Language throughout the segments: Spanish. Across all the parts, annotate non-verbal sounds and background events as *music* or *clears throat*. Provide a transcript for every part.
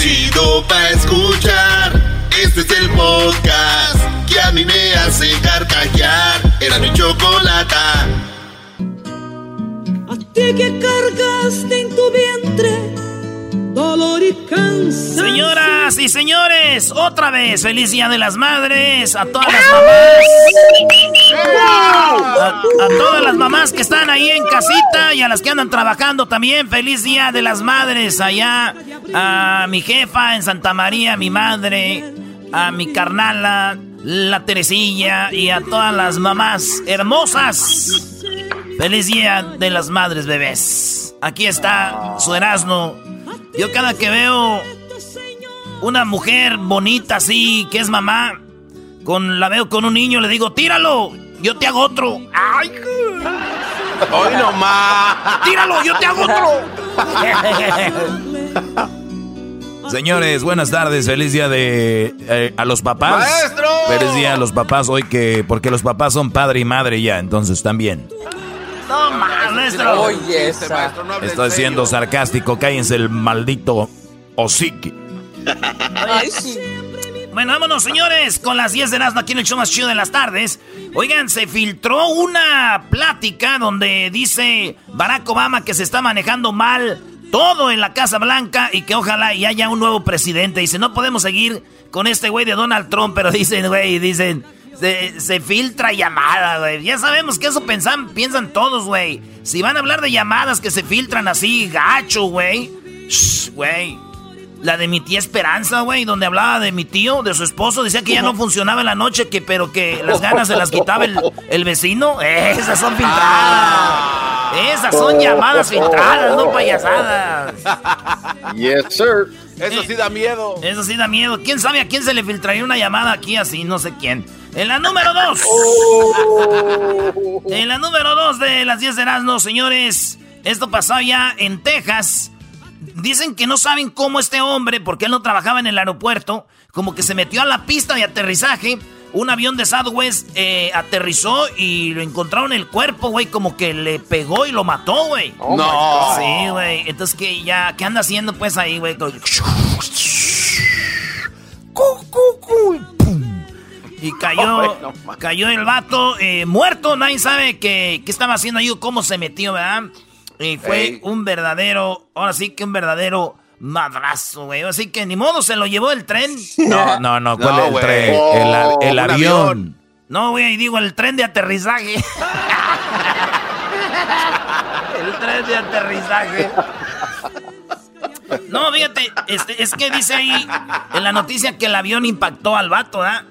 Chido pa escuchar. Este es el podcast que a mí me hace carcajear. Era mi chocolata. A ti que cargaste en tu vientre dolor y cansancio. Señoras y señores, otra vez, feliz Día de las Madres a todas las mamás. A, a, todas las mamás que están ahí en casita y a las que andan trabajando también, feliz Día de las Madres allá. A mi jefa en Santa María, mi madre, a mi carnala, la Teresilla y a todas las mamás hermosas. Feliz Día de las Madres, bebés. Aquí está su Erasmo yo cada que veo una mujer bonita así, que es mamá, con la veo con un niño, le digo, tíralo, yo te hago otro. ¡Ay! ¡Hoy nomás! ¡Tíralo, yo te hago otro! *laughs* Señores, buenas tardes, feliz día de eh, a los papás. ¡Maestro! Feliz día a los papás hoy que porque los papás son padre y madre ya, entonces también. No, maestro. Oye, esa. Estoy siendo sarcástico, cállense el maldito hocique. Ay, sí. Bueno, vámonos, señores, con las 10 de Erasmo aquí en el show más chido de las tardes. Oigan, se filtró una plática donde dice Barack Obama que se está manejando mal todo en la Casa Blanca y que ojalá y haya un nuevo presidente. Dice, no podemos seguir con este güey de Donald Trump, pero dicen, güey, dicen, se, se, filtra llamada, güey. Ya sabemos que eso pensan, piensan todos, güey. Si van a hablar de llamadas que se filtran así, gacho, güey. Güey. La de mi tía Esperanza, güey, donde hablaba de mi tío, de su esposo, decía que ya no funcionaba en la noche, que pero que las ganas se las quitaba el, el vecino. Esas son filtradas. Esas son llamadas filtradas, no payasadas. Yes, sir. Eso sí da miedo. Eso sí da miedo. ¿Quién sabe a quién se le filtraría una llamada aquí así? No sé quién. En la número 2. en la número 2 de las 10 de Erasmo, señores. Esto pasó ya en Texas. Dicen que no saben cómo este hombre, porque él no trabajaba en el aeropuerto, como que se metió a la pista de aterrizaje. Un avión de Southwest eh, aterrizó y lo encontraron el cuerpo, güey, como que le pegó y lo mató, güey. Oh no. Sí, güey. Entonces, ¿qué, ya, ¿qué anda haciendo pues ahí, güey? Y cayó, *laughs* cayó el vato eh, muerto. Nadie sabe qué, qué estaba haciendo ahí o cómo se metió, ¿verdad? Y fue Ey. un verdadero, ahora sí que un verdadero madrazo, güey. Así que ni modo, se lo llevó el tren. *laughs* No, no, no, ¿cuál No, es el tren? Oh, el, avión. No, güey, digo el tren de aterrizaje. *laughs* el tren de aterrizaje. No, fíjate, este, es que dice ahí en la noticia que el avión impactó al vato, ¿ah?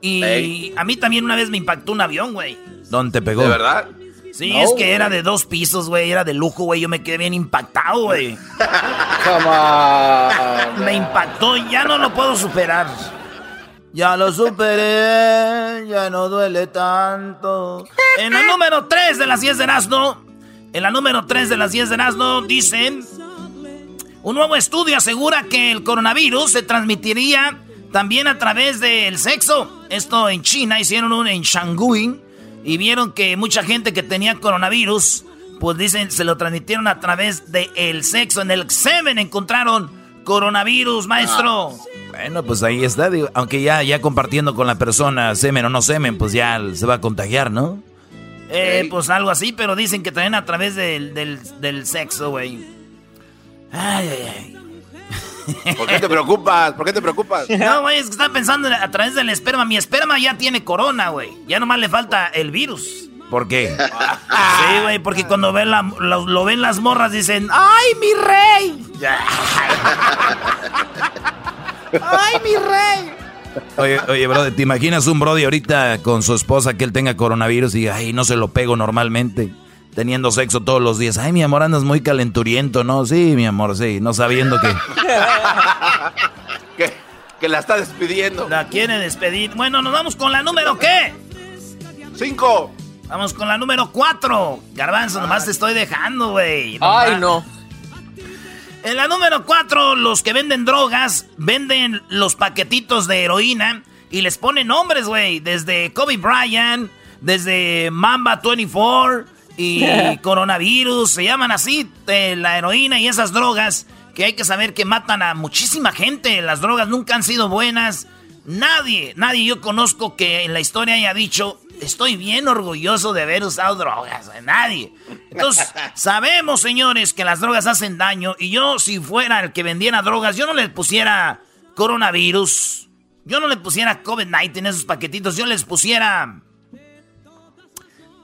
Y Ey. a mí también una vez me impactó un avión, güey. ¿Dónde te pegó? ¿De verdad? Sí, es que era de dos pisos, güey, era de lujo, güey. Yo me quedé bien impactado, güey. *laughs* Come on. Me impactó, ya no lo puedo superar. Ya lo superé, ya no duele tanto. En la número 3 de las 10 de Erasmo, en la número 3 de las 10 de Erasmo, dicen... Un nuevo estudio asegura que el coronavirus se transmitiría también a través del sexo. Esto en China, hicieron uno en Shanghai y vieron que mucha gente que tenía coronavirus, pues dicen, se lo transmitieron a través del sexo. En el semen encontraron coronavirus, maestro. Bueno, pues ahí está, digo, aunque ya, ya compartiendo con la persona, semen o no semen, pues ya se va a contagiar, ¿no? Eh, pues algo así, pero dicen que también a través del, del, del sexo, güey. Ay, ay, ay. ¿Por qué te preocupas? ¿Por qué te preocupas? *laughs* No, güey, es que estaba pensando a través del esperma. Mi esperma ya tiene corona, güey. Ya nomás le falta el virus. ¿Por qué? Sí, güey, porque cuando ven la- lo, lo ven las morras dicen, ¡ay, mi rey! *laughs* ¡Ay, mi rey! Oye, oye, brother, ¿te imaginas un brody ahorita con su esposa que él tenga coronavirus y ay, no se lo pego normalmente? Teniendo sexo todos los días. Ay, mi amor, andas muy calenturiento, ¿no? Sí, mi amor, sí, no sabiendo que... *laughs* que, que la está despidiendo. La quiere despedir. Bueno, nos vamos con la número ¿qué? Cinco. Vamos con la número cuatro. Garbanzo, nomás te estoy dejando, güey. Ay, no. En la número cuatro, los que venden drogas venden los paquetitos de heroína y les ponen nombres, güey. Desde Kobe Bryant, desde Mamba 24 y *laughs* coronavirus. Se llaman así eh, la heroína y esas drogas que hay que saber que matan a muchísima gente. Las drogas nunca han sido buenas. Nadie, nadie yo conozco que en la historia haya dicho, estoy bien orgulloso de haber usado drogas. Nadie. Entonces, *laughs* sabemos, señores, que las drogas hacen daño. Y yo, si fuera el que vendiera drogas, yo no les pusiera coronavirus. Yo no le pusiera COVID-19 en esos paquetitos. Yo les pusiera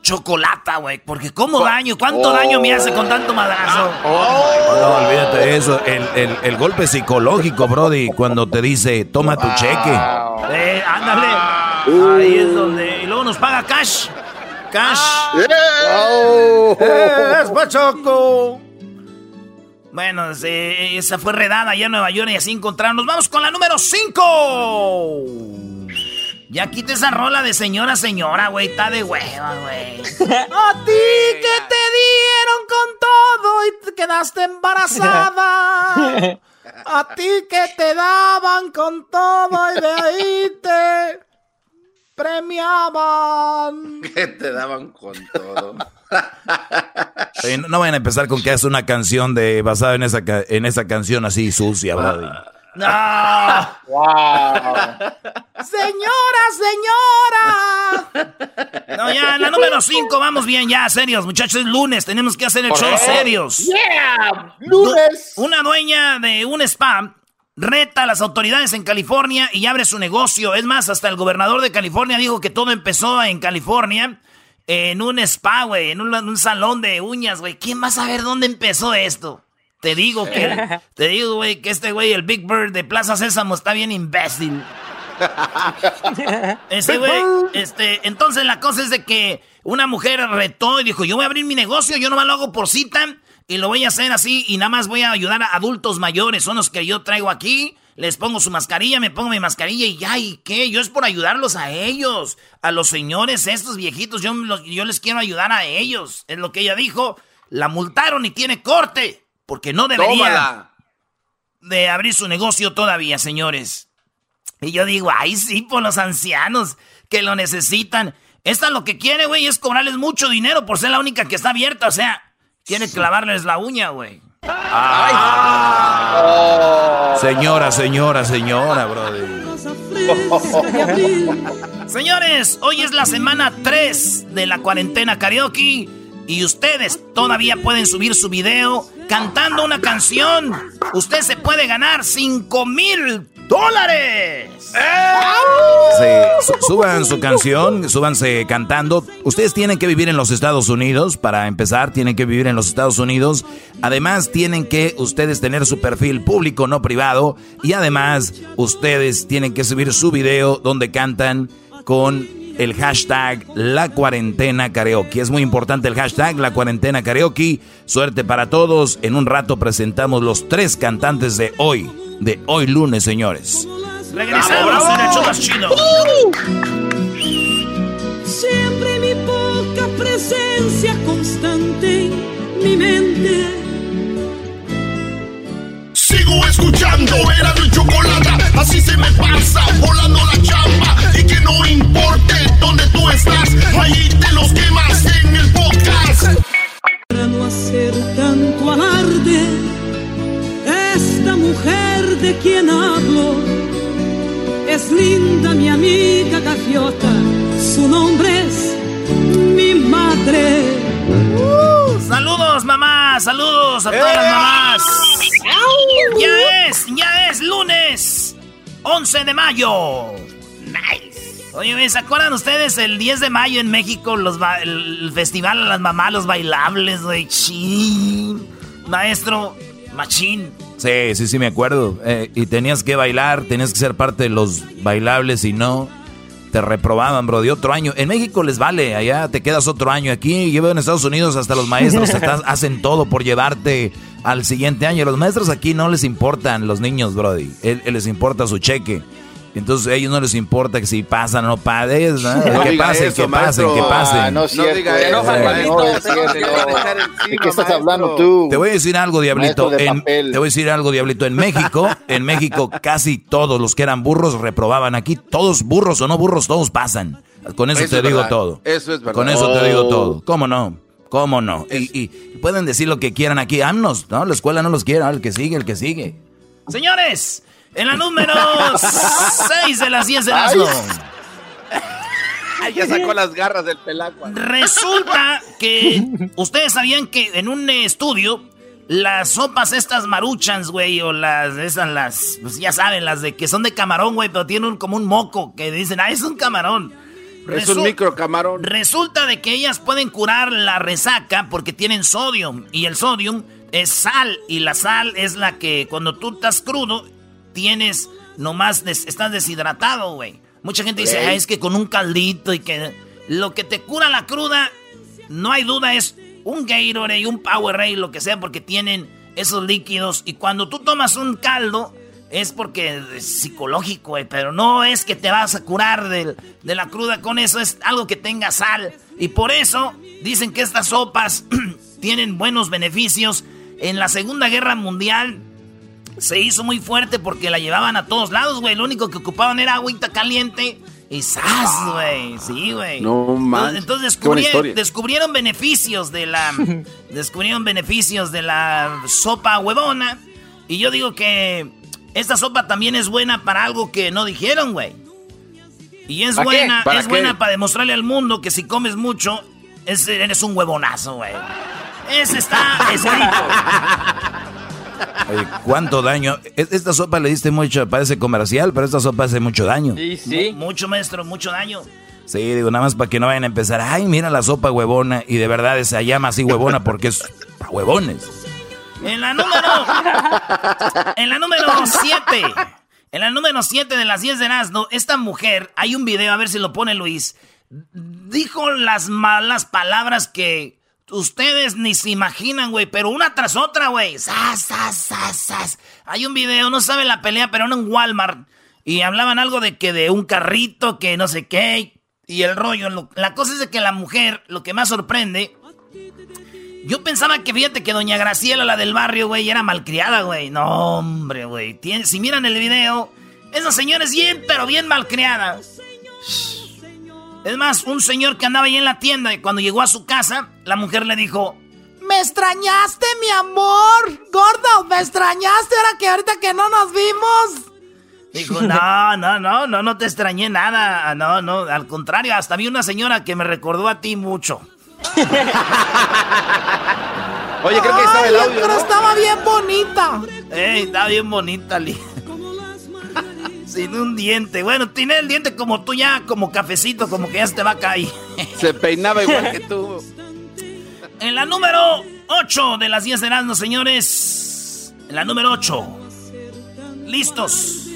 chocolata, güey. Porque ¿cómo daño? ¿Cuánto daño me hace con tanto madrazo? No, olvídate de eso. El, el, golpe psicológico, Brody, cuando te dice, toma tu cheque. Eh, ándale. Ahí es donde... Y luego nos paga cash. Cash. Eh, es pachoco. Bueno, esa fue redada allá en Nueva York y así encontraron. Nos vamos con la número 5. Ya quite esa rola de señora, señora, güey. Está de hueva, güey. *laughs* A ti que te dieron con todo y te quedaste embarazada. A ti que te daban con todo y de ahí te premiaban. Que te daban con todo. *laughs* no, vayan a empezar con que es una canción de basada en esa, en esa canción así sucia, ¿verdad? ¡No! *laughs* ¡Wow! ¡Señora, señora! No, ya, la número 5, vamos bien, ya, serios, muchachos, es lunes, tenemos que hacer el show serios. ¡Yeah! ¡Lunes! Una dueña de un spa reta a las autoridades en California y abre su negocio. Es más, hasta el gobernador de California dijo que todo empezó en California, en un spa, güey, en un, un salón de uñas, güey. ¿Quién va a saber dónde empezó esto? Te digo que, te digo, güey, que este güey, el Big Bird de Plaza Sésamo, está bien imbécil. *laughs* Ese güey, este, entonces la cosa es de que una mujer retó y dijo, yo voy a abrir mi negocio, yo nomás lo hago por cita y lo voy a hacer así y nada más voy a ayudar a adultos mayores, son los que yo traigo aquí, les pongo su mascarilla, me pongo mi mascarilla y ya, ¿y qué? Yo es por ayudarlos a ellos, a los señores, estos viejitos, yo, yo les quiero ayudar a ellos, es lo que ella dijo, la multaron y tiene corte. Porque no debería de abrir su negocio todavía, señores. Y yo digo, ay, sí, por los ancianos que lo necesitan. Esta lo que quiere, güey, es cobrarles mucho dinero por ser la única que está abierta. O sea, quiere clavarles la uña, güey. Señora, señora, señora, brother. *laughs* Señores, hoy es la semana 3 de la cuarentena karaoke. Y ustedes todavía pueden subir su video cantando una canción. Usted se puede ganar 5 mil dólares. Suban su canción, súbanse cantando. Ustedes tienen que vivir en los Estados Unidos, para empezar, tienen que vivir en los Estados Unidos. Además, tienen que ustedes tener su perfil público, no privado. Y además, ustedes tienen que subir su video donde cantan con el hashtag La Cuarentena Karaoke. Es muy importante el hashtag La Cuarentena Karaoke. Suerte para todos. En un rato presentamos los tres cantantes de hoy, de hoy lunes, señores. Regresamos en el chido. Siempre mi poca presencia constante mi mente. Sigo escuchando, era mi chocolate, así se me pasa, volando la chamba y no importe dónde tú estás, ahí te los quemas en el podcast. Para no hacer tanto alarde, esta mujer de quien hablo es linda mi amiga gaviota, su nombre es mi madre. Uh, saludos mamá, saludos a todas las mamás. Ya es, ya es lunes 11 de mayo. Nice. Oye, ¿se acuerdan ustedes el 10 de mayo en México, los el festival a las mamás, los bailables, güey? Maestro, machín. Sí, sí, sí, me acuerdo. Eh, y tenías que bailar, tenías que ser parte de los bailables y no. te reprobaban, bro, de otro año. En México les vale, allá te quedas otro año. Aquí llevo en Estados Unidos hasta los maestros *laughs* hacen todo por llevarte al siguiente año. Los maestros aquí no les importan los niños, brody. les importa su cheque. Entonces a ellos no les importa que si pasan o no pasen, ¿no? que, pasen, que pasen, que pasen, no, diga eso, ¿De qué estás hablando tú? Te voy a decir algo, diablito. te voy a decir algo, diablito. En México, *laughs* en México casi todos los que eran burros reprobaban. Aquí todos burros o no burros, todos pasan. Con eso, te digo todo. Eso es verdad. Con eso te digo todo. ¿Cómo no? ¿Cómo no? Y, pueden decir lo que quieran aquí. Amnos, ¿no? La escuela no los quiere. El que sigue, el que sigue. Señores, en la número 6 de las 10 de Erasmo. ya sacó las garras del pelaco. Resulta que ustedes sabían que en un estudio las sopas estas maruchans, güey, o las esas las, pues ya saben, las de que son de camarón, güey, pero tienen como un moco que dicen, "Ah, es un camarón." es un micro camarón. Resulta de que ellas pueden curar la resaca porque tienen sodio y el sodio es sal y la sal es la que cuando tú estás crudo tienes nomás, estás deshidratado, güey. Mucha gente dice, es que con un caldito y que lo que te cura la cruda, no hay duda, es un Gatorade, un Powerade, lo que sea, porque tienen esos líquidos. Y cuando tú tomas un caldo, es porque es psicológico, güey, pero no es que te vas a curar de, de la cruda con eso, es algo que tenga sal. Y por eso dicen que estas sopas *clears throat* tienen buenos beneficios. En la Segunda Guerra Mundial se hizo muy fuerte porque la llevaban a todos lados, güey. Lo único que ocupaban era agüita caliente. Y ¡zas, güey! Sí, güey. No más. Entonces descubrieron beneficios de la. *laughs* descubrieron beneficios de la sopa huevona. Y yo digo que esta sopa también es buena para algo que no dijeron, güey. Y es buena, es buena para demostrarle al mundo que si comes mucho, eres un huevonazo, güey. Ese está *laughs* escrito. ¿Cuánto daño? Esta sopa le diste mucho, parece comercial, pero esta sopa hace mucho daño. Sí, sí. mucho, maestro, mucho daño. Sí, digo, nada más para que no vayan a empezar. Ay, mira la sopa huevona. Y de verdad se llama así huevona porque es para huevones. En la número. en la número 7. En la número 7 de las 10 de Nazno, esta mujer, hay un video, a ver si lo pone Luis. Dijo las malas palabras que Ustedes ni se imaginan, güey, pero una tras otra, güey. Hay un video, no sabe la pelea, pero no en Walmart. Y hablaban algo de que de un carrito, que no sé qué. Y el rollo. la cosa es que la mujer, lo que más sorprende. Yo pensaba que fíjate que doña Graciela, la del barrio, güey, era malcriada, güey. No, hombre, güey. Si miran el video, esa señora es bien, pero bien malcriada. Es más, un señor que andaba ahí en la tienda y cuando llegó a su casa, la mujer le dijo, ¿Me extrañaste, mi amor? Gordo, ¿me extrañaste ahora que ahorita que no nos vimos? Dijo, no, *laughs* no, no, no, no te extrañé nada. No, no, al contrario, hasta vi una señora que me recordó a ti mucho. Oye, creo que estaba el audio, Pero estaba bien bonita. Ey, estaba bien bonita, Lee. Sin un diente. Bueno, tiene el diente como tú ya, como cafecito, como que ya se te va a caer. *laughs* Se peinaba igual que tú. En la número 8 de las 10 de Erasmus, señores. En la número 8. Listos.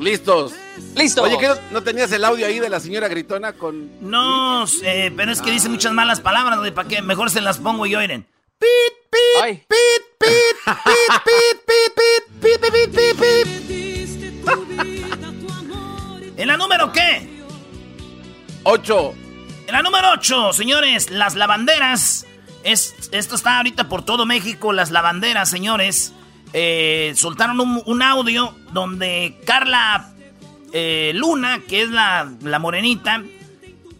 Listos. Listo. Oye, ¿qué no, tenías el audio ahí de la señora gritona con. No, eh, pero es que dice muchas malas palabras, ¿para qué? Mejor se las pongo yo, oiren. Pit, pit, pit, pit, pit, pit, ¿En la número qué? 8. En la número 8, señores, las lavanderas. Es, esto está ahorita por todo México, las lavanderas, señores. Eh, soltaron un, audio donde Carla eh, Luna, que es la, la morenita,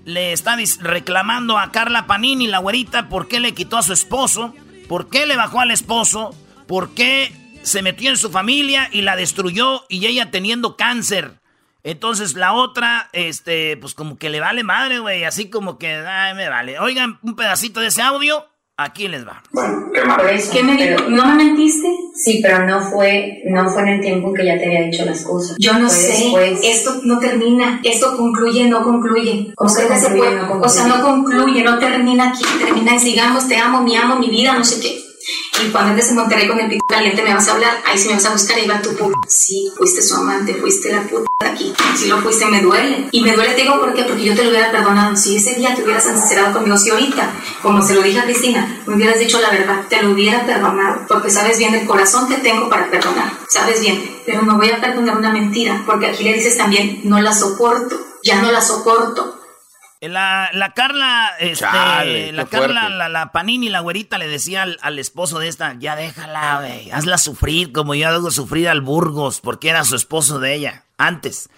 le está reclamando a Carla Panini, la güerita, por qué le quitó a su esposo, por qué le bajó al esposo, por qué se metió en su familia y la destruyó y ella teniendo cáncer. Entonces la otra, este, pues como que le vale madre, güey, así como que, ay, me vale. Oigan un pedacito de ese audio, aquí les va. Bueno, ¿qué me dijo? ¿No me mentiste? Sí, pero no fue, no fue en el tiempo en que ya te había dicho las cosas. Yo no sé, esto no termina, esto concluye, no concluye. ¿Cómo que se puede? o sea, no concluye, no termina aquí, termina y sigamos, te amo, mi amo, mi vida, no sé qué. Y cuando andes en con el pico caliente me vas a hablar, ahí sí me vas a buscar y va tu puta. Sí, fuiste su amante, fuiste la puta de aquí. Si lo fuiste, me duele. Y me duele, te digo, ¿por qué? Porque yo te lo hubiera perdonado. Si ese día te hubieras sincerado conmigo, si ahorita, como se lo dije a Cristina, me hubieras dicho la verdad, te lo hubiera perdonado. Porque sabes bien el corazón que tengo para perdonar. Sabes bien, pero no voy a perdonar una mentira. Porque aquí le dices también, no la soporto. Ya no la soporto la, la Carla, este, la Carla, la, la, Panini, la güerita, le decía al, esposo de esta, ya déjala, güey, hazla sufrir como yo hago sufrir al Burgos, porque era su esposo de ella, antes.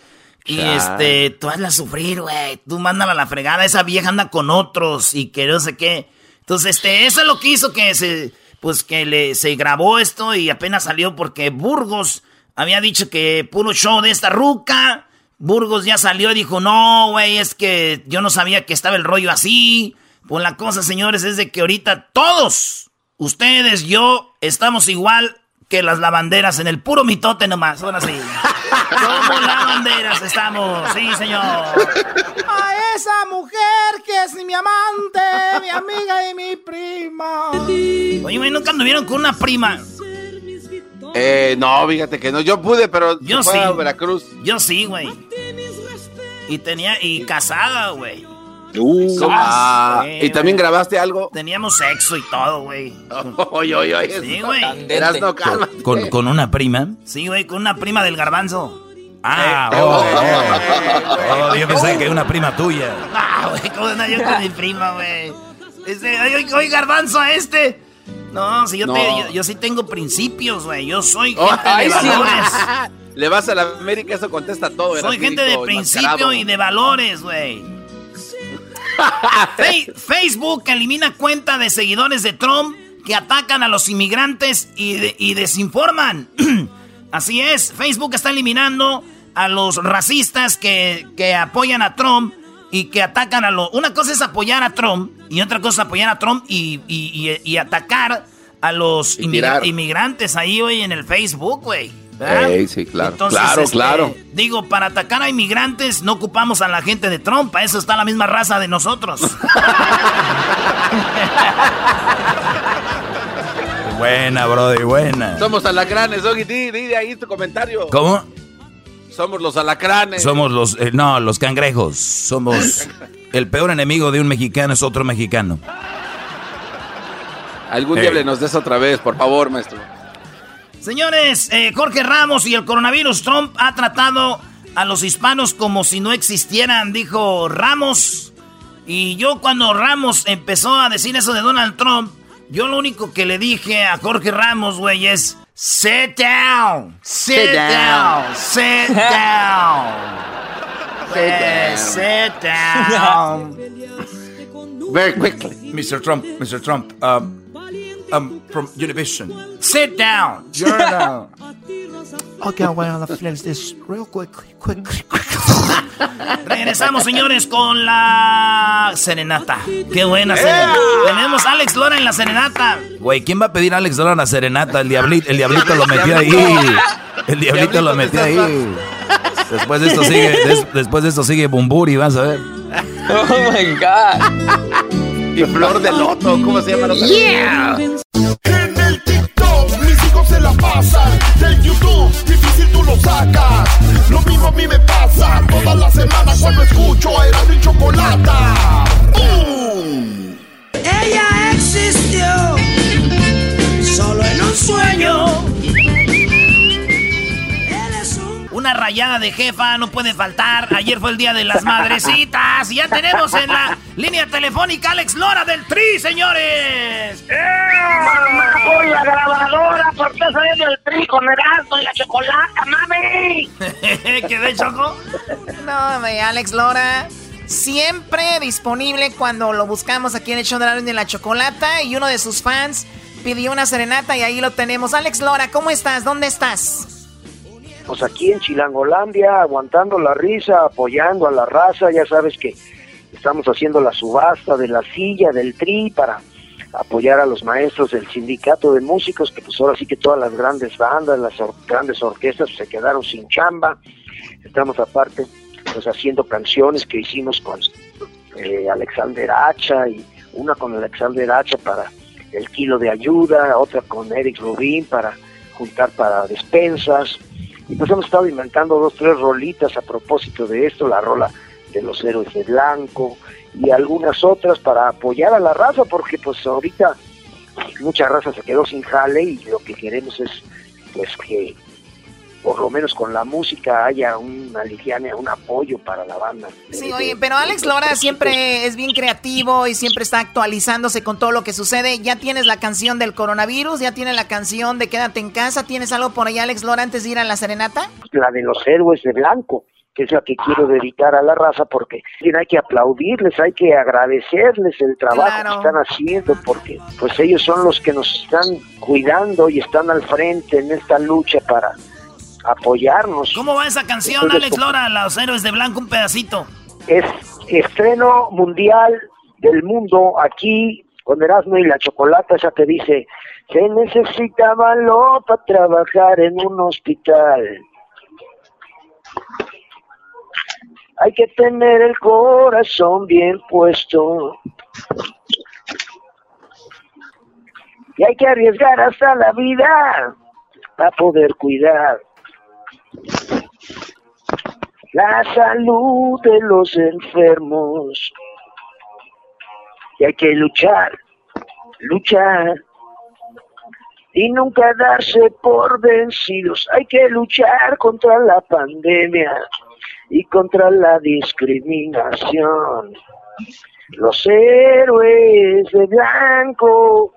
Y este, tú hazla sufrir, güey, tú mándala a la fregada, esa vieja anda con otros y que no sé qué. Entonces, este, eso es lo que hizo que se, pues que le, se grabó esto y apenas salió porque Burgos había dicho que puro show de esta ruca Burgos ya salió y dijo, no, güey, es que yo no sabía que estaba el rollo así. Pues la cosa, señores, es de que ahorita todos, ustedes, yo, estamos igual que las lavanderas en el puro mitote nomás. Ahora sí. Como lavanderas estamos, sí, señor. A esa mujer que es mi amante, mi amiga y mi prima. Oye, güey, nunca anduvieron con una prima. Eh, no, fíjate que no. Yo pude, pero yo sí. A Veracruz. Yo sí, güey. Y tenía, y casada, güey. Uh, ah, ¿Y también grabaste algo? Teníamos sexo y todo, güey. Oye, oye, oye. Sí, güey. No, ¿Con, ¿Con una prima? Sí, güey, con una prima del garbanzo. Ah, oh, oh, *laughs* oh, yo pensé que una prima tuya. Ah, güey, ¿cómo no yo con mi prima, güey? Este, oye, garbanzo a este. No, si yo, Te, yo, sí tengo principios, güey. Yo soy gente de valores. Le vas a la América, eso contesta todo. Soy gente de principio y de valores, güey. *laughs* Facebook elimina cuenta de seguidores de Trump que atacan a los inmigrantes y, desinforman. *clears throat* Así es, Facebook está eliminando a los racistas que, que apoyan a Trump y que atacan a lo... Una cosa es apoyar a Trump y otra cosa es apoyar a Trump y, y, atacar a los inmigrantes ahí hoy en el Facebook, güey. sí, claro. claro, este, claro. Digo, para atacar a inmigrantes no ocupamos a la gente de Trump, para eso está la misma raza de nosotros. *laughs* buena, brody, buena. Somos alacranes, Doggy, di, di ahí tu comentario. ¿Cómo? Somos los alacranes. Somos los, eh, no, los cangrejos. Somos *laughs* el peor enemigo de un mexicano es otro mexicano. Algún día le nos des otra vez, por favor, maestro. Señores, eh, Jorge Ramos y el coronavirus, Trump ha tratado a los hispanos como si no existieran, dijo Ramos. Y yo cuando Ramos empezó a decir eso de Donald Trump, yo lo único que le dije a Jorge Ramos, güey, es... Sit down. Sit, down. Sit *laughs* down. Sit down. Very quickly. Mr. Trump, Mr. Trump, um, um, from Univision. Sit down. You're down. *laughs* Okay, well, let's finish this real quick, quick, quick. *laughs* Regresamos, señores, con la serenata. Qué buena serenata. Tenemos a Alex Lora en la serenata. Güey, ¿quién va a pedir a Alex Lora en la serenata? El diablito, el diablito lo metió ahí. El diablito lo metió ahí. Después de esto sigue, después de esto sigue Bumburi, vas a ver. Oh my god. Y flor de loto, ¿cómo se llama? La yeah. En el TikTok mis hijos se la pasan. Del YouTube difícil tú lo sacas. Lo mismo a mí me pasa toda la semana cuando escucho era mi chocolata. ¡Bum! Ella existió solo en un sueño Una rayada de jefa no puede faltar. Ayer fue el día de las madrecitas. Y ya tenemos en la línea telefónica Alex Lora del Tri, señores. ¡Eh! la grabadora! ¿Por qué soy del Tri con el y la chocolate, mami? *laughs* ¿Qué de Choco? No, me Alex Lora. Siempre disponible cuando lo buscamos aquí en el show de la la chocolata. Y uno de sus fans pidió una serenata y ahí lo tenemos. Alex Lora, ¿cómo estás? ¿Dónde estás? Pues aquí en Chilangolandia, aguantando la risa, apoyando a la raza, ya sabes que estamos haciendo la subasta de la silla, del tri, para apoyar a los maestros del sindicato de músicos, que pues ahora sí que todas las grandes bandas, las grandes orquestas se quedaron sin chamba. Estamos aparte pues haciendo canciones que hicimos con eh, Alexander Hacha y una con Alexander Hacha para el kilo de ayuda, otra con Eric Rubin para juntar para despensas. Y pues hemos estado inventando dos, tres rolitas a propósito de esto, la rola de los héroes de blanco y algunas otras para apoyar a la raza, porque pues ahorita mucha raza se quedó sin jale y lo que queremos es pues que por lo menos con la música haya un aliviane, un apoyo para la banda. Sí, oye, pero Alex Lora siempre es bien creativo y siempre está actualizándose con todo lo que sucede. Ya tienes la canción del coronavirus, ya tienes la canción de Quédate en casa, ¿tienes algo por ahí, Alex Lora, antes de ir a la serenata? La de los héroes de blanco que es la que quiero dedicar a la raza, porque hay que aplaudirles, hay que agradecerles el trabajo que están haciendo, porque pues ellos son los que nos están cuidando y están al frente en esta lucha para apoyarnos. ¿Cómo va esa canción, Alex Lora, Los Héroes de Blanco, un pedacito? Es estreno mundial del mundo aquí con Erasmo y la Chocolata, esa que dice, se necesita valor para trabajar en un hospital. Hay que tener el corazón bien puesto. Y hay que arriesgar hasta la vida para poder cuidar la salud de los enfermos. Y hay que luchar, luchar y nunca darse por vencidos. Hay que luchar contra la pandemia y contra la discriminación. Los héroes de blanco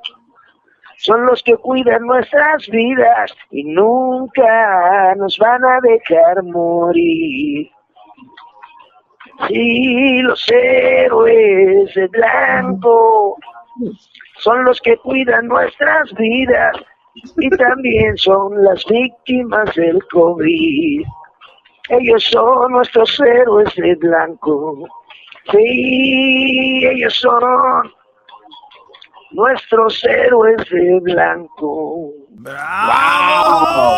son los que cuidan nuestras vidas y nunca nos van a dejar morir. Sí, los héroes de blanco son los que cuidan nuestras vidas y también son las víctimas del COVID. Ellos son nuestros héroes de blanco. Sí, ellos son nuestros héroes de blanco. ¡Bravo!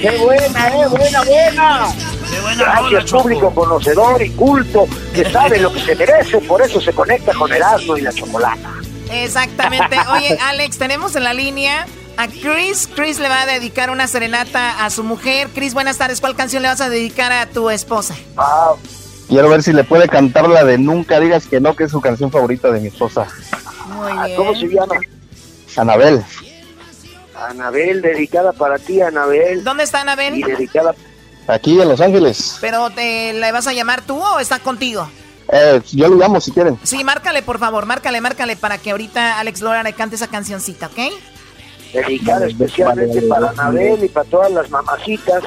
¡Qué buena, eh! ¡Buena, buena! ¡Qué buena Gracias, público conocedor y culto que sabe lo que se merece, por eso se conecta con el asno y la chocolata. Exactamente. Oye, Alex, tenemos en la línea a Chris. Chris le va a dedicar una serenata a su mujer. Chris, buenas tardes. ¿Cuál canción le vas a dedicar a tu esposa? Ah, Quiero ver si le puede cantar la de Nunca digas que no, que es su canción favorita de mi esposa. Muy bien. ¿Cómo se llama? Anabel. Anabel, dedicada para ti, Anabel. ¿Dónde está Anabel? Y dedicada Aquí en Los Ángeles. ¿Pero te le vas a llamar tú o está contigo? Eh, yo lo llamo si quieren. Sí, márcale, por favor, márcale, márcale para que ahorita Alex Lora le cante esa cancioncita, ¿ok? dedicada especialmente para Anabel y para todas las mamacitas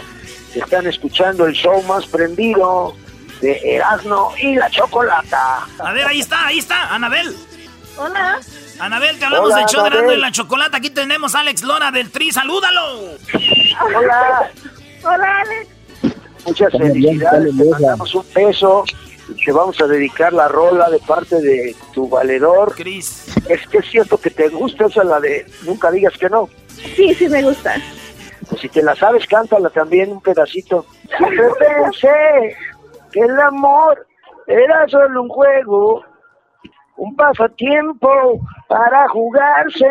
que están escuchando el show más prendido de Erasmo y la Chocolata. A ver, ahí está, ahí está, Anabel. Hola. Anabel, te hablamos Hola, del show Anabel. La Chocolata. Aquí tenemos a Alex Lora del Tri, salúdalo. Hola, Hola, Alex. muchas felicidades, te mandamos un beso te vamos a dedicar la rola de parte de tu valedor. Chris. Es que es cierto que te gusta esa la de Nunca digas que no. Sí, sí me gusta. Pues si te la sabes, cántala también un pedacito. Siempre pensé que el amor era solo un juego, un pasatiempo para jugarse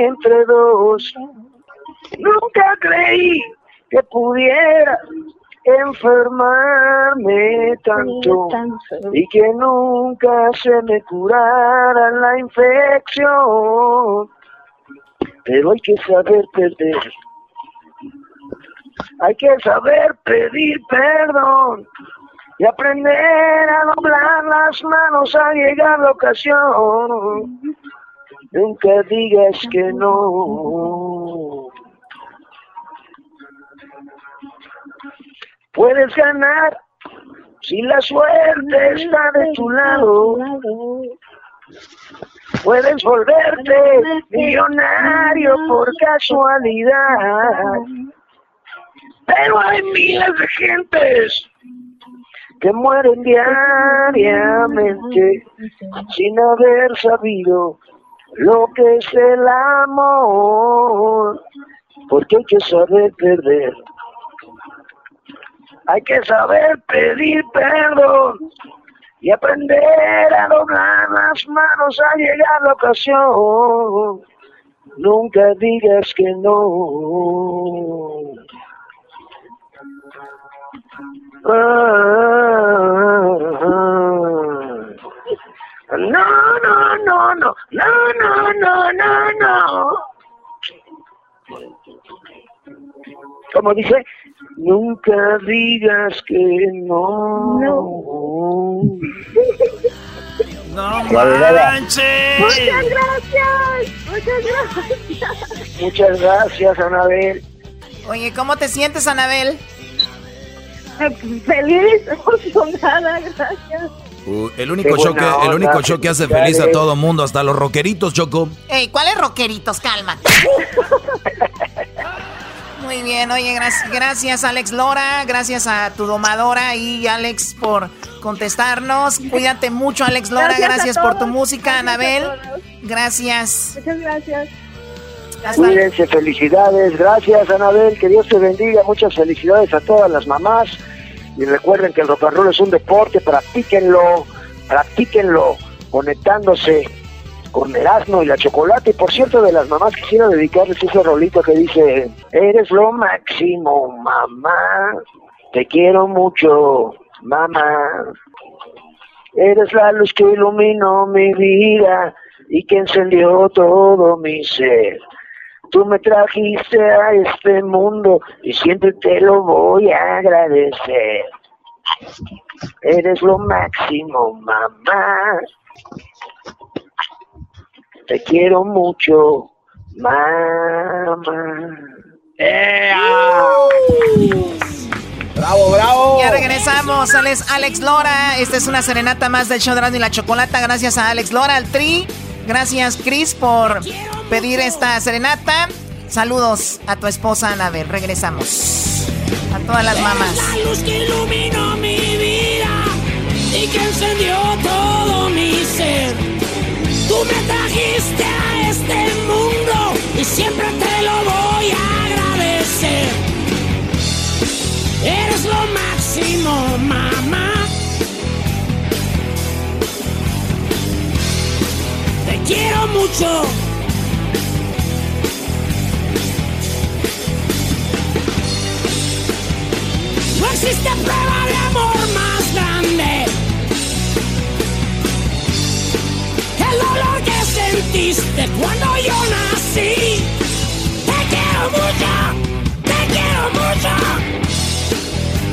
entre dos. Nunca creí que pudiera enfermarme tanto y que nunca se me curara la infección. Pero hay que saber perder. Hay que saber pedir perdón y aprender a doblar las manos al llegar la ocasión. Nunca digas que no. Puedes ganar si la suerte está de tu lado. Puedes volverte millonario por casualidad. Pero hay miles de gentes que mueren diariamente sin haber sabido lo que es el amor. Porque hay que saber perder. Hay que saber pedir perdón y aprender a doblar las manos a llegar la ocasión. Nunca digas que no. No, no, no, no, no, no, no, no, no. Como dice, nunca digas que no. No. No manches. Muchas gracias. Muchas gracias. Muchas gracias, Anabel. Oye, ¿cómo te sientes, Anabel? Feliz, emocionada, gracias. Uh, el único, show que, el único show que hace feliz a todo mundo, hasta los rockeritos, Choco. Ey, ¿cuáles rockeritos? Cálmate. *laughs* Muy bien, oye, gracias, gracias Alex Lora, gracias a tu domadora y Alex por contestarnos. Cuídate mucho, Alex Lora, gracias, por tu música, Anabel. Gracias. Muchas gracias. Cuídense, felicidades, gracias Anabel, que Dios te bendiga, muchas felicidades a todas las mamás. Y recuerden que el rock and roll es un deporte, practíquenlo, practíquenlo, conectándose con el asno y la chocolate. Y por cierto, de las mamás quisiera dedicarles ese rolito que dice, eres lo máximo, mamá, te quiero mucho, mamá. Eres la luz que iluminó mi vida y que encendió todo mi ser. Tú me trajiste a este mundo y siempre te lo voy a agradecer. Eres lo máximo, mamá. Te quiero mucho, mamá. ¡Bravo, bravo! Ya regresamos. Alex, Alex Lora. Esta es una serenata más del show de y la Chocolata. Gracias a Alex Lora, al Tri. Gracias, Chris, por pedir esta serenata. Saludos a tu esposa, Anabel. Regresamos. A todas las mamás. La luz que iluminó mi vida y que encendió todo mi ser. Tú me trajiste a este mundo y siempre te lo voy a agradecer. Eres lo máximo, mamá. Quiero mucho. No existe prueba de amor más grande. El dolor que sentiste cuando yo nací. Te quiero mucho, te quiero mucho.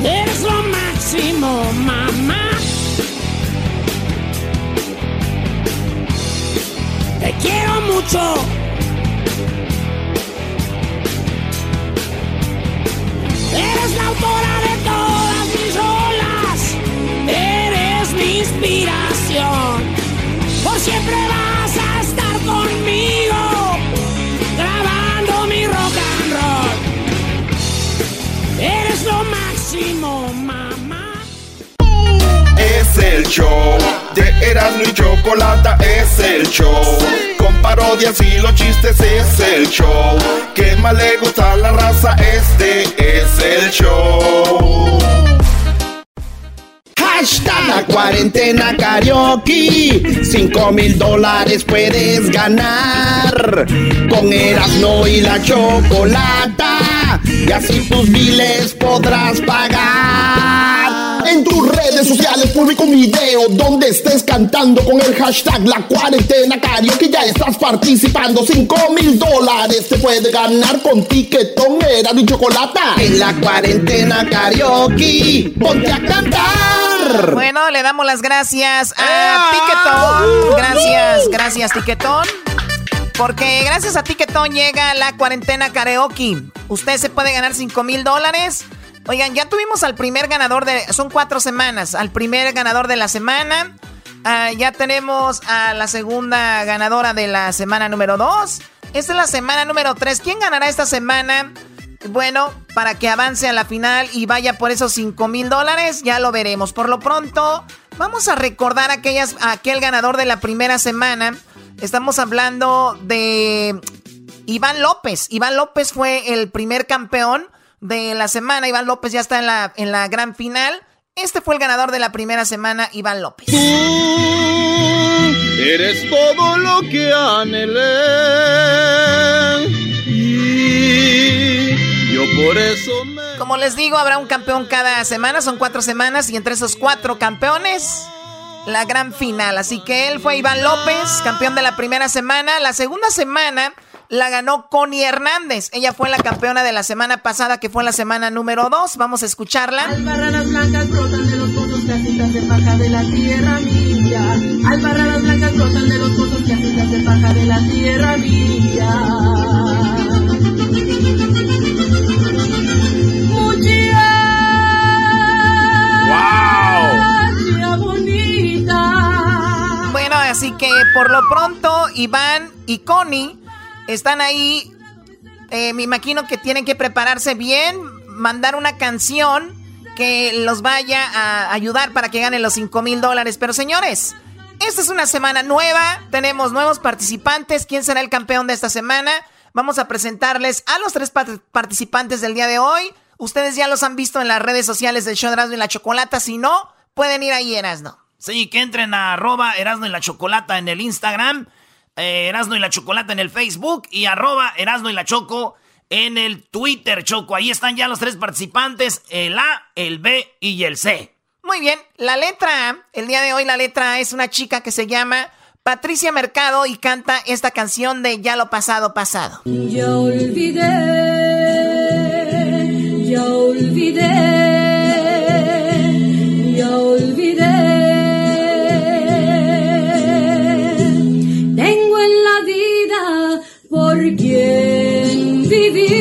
Eres lo máximo, mamá. Te quiero mucho. Eres la autora de todas mis olas. Eres mi inspiración. Por siempre vas a estar conmigo. Grabando mi rock and roll. Eres lo máximo, mamá. Es el show de Erasmo y Chocolata es el show. Con parodias y los chistes es el show. Que más le gusta a la raza, este es el show. Hashtag cuarentena karaoke. Cinco mil dólares puedes ganar. Con Erasmo y la Chocolata. Y así tus miles podrás pagar. En tus redes sociales publica un video donde estés cantando con el hashtag La Cuarentena que Ya estás participando. 5 mil dólares te puede ganar con tiquetón, era y chocolate. En la cuarentena karaoke, ponte a cantar. Bueno, le damos las gracias a Tiquetón. Gracias, gracias, Tiquetón. Porque gracias a Tiquetón llega la cuarentena karaoke. Usted se puede ganar 5 mil dólares Oigan, ya tuvimos al primer ganador de... Son cuatro semanas. Al primer ganador de la semana. Ah, ya tenemos a la segunda ganadora de la semana número dos. Esta es la semana número tres. ¿Quién ganará esta semana? Bueno, para que avance a la final y vaya por esos 5 mil dólares, ya lo veremos. Por lo pronto, vamos a recordar aquellas, a aquel ganador de la primera semana. Estamos hablando de Iván López. Iván López fue el primer campeón de la semana. Iván López ya está en la, en la gran final. Este fue el ganador de la primera semana, Iván López. eres todo lo que anhelé. Y yo por eso me... Como les digo, habrá un campeón cada semana, son cuatro semanas, y entre esos cuatro campeones, la gran final. Así que él fue Iván López, campeón de la primera semana. La segunda semana la ganó Connie Hernández. Ella fue la campeona de la semana pasada, que fue la semana número 2. Vamos a escucharla. Albarradas blancas brotan de los pozos, casitas de paja de la tierra mía. Albarradas blancas brotan de los pozos, casitas de paja de la tierra mía. ¡Wow! bonita. Bueno, así que por lo pronto, Iván y Connie están ahí. Eh, me imagino que tienen que prepararse bien, mandar una canción que los vaya a ayudar para que ganen los 5 mil dólares. Pero señores, esta es una semana nueva, tenemos nuevos participantes. ¿Quién será el campeón de esta semana? Vamos a presentarles a los tres participantes del día de hoy. Ustedes ya los han visto en las redes sociales del show de Erasmo y la Chocolata. Si no, pueden ir ahí, Erasmo. Sí, que entren a arroba Erasmo y la Chocolata en el Instagram eh, Erasno y la Chocolata en el Facebook y arroba Erasno y la Choco en el Twitter, Choco. Ahí están ya los tres participantes, el A, el B y el C. Muy bien, la letra A, el día de hoy la letra A es una chica que se llama Patricia Mercado y canta esta canción de Ya lo pasado, pasado. Ya olvidé, ya olvidé vivi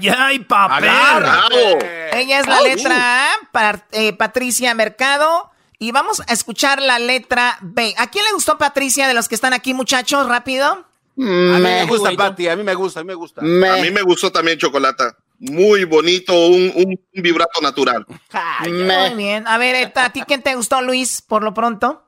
ya hay papel. Ella es la letra A, eh, Patricia Mercado. Y vamos a escuchar la letra B. ¿A quién le gustó Patricia de los que están aquí, muchachos? Rápido. a mí me gusta, Pati. A mí me gusta, a mí me gusta. A mí me gustó también Chocolata. Muy bonito, un, vibrato natural. muy bien. A ver, ¿a ti quién te gustó, Luis, por lo pronto?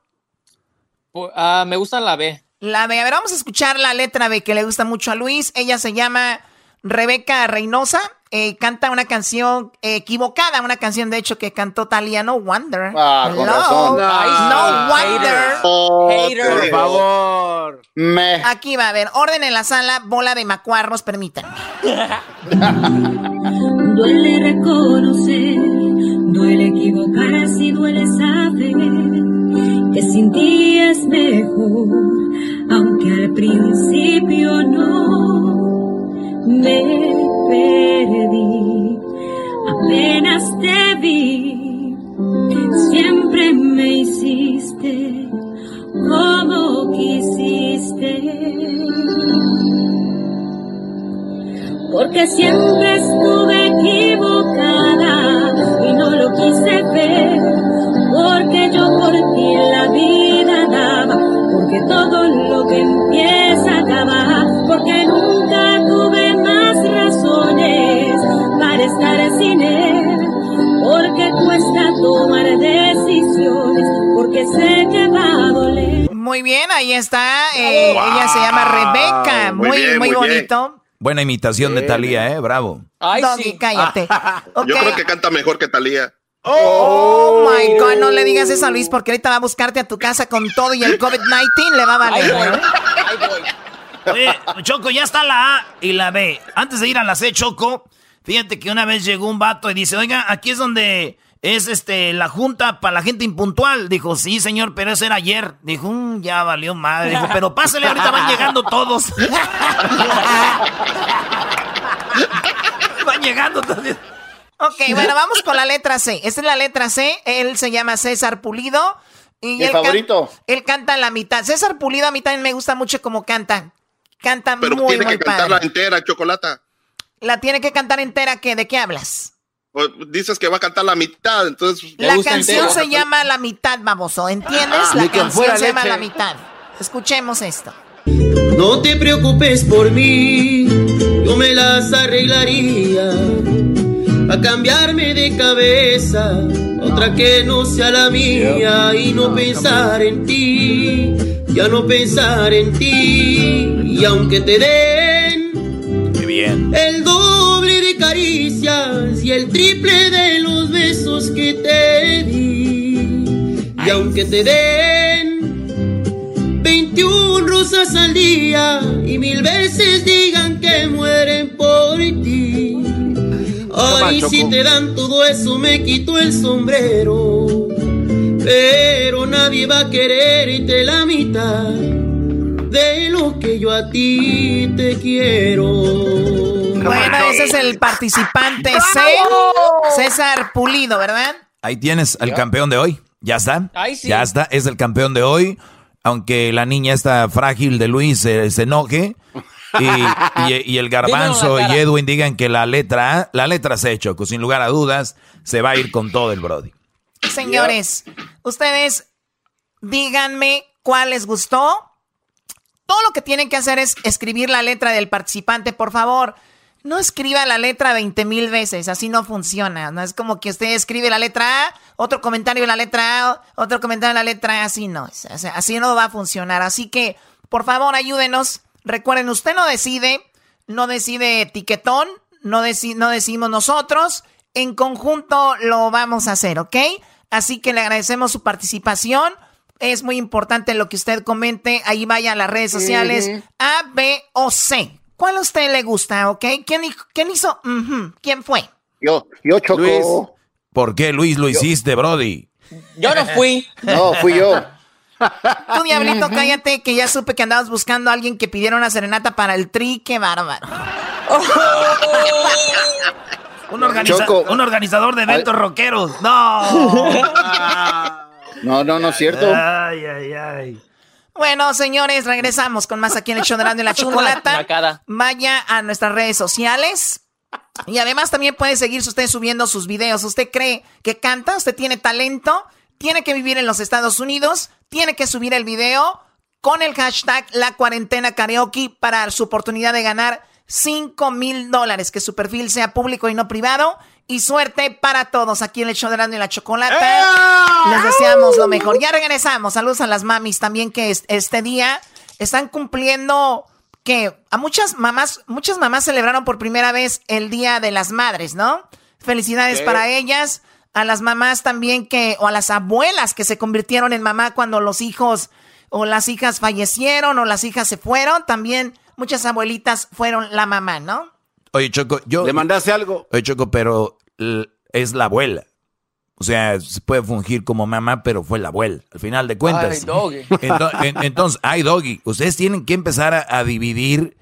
Ah, me gusta la B. La B. A ver, vamos a escuchar la letra B que le gusta mucho a Luis. Ella se llama Rebeca Reynosa eh, canta una canción equivocada, una canción de hecho que cantó Talia No Wonder. Ah, con razón. No, Wonder. Hater. Por favor. Me. Aquí va a haber orden en la sala, bola de macuarros, permítanme. *laughs* duele reconocer, duele equivocarse, duele saber que sin ti es mejor, aunque al principio no me perdí, apenas te vi, siempre me hiciste como quisiste. Porque siempre estuve equivocada y no lo quise ver, porque yo por ti la vida porque sé que va a doler. Muy bien, ahí está. Eh, ella se llama Rebeca. Muy, muy, bonito. Buena imitación de Talía, ¿eh? Bravo. Ay, sí. cállate. *laughs* Yo creo que canta mejor que Talía. Oh, my God, no le digas eso a Luis porque ahorita va a buscarte a tu casa con todo y el COVID-19 le va a valer. ¿eh? Oye, Choco, ya está la A y la B. Antes de ir a la C, Choco, fíjate que una vez llegó un vato y dice, oiga, aquí es donde es este la junta para la gente impuntual. Dijo, sí, señor, pero eso era ayer. Dijo, mm, ya valió madre. Dijo, pero pásale, ahorita van llegando todos. *laughs* van llegando todos. Ok, bueno, vamos con la letra C. Esta es la letra C. Él se llama César Pulido. Y Mi favorito. él canta la mitad. César Pulido a mí también me gusta mucho cómo canta. Canta Pero muy, tiene que cantarla entera, Chocolata. La tiene que cantar entera, ¿qué? ¿De qué hablas? Pues, dices que va a cantar la mitad, entonces... La canción se llama La Mitad, baboso, ¿entiendes? la canción se llama La Mitad. Escuchemos esto. No te preocupes por mí, yo me las arreglaría. A cambiarme de cabeza, otra que no sea la mía y no pensar en ti, ya no pensar en ti. Y aunque te den bien. Y el triple de los besos que te di, y aunque te den 21 rosas al día y mil veces digan que mueren por ti. Ay, si te dan todo eso me quito el sombrero. Pero nadie va a quererte la mitad de lo que yo a ti te quiero. Bueno, ese es el participante C, César Pulido, ¿verdad? Ahí tienes al campeón de hoy. Ya está. Ay, sí. Ya está. Es el campeón de hoy. Aunque la niña está frágil de Luis se, se enoje. Y, y- y el *laughs* garbanzo y. Edwin digan que la letra A, la letra C, Choco, sin lugar a dudas, se va a ir con todo el Brody. Señores, ustedes díganme cuál les gustó. Todo lo que tienen que hacer es escribir la letra del participante, por favor. No escriba la letra 20 mil veces, así no funciona. No es como que usted escribe la letra A, otro comentario en la letra A, otro comentario en la letra A, así no. O sea, así no va a funcionar. Así que, por favor, ayúdenos. Recuerden, usted no decide, no decide etiquetón, no, deci- no decimos nosotros. En conjunto lo vamos a hacer, ¿ok? Así que le agradecemos su participación. Es muy importante lo que usted comente. Ahí vaya a las redes sociales. A, B o C. ¿Cuál a usted le gusta, ok? ¿Quién, hizo? ¿Quién fue? Yo, yo choco. Luis. ¿Por qué, Luis, lo hiciste, Brody? Yo no fui. *laughs* No, fui yo. *laughs* Tú, Diablito, cállate, que ya supe que andabas buscando a alguien que pidiera una serenata para el tri. ¡Qué bárbaro! *laughs* Un, organiza- Choco. un organizador de eventos rockeros. No. No, no, no es cierto. Ay, ay, ay. Bueno, señores, regresamos con más aquí en el show de y la *laughs* Chocolata. Vaya a nuestras redes sociales. Y además también puede seguirse usted subiendo sus videos. ¿Usted cree que canta? ¿Usted tiene talento? Tiene que vivir en los Estados Unidos. Tiene que subir el video con el hashtag La Cuarentena Karaoke para su oportunidad de ganar 5 mil dólares. Que su perfil sea público y no privado. Y suerte para todos aquí en el show de Erasmo y la Chocolata. Les deseamos lo mejor. Ya regresamos. Saludos a las mamis también que es- este día están cumpliendo que a muchas mamás, muchas mamás celebraron por primera vez el Día de las Madres, ¿no? Felicidades para ellas, a las mamás también que, o a las abuelas que se convirtieron en mamá cuando los hijos o las hijas fallecieron o las hijas se fueron, también muchas abuelitas fueron la mamá, ¿no? Oye, Choco, yo. ¿Le mandaste algo? Oye, Choco, pero es la abuela. O sea, se puede fungir como mamá, pero fue la abuela, al final de cuentas. Ay, doggy. *laughs* Ento- en- entonces, ay, Doggy, ustedes tienen que empezar a, a dividir,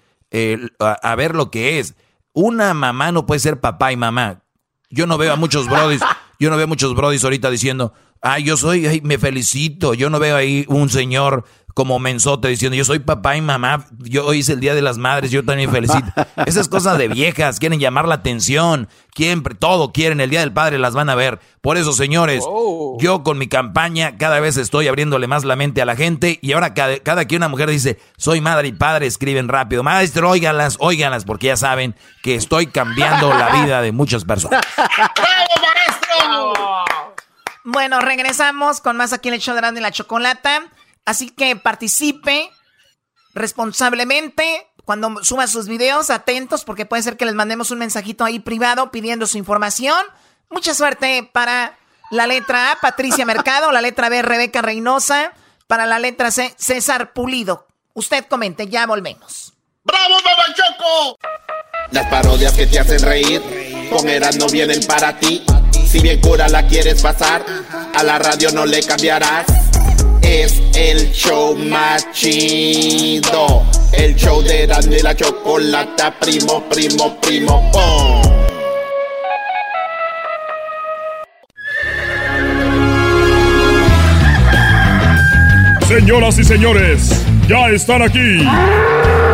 a, a ver lo que es. Una mamá no puede ser papá y mamá. Yo no veo a muchos brodis, yo no veo a muchos brodis ahorita diciendo, ay, yo soy, ay, me felicito. Yo no veo ahí un señor como mensote diciendo, yo soy papá y mamá, yo hoy es el Día de las Madres, yo también felicito. *laughs* Esas cosas de viejas, quieren llamar la atención, quieren, todo quieren, el Día del Padre las van a ver. Por eso, señores, yo con mi campaña cada vez estoy abriéndole más la mente a la gente y ahora cada, cada que una mujer dice, soy madre y padre, escriben rápido, maestro, óiganlas, óiganlas, porque ya saben que estoy cambiando la *laughs* vida de muchas personas. Bueno, regresamos con más aquí en el show de la Chocolata. Así que participe responsablemente cuando suba sus videos, atentos porque puede ser que les mandemos un mensajito ahí privado pidiendo su información. Mucha suerte para la letra A, Patricia Mercado, la letra B, Rebeca Reynosa, para la letra C, César Pulido. Usted comente, ya volvemos. ¡Bravo, Baba Choco! Las parodias que te hacen reír, con Eras no vienen para ti. Si bien cura la quieres pasar, a la radio no le cambiarás. Es el show más chido. El show de y la chocolata, primo, primo, primo, pum. Señoras y señores, ya están aquí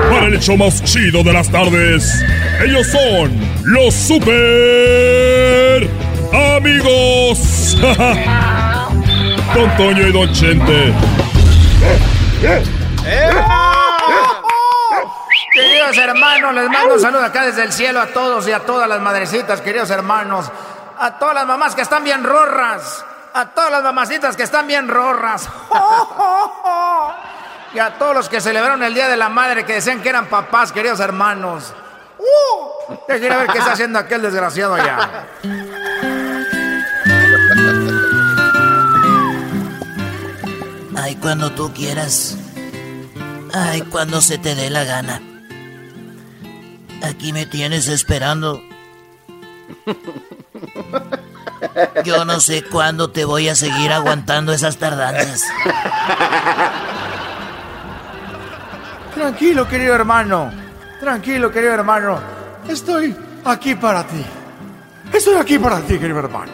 para el hecho más chido de las tardes. Ellos son los super amigos. *laughs* Don Toño y Don Chente. Queridos hermanos, les mando un saludo acá desde el cielo a todos y a todas las madrecitas, queridos hermanos. A todas las mamás que están bien rorras. A todas las mamacitas que están bien rorras. Y a todos los que celebraron el Día de la Madre que decían que eran papás, queridos hermanos. ¡Uh! ver qué está haciendo aquel desgraciado allá. Ay, cuando tú quieras. Ay, cuando se te dé la gana. Aquí me tienes esperando. Yo no sé cuándo te voy a seguir aguantando esas tardanzas. Tranquilo, querido hermano. Tranquilo, querido hermano. Estoy aquí para ti. Estoy aquí para ti, querido hermano.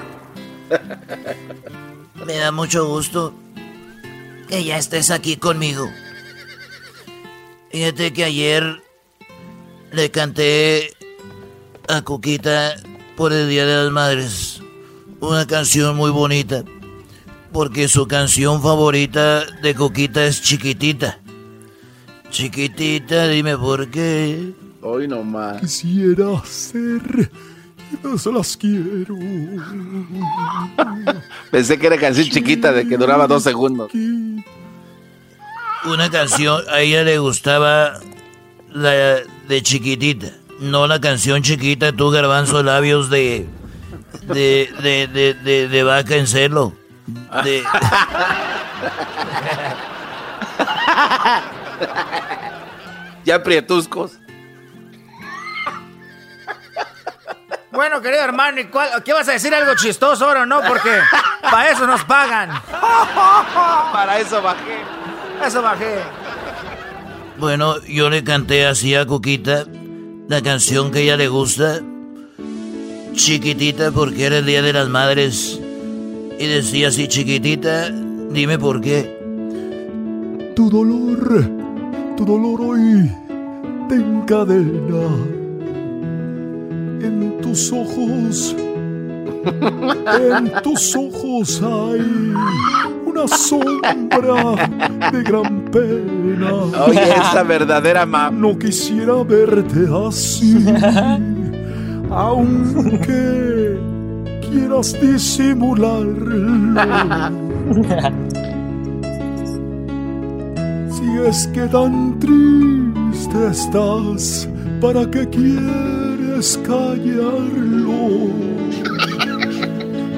Me da mucho gusto que ya estés aquí conmigo. Fíjate que ayer le canté a Cuquita por el Día de las Madres una canción muy bonita. Porque su canción favorita de Cuquita es Chiquitita. Chiquitita, dime por qué. Hoy nomás. Quisiera ser. No se las quiero. Pensé que era canción chiquita de que duraba dos segundos. Una canción, a ella le gustaba la de chiquitita. No la canción chiquita, tú garbanzo labios de. de. de. de, de, de vaca en celo. De. *laughs* ya prietuscos. Bueno, querido hermano, ¿y cuál, ¿qué vas a decir algo chistoso ahora no? Porque para eso nos pagan. *laughs* para eso bajé. Eso bajé. Bueno, yo le canté así a Cuquita la canción que a ella le gusta. Chiquitita porque era el Día de las Madres. Y decía así, chiquitita, dime por qué. Tu dolor, tu dolor hoy te encadena en tus ojos. En tus ojos hay una sombra de gran pena. Oye, esa verdadera mamá. No quisiera verte así, aunque quieras disimularlo. Si es que tan triste estás, ¿para qué quieres callarlo?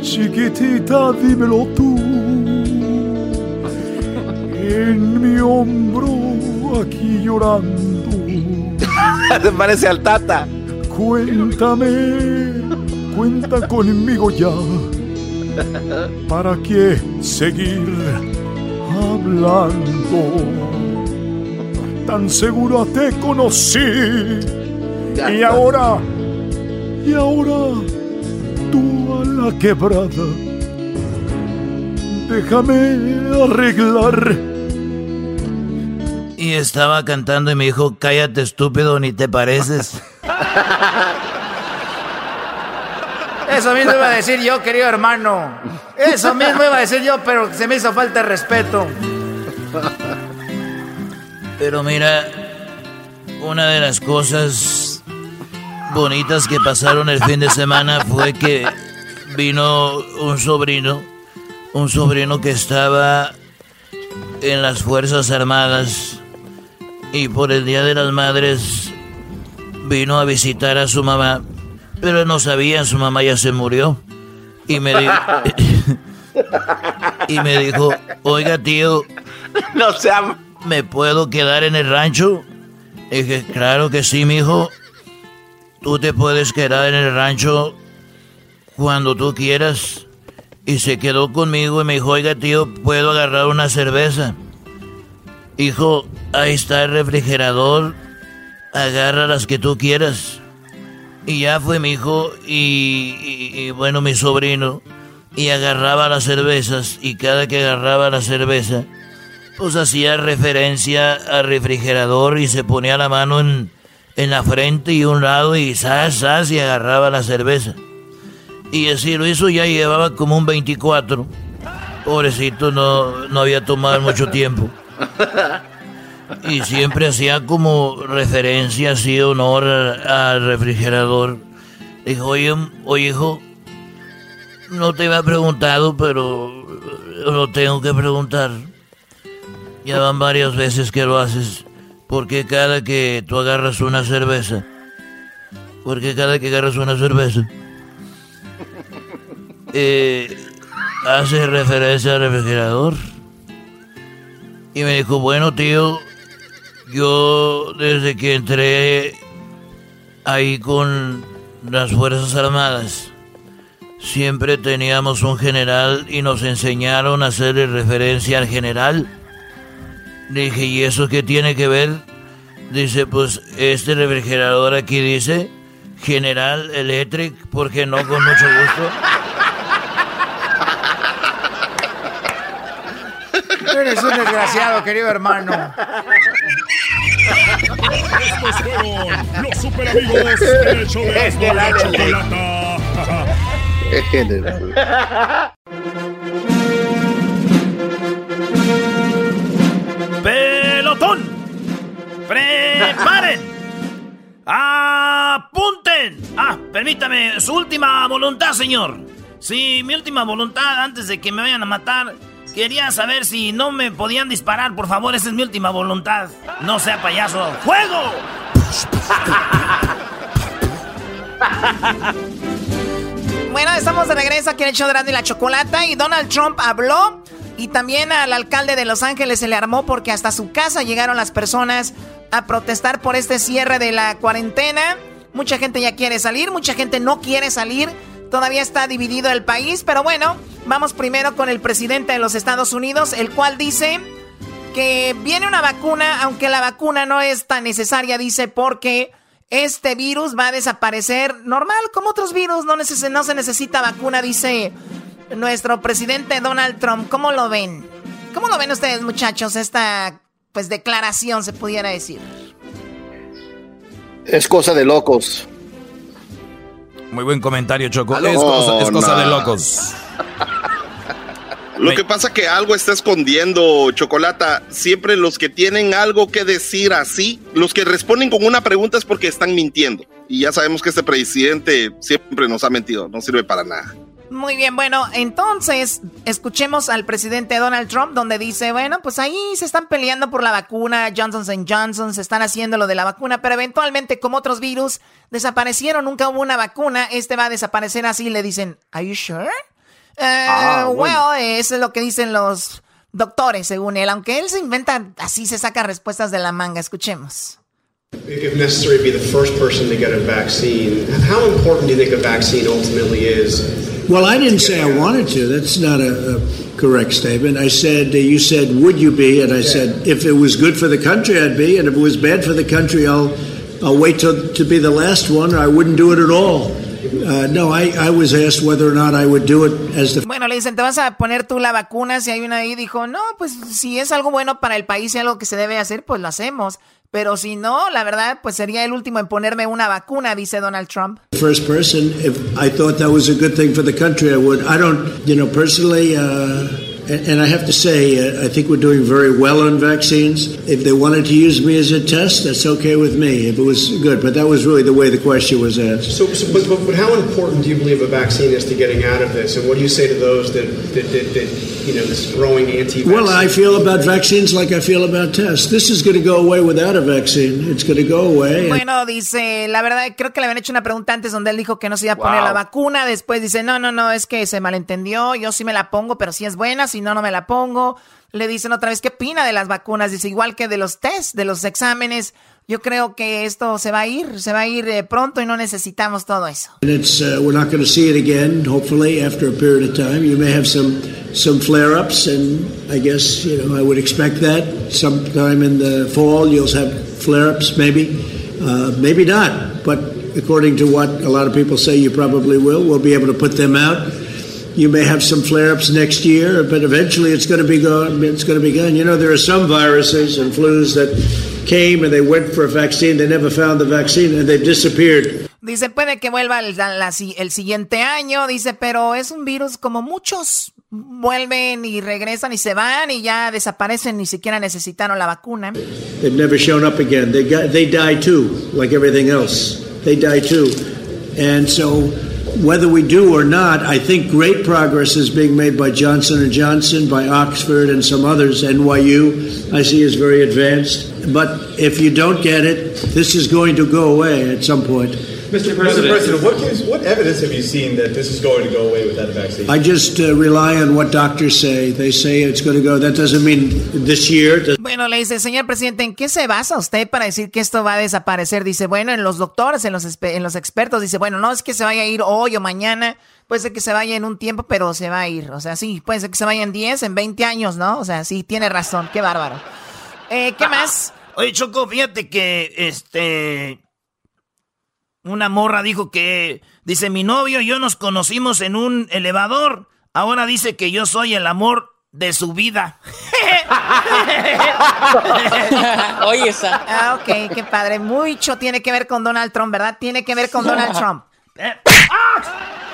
Chiquitita, dímelo tú. En mi hombro, aquí llorando. *laughs* Se parece al Tata. Cuéntame, cuenta conmigo ya. ¿Para qué seguir hablando? Tan seguro te conocí. Y ahora, y ahora, tú a la quebrada. Déjame arreglar. Y estaba cantando y me dijo, cállate estúpido, ni te pareces. *laughs* Eso mismo iba a decir yo, querido hermano. Eso mismo iba a decir yo, pero se me hizo falta de respeto. Pero mira, una de las cosas bonitas que pasaron el fin de semana fue que vino un sobrino, un sobrino que estaba en las Fuerzas Armadas y por el Día de las Madres vino a visitar a su mamá, pero no sabía, su mamá ya se murió. Y me, dijo, *laughs* y me dijo, oiga tío, *laughs* no sea... ¿me puedo quedar en el rancho? Dije, claro que sí, mijo. Tú te puedes quedar en el rancho cuando tú quieras. Y se quedó conmigo y me dijo, oiga tío, ¿puedo agarrar una cerveza? Hijo, ahí está el refrigerador. Agarra las que tú quieras. Y ya fue mi hijo y, bueno, mi sobrino. Y agarraba las cervezas. Y cada que agarraba la cerveza, pues hacía referencia al refrigerador y se ponía la mano en, en la frente y un lado y zas, zas, y agarraba la cerveza. Y así lo hizo, ya llevaba como un 24. Pobrecito, no, no había tomado mucho tiempo. Y siempre hacía como referencia, así honor al refrigerador. Dijo, oye, oye, hijo, no te había preguntado, pero lo tengo que preguntar. Ya van varias veces que lo haces. Porque cada que tú agarras una cerveza, porque cada que agarras una cerveza, *laughs* eh, hace referencia al refrigerador. Y me dijo, bueno tío, yo desde que entré ahí con las Fuerzas Armadas, siempre teníamos un general y nos enseñaron a hacerle referencia al general. Dije, ¿y eso qué tiene que ver? Dice, pues este refrigerador aquí dice General Electric, porque no con mucho gusto. Eres un desgraciado, querido hermano. Estos fueron los super amigos show de la chocolata. *laughs* ¡Apunten! Ah, permítame, su última voluntad, señor. Sí, mi última voluntad antes de que me vayan a matar. Quería saber si no me podían disparar, por favor, esa es mi última voluntad. No sea payaso. ¡Fuego! Bueno, estamos de regreso aquí en el show de y la Chocolata y Donald Trump habló y también al alcalde de Los Ángeles se le armó porque hasta su casa llegaron las personas a protestar por este cierre de la cuarentena. Mucha gente ya quiere salir, mucha gente no quiere salir. Todavía está dividido el país, pero bueno, vamos primero con el presidente de los Estados Unidos, el cual dice que viene una vacuna, aunque la vacuna no es tan necesaria, dice, porque este virus va a desaparecer normal como otros virus, no, no se necesita vacuna, dice nuestro presidente Donald Trump. ¿Cómo lo ven? ¿Cómo lo ven ustedes, muchachos, esta pues declaración, se pudiera decir? Es cosa de locos. Muy buen comentario, Choco. es, cosa, de locos. Lo que pasa que algo está escondiendo, Chocolata. Siempre los que tienen algo que decir así, los que responden con una pregunta es porque están mintiendo. Y ya sabemos que este presidente siempre nos ha mentido, no sirve para nada. Muy bien, bueno, entonces escuchemos al presidente Donald Trump donde dice, bueno, pues ahí se están peleando por la vacuna, Johnson Johnson, se están haciendo lo de la vacuna, pero eventualmente como otros virus desaparecieron, nunca hubo una vacuna, este va a desaparecer así, le dicen, ¿Are you sure? Eh, ah, well, eso es lo que dicen los doctores, según él, aunque él se inventa así, se saca respuestas de la manga, escuchemos. If necessary, be the first person to get a vaccine. How important do you think a vaccine ultimately is Well, I didn't say I wanted to. That's not a, a correct statement. I said, uh, you said, would you be? And I yeah. said, if it was good for the country, I'd be. And if it was bad for the country, I'll, I'll wait till, to be the last one, or I wouldn't do it at all. Uh, no, I, I was asked whether or not I would do it as the... Bueno, le dicen, ¿te vas a poner tú la vacuna si hay una ahí? Dijo, no, pues si es algo bueno para el país y algo que se debe hacer, pues lo hacemos. Pero si no, la verdad, pues sería el último en ponerme una vacuna, dice Donald Trump. First person, if I thought that was a good thing for the country, I would. I don't, you know, personally, uh, and I have to say, uh, I think we're doing very well on vaccines. If they wanted to use me as a test, that's okay with me. If it was good, but that was really the way the question was asked. So, so but, but, but, how important do you believe a vaccine is to getting out of this? And what do you say to those that, that, that, that you know, this growing anti Well, I feel about vaccines like I feel about tests. This is going to go away without a vaccine. It's going to go away. Bueno, dice, la verdad, creo que le habían hecho una pregunta antes donde él dijo que no se iba a poner wow. la vacuna. Después dice, no, no, no, es que se malentendió. Yo sí me la pongo, pero si es buena, si no, no me la pongo. Le dicen otra vez, ¿qué opina de las vacunas? Dice, igual que de los tests, de los exámenes. Yo creo que esto se va a ir, se va a ir eh, pronto y no necesitamos todo eso. Some flare-ups, and I guess, you know, I would expect that. Sometime in the fall, you'll have flare-ups, maybe. Uh, maybe not, but according to what a lot of people say, you probably will. We'll be able to put them out. You may have some flare-ups next year, but eventually it's going to be gone. It's going to be gone. You know, there are some viruses and flus that came and they went for a vaccine. They never found the vaccine and they disappeared. Dice, puede que vuelva el, la, el siguiente año. Dice, pero es un virus como muchos vuelven y regresan y se van y ya desaparecen, ni siquiera necesitaron la vacuna. They've never shown up again. They, got, they die too, like everything else. They die too. And so whether we do or not, I think great progress is being made by Johnson & Johnson, by Oxford and some others. NYU, I see, is very advanced. But if you don't get it, this is going to go away at some point. Mr. President, Mr. President what, gives, what evidence have you seen that this is going to go away without a vaccine? I just uh, rely on what doctors say. They say it's going to go. That doesn't mean this year. Bueno, le dice, señor presidente, ¿en qué se basa usted para decir que esto va a desaparecer? Dice, bueno, en los doctores, en los, en los expertos. Dice, bueno, no es que se vaya a ir hoy o mañana. Puede ser que se vaya en un tiempo, pero se va a ir. O sea, sí, puede ser que se vaya en 10, en 20 años, ¿no? O sea, sí, tiene razón. Qué bárbaro. Eh, ¿Qué más? Oye, Choco, fíjate que este una morra dijo que, dice, mi novio y yo nos conocimos en un elevador. Ahora dice que yo soy el amor de su vida. *laughs* Oye, esa. Ah, ok, qué padre. Mucho tiene que ver con Donald Trump, ¿verdad? Tiene que ver con Donald Trump. *laughs*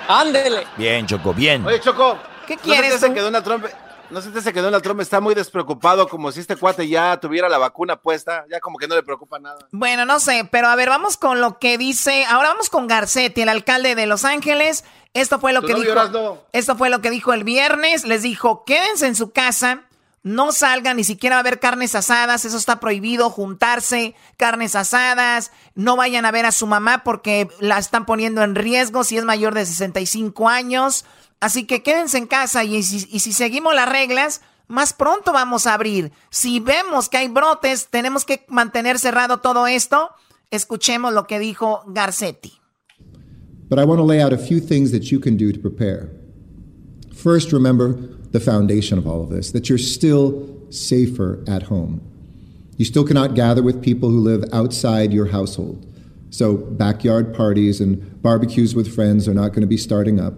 Ándele. Bien, Choco, bien. Oye, Choco. ¿Qué quieres? que Donald Trump ¿No sientes que Donald Trump está muy despreocupado como si este cuate ya tuviera la vacuna puesta? Ya como que no le preocupa nada. Bueno, no sé, pero a ver, vamos con lo que dice. Ahora vamos con Garcetti, el alcalde de Los Ángeles. Esto fue lo que dijo. Esto fue lo que dijo el viernes. Les dijo: quédense en su casa. No salgan, ni siquiera va a haber carnes asadas, eso está prohibido, juntarse, carnes asadas, no vayan a ver a su mamá porque la están poniendo en riesgo si es mayor de 65 años. Así que quédense en casa y si, seguimos las reglas, más pronto vamos a abrir. Si vemos que hay brotes, tenemos que mantener cerrado todo esto. Escuchemos lo que dijo Garcetti. But I want to lay out a few things that you can do to prepare. First, remember the foundation of all of this that you're still safer at home. You still cannot gather with people who live outside your household. So, backyard parties and barbecues with friends are not going to be starting up.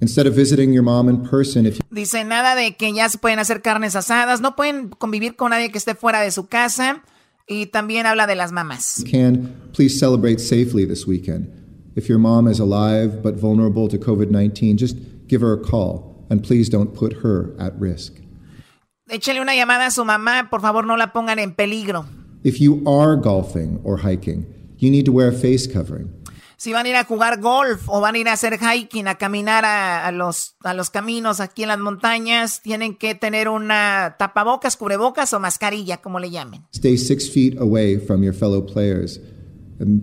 Instead of visiting your mom in person, if Dice nada de que ya se pueden hacer carnes asadas, no pueden convivir con nadie que esté fuera de su casa y también habla de las mamás. Can please celebrate safely this weekend. If your mom is alive but vulnerable to COVID-19, just give her a call and please don't put her at risk. Échale una llamada a su mamá, por favor no la pongan en peligro. If you are golfing or hiking, you need to wear a face covering. Si van a ir a jugar golf o van a ir a hacer hiking, a caminar a, los, a los caminos aquí en las montañas, tienen que tener una tapabocas, cubrebocas o mascarilla, como le llamen. Stay six feet away from your fellow players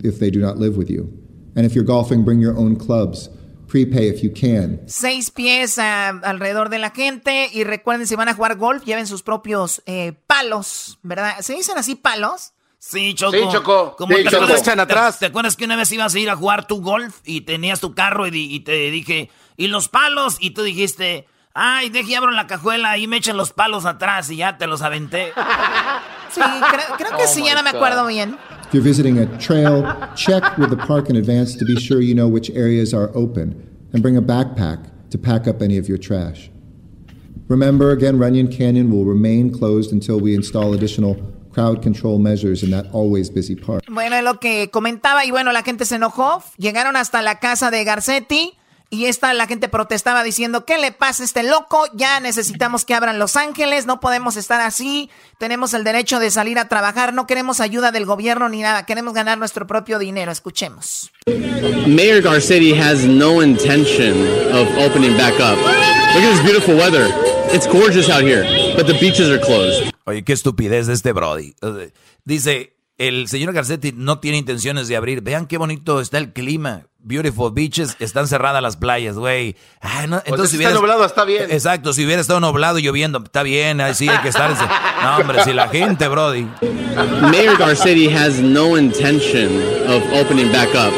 if they do not live with you. And if you're golfing, bring your own clubs. Prepay if you can. Seis pies alrededor de la gente y recuerden si van a jugar golf, lleven sus propios eh, palos, ¿verdad? ¿Se dicen así palos? Sí, Choco. Sí, Choco. Como te, echan atrás. ¿Te acuerdas que una vez ibas a ir a jugar tu golf y tenías tu carro y, te dije, ¿y los palos? Y tú dijiste, ay, deje abro la cajuela y me echen los palos atrás y ya te los aventé. *laughs* Sí, creo, que oh sí, ya no me acuerdo bien. If you're visiting a trail, check with the park in advance to be sure you know which areas are open and bring a backpack to pack up any of your trash. Remember, again, Runyon Canyon will remain closed until we install additional crowd control measures in that always busy park. Bueno, lo que comentaba y bueno, la gente se enojó, llegaron hasta la casa de Garcetti y esta la gente protestaba diciendo, ¿qué le pasa a este loco? Ya necesitamos que abran Los Ángeles, no podemos estar así, tenemos el derecho de salir a trabajar, no queremos ayuda del gobierno ni nada, queremos ganar nuestro propio dinero. Escuchemos. Mayor Garcetti has no intention of opening back up. Look at this beautiful weather. It's gorgeous out here, but the beaches are closed. Oye, qué estupidez de este Brody. Dice, el señor Garcetti no tiene intenciones de abrir. Vean qué bonito está el clima. Beautiful beaches, están cerradas las playas, güey. no, entonces, si está nublado, está bien. Exacto, si hubiera estado nublado y lloviendo, está bien, ahí sí hay que estar. no, hombre, si la gente, Brody. Mayor Garcetti has no intention of opening back up.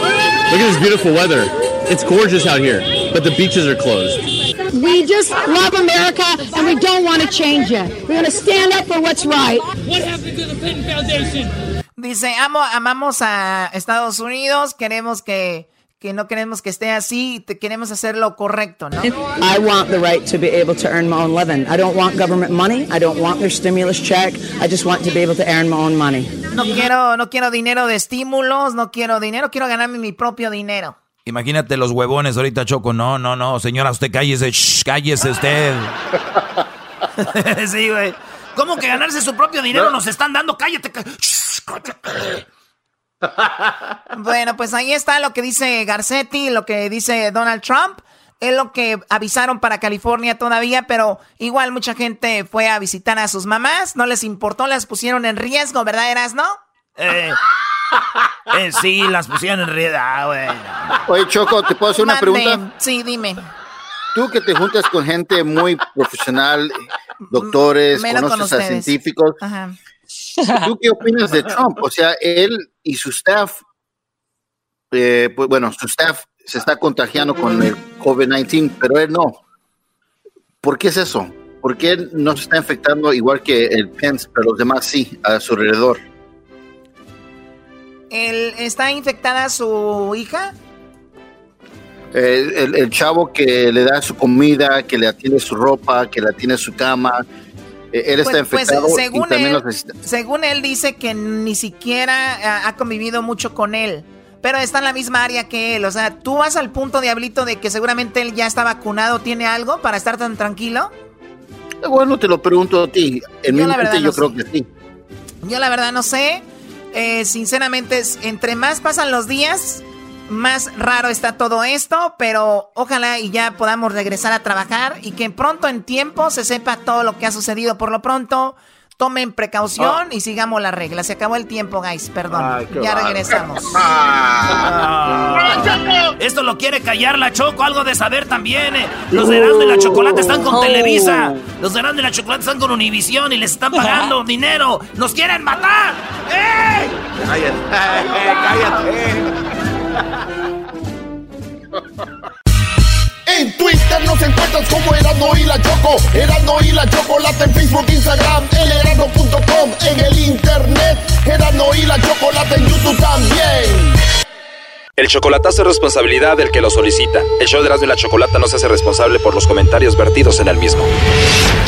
Look at this beautiful weather. It's gorgeous out here, but the beaches are closed. We just love America and we don't want to change it. We're going to stand up for what's right. What happened to the Clinton Foundation? Dice, amo, amamos a Estados Unidos, queremos que, que no queremos que esté así, te queremos hacer lo correcto, ¿no? I want the right to be able to earn my own living. I don't want government money. I don't want their stimulus check. I just want to be able to earn my own money. No quiero, no quiero dinero de estímulos, no quiero dinero, quiero ganarme mi propio dinero. Imagínate los huevones ahorita, Choco. No, no, no, señora, usted cállese, shh, cállese usted. *laughs* sí, güey. ¿Cómo que ganarse su propio dinero nos están dando? Cállate. Shh, cállate. *laughs* bueno, pues ahí está lo que dice Garcetti, lo que dice Donald Trump. Es lo que avisaron para California todavía, pero igual mucha gente fue a visitar a sus mamás, no les importó, las pusieron en riesgo, ¿verdad, Eras, no? Eh, eh, sí, las pusieron en riesgo. Ah, Oye, Choco, ¿te puedo hacer una pregunta? Sí, dime. Tú que te juntas con gente muy profesional, doctores, conoces a científicos. Ajá. ¿Tú qué opinas de Trump? O sea, él y su staff, eh, pues bueno, su staff se está contagiando con el COVID-19, pero él no. ¿Por qué es eso? ¿Por qué él no se está infectando igual que el Pence, pero los demás sí, a su alrededor? ¿Él ¿Está infectada su hija? El, el, chavo que le da su comida, que le atiende su ropa, que le atiende su cama, él está pues, pues, según y también él, Según él dice que ni siquiera ha convivido mucho con él, pero está en la misma área que él. O sea, ¿tú vas al punto, Diablito, de que seguramente él ya está vacunado, tiene algo para estar tan tranquilo? Eh, bueno, te lo pregunto a ti. En yo mi mente yo creo que sí. Yo la verdad no sé. Eh, sinceramente, entre más pasan los días, más raro está todo esto, pero ojalá y ya podamos regresar a trabajar y que pronto en tiempo se sepa todo lo que ha sucedido. Por lo pronto, tomen precaución y sigamos la regla. Se acabó el tiempo, guys, perdón. ya regresamos. *laughs* Esto lo quiere callar la Choco, algo de saber también. Eh. Los de Erasmo y la Chocolate están con Televisa. Los de Erasmo y la Chocolate están con Univisión y les están pagando *laughs* dinero. ¡Nos quieren matar! ¡Eh! cállate. En Twitter nos encuentras como Erasmo y la Choco, Erasmo y la Chocolate en Facebook, Instagram, elerasmo.com, en el internet, Erasmo y la Chocolate en YouTube también. El chocolatazo es responsabilidad del que lo solicita. El show de Erasmo y la Chocolata no se hace responsable por los comentarios vertidos en el mismo.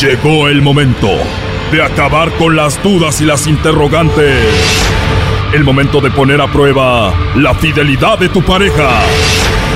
Llegó el momento de acabar con las dudas y las interrogantes. El momento de poner a prueba la fidelidad de tu pareja.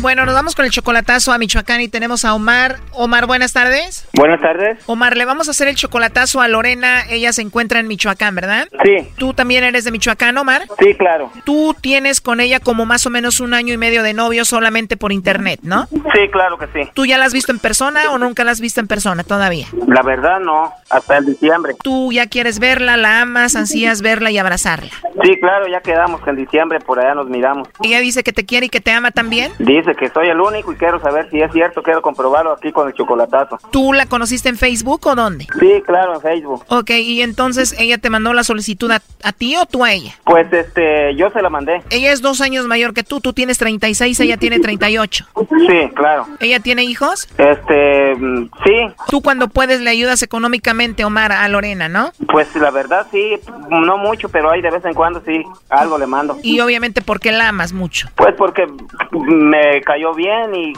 Bueno, nos vamos con el chocolatazo a Michoacán y tenemos a Omar. Omar, buenas tardes. Buenas tardes. Omar, le vamos a hacer el chocolatazo a Lorena. Ella se encuentra en Michoacán, ¿verdad? Sí. ¿Tú también eres de Michoacán, Omar? Sí, claro. Tú tienes con ella como más o menos un año y medio de novio solamente por internet, ¿no? Sí, claro que sí. ¿Tú ya la has visto en persona o nunca la has visto en persona todavía? La verdad no, hasta el diciembre. ¿Tú ya quieres verla, la amas, ansías verla y abrazarla? Sí, claro, ya quedamos que en diciembre por allá nos miramos. ¿Ella dice que te quiere y que te ama también? Dice que soy el único y quiero saber si es cierto, quiero comprobarlo aquí con el chocolatazo. ¿Tú la conociste en Facebook o dónde? Sí, claro, en Facebook. Ok, y entonces ella te mandó la solicitud a, a ti o tú a ella? Pues este, yo se la mandé. Ella es dos años mayor que tú, tú tienes 36, ella tiene 38. Sí, claro. ¿Ella tiene hijos? Este, mm, sí. Tú cuando puedes le ayudas económicamente, Omar, a Lorena, ¿no? Pues la verdad sí, no mucho, pero ahí de vez en cuando sí, algo le mando. Y obviamente porque la amas mucho. Pues porque me cayó bien y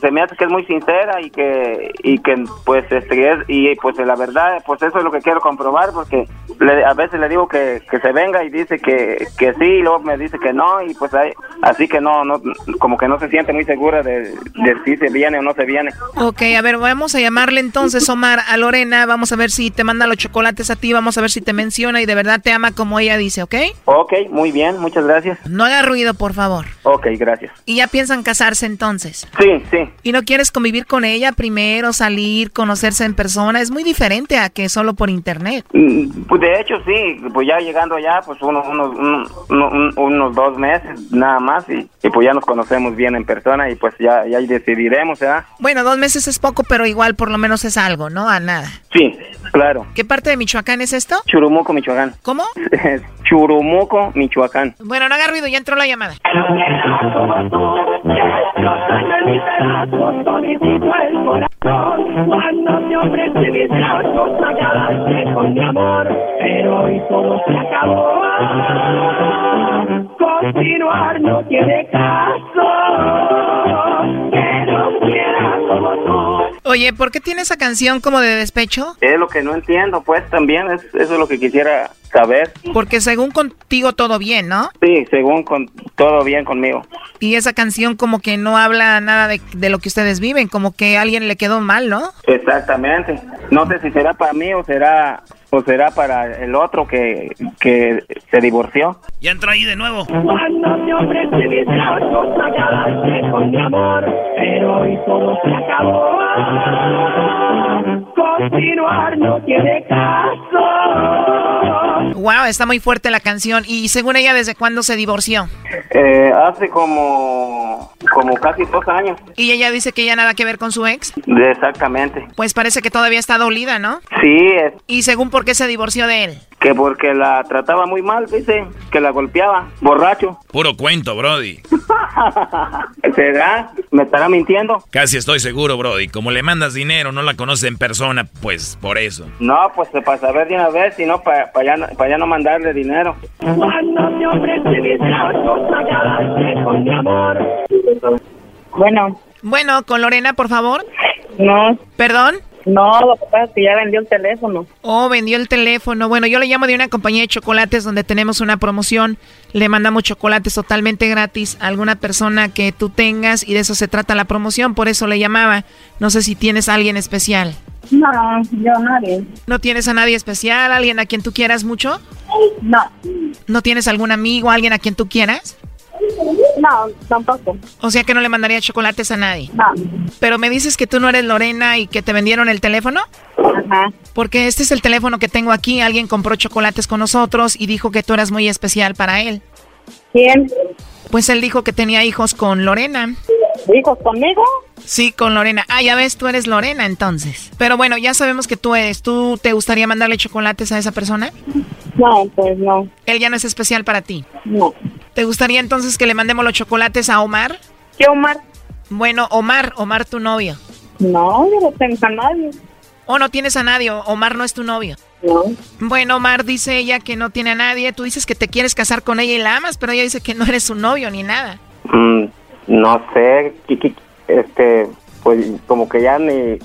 se me hace que es muy sincera y que y que pues este es y pues la verdad pues eso es lo que quiero comprobar porque le- a veces le digo que, que se venga y dice que, que sí y luego me dice que no y pues ahí- así que no no como que no se siente muy segura de, de si se viene o no se viene. Ok, a ver, vamos a llamarle entonces, Omar, a Lorena. Vamos a ver si te manda los chocolates a ti. Vamos a ver si te menciona y de verdad te ama como ella dice, ¿ok? Ok, muy bien, muchas gracias. No haga ruido, por favor. Ok, gracias. Y ya piensan casarse entonces. Sí, sí. ¿Y no quieres convivir con ella primero, salir, conocerse en persona? Es muy diferente a que solo por internet. Mm, Pues de hecho sí, pues ya llegando allá, pues uno, unos, un- un- unos dos meses nada más y, y pues ya nos conocemos bien en persona y pues ya, ya decidiremos, ¿verdad? Bueno, dos meses es poco, pero igual por lo menos es algo, ¿no? A nada. Sí, claro. ¿Qué parte de Michoacán es esto? Churumuco, Michoacán. ¿Cómo? *laughs* Churumuco, Michoacán. Bueno, no haga ruido, ya entró la llamada. Oye, ¿por qué tiene esa canción como de despecho? Es lo que no entiendo, pues también es, eso es lo que quisiera saber. Porque según contigo todo bien, ¿no? Sí, según con todo bien conmigo. Y esa canción como que no habla nada de, de lo que ustedes viven, como que a alguien le quedó mal, ¿no? Exactamente. No sé si será para mí o será o será para el otro que, que se divorció. Ya entró ahí de nuevo. Cuando te ofrecí mis brazos a quedarte con mi amor, pero hoy todo se acabó. Continuar no tiene caso. Wow, está muy fuerte la canción. Y según ella, ¿desde cuándo se divorció? Eh, hace como como casi dos años. Y ella dice que ya nada que ver con su ex. Exactamente. Pues parece que todavía está dolida, ¿no? Sí, es Y según por qué se divorció de él. Que porque la trataba muy mal, dice, que la golpeaba, borracho. Puro cuento, Brody. *laughs* ¿Será? ¿Me estará mintiendo? Casi estoy seguro, Brody. Como le mandas dinero, no la conoces en persona, pues por eso. No, pues para saber de una vez, si no, para ya, no- pa' ya no mandarle dinero. Cuando te ofrecí con mi amor. Bueno. Bueno, con Lorena, por favor. No. ¿Perdón? No, lo que pasa es que ya vendió el teléfono. Oh, vendió el teléfono. Bueno, yo le llamo de una compañía de chocolates donde tenemos una promoción. Le mandamos chocolates totalmente gratis a alguna persona que tú tengas y de eso se trata la promoción. Por eso le llamaba. No sé si tienes a alguien especial. No, yo nadie. ¿No tienes a nadie especial? ¿Alguien a quien tú quieras mucho? No. ¿No tienes algún amigo, alguien a quien tú quieras? No, tampoco. O sea que no le mandaría chocolates a nadie. No. Pero me dices que tú no eres Lorena y que te vendieron el teléfono. Ajá. Porque este es el teléfono que tengo aquí. Alguien compró chocolates con nosotros y dijo que tú eras muy especial para él. ¿Quién? Pues él dijo que tenía hijos con Lorena. ¿Hijos conmigo? Sí, con Lorena. Ah, ya ves, tú eres Lorena entonces. Pero bueno, ya sabemos que tú eres. ¿Tú te gustaría mandarle chocolates a esa persona? No, pues no. Él ya no es especial para ti. No. ¿Te gustaría entonces que le mandemos los chocolates a Omar? ¿Qué Omar? Bueno, Omar, Omar tu novio. No, yo no tengo a nadie. ¿O no tienes a nadie? Omar no es tu novio. No. Bueno, Omar dice ella que no tiene a nadie. Tú dices que te quieres casar con ella y la amas, pero ella dice que no eres su novio ni nada. Mm, no sé, este, pues como que ya ni...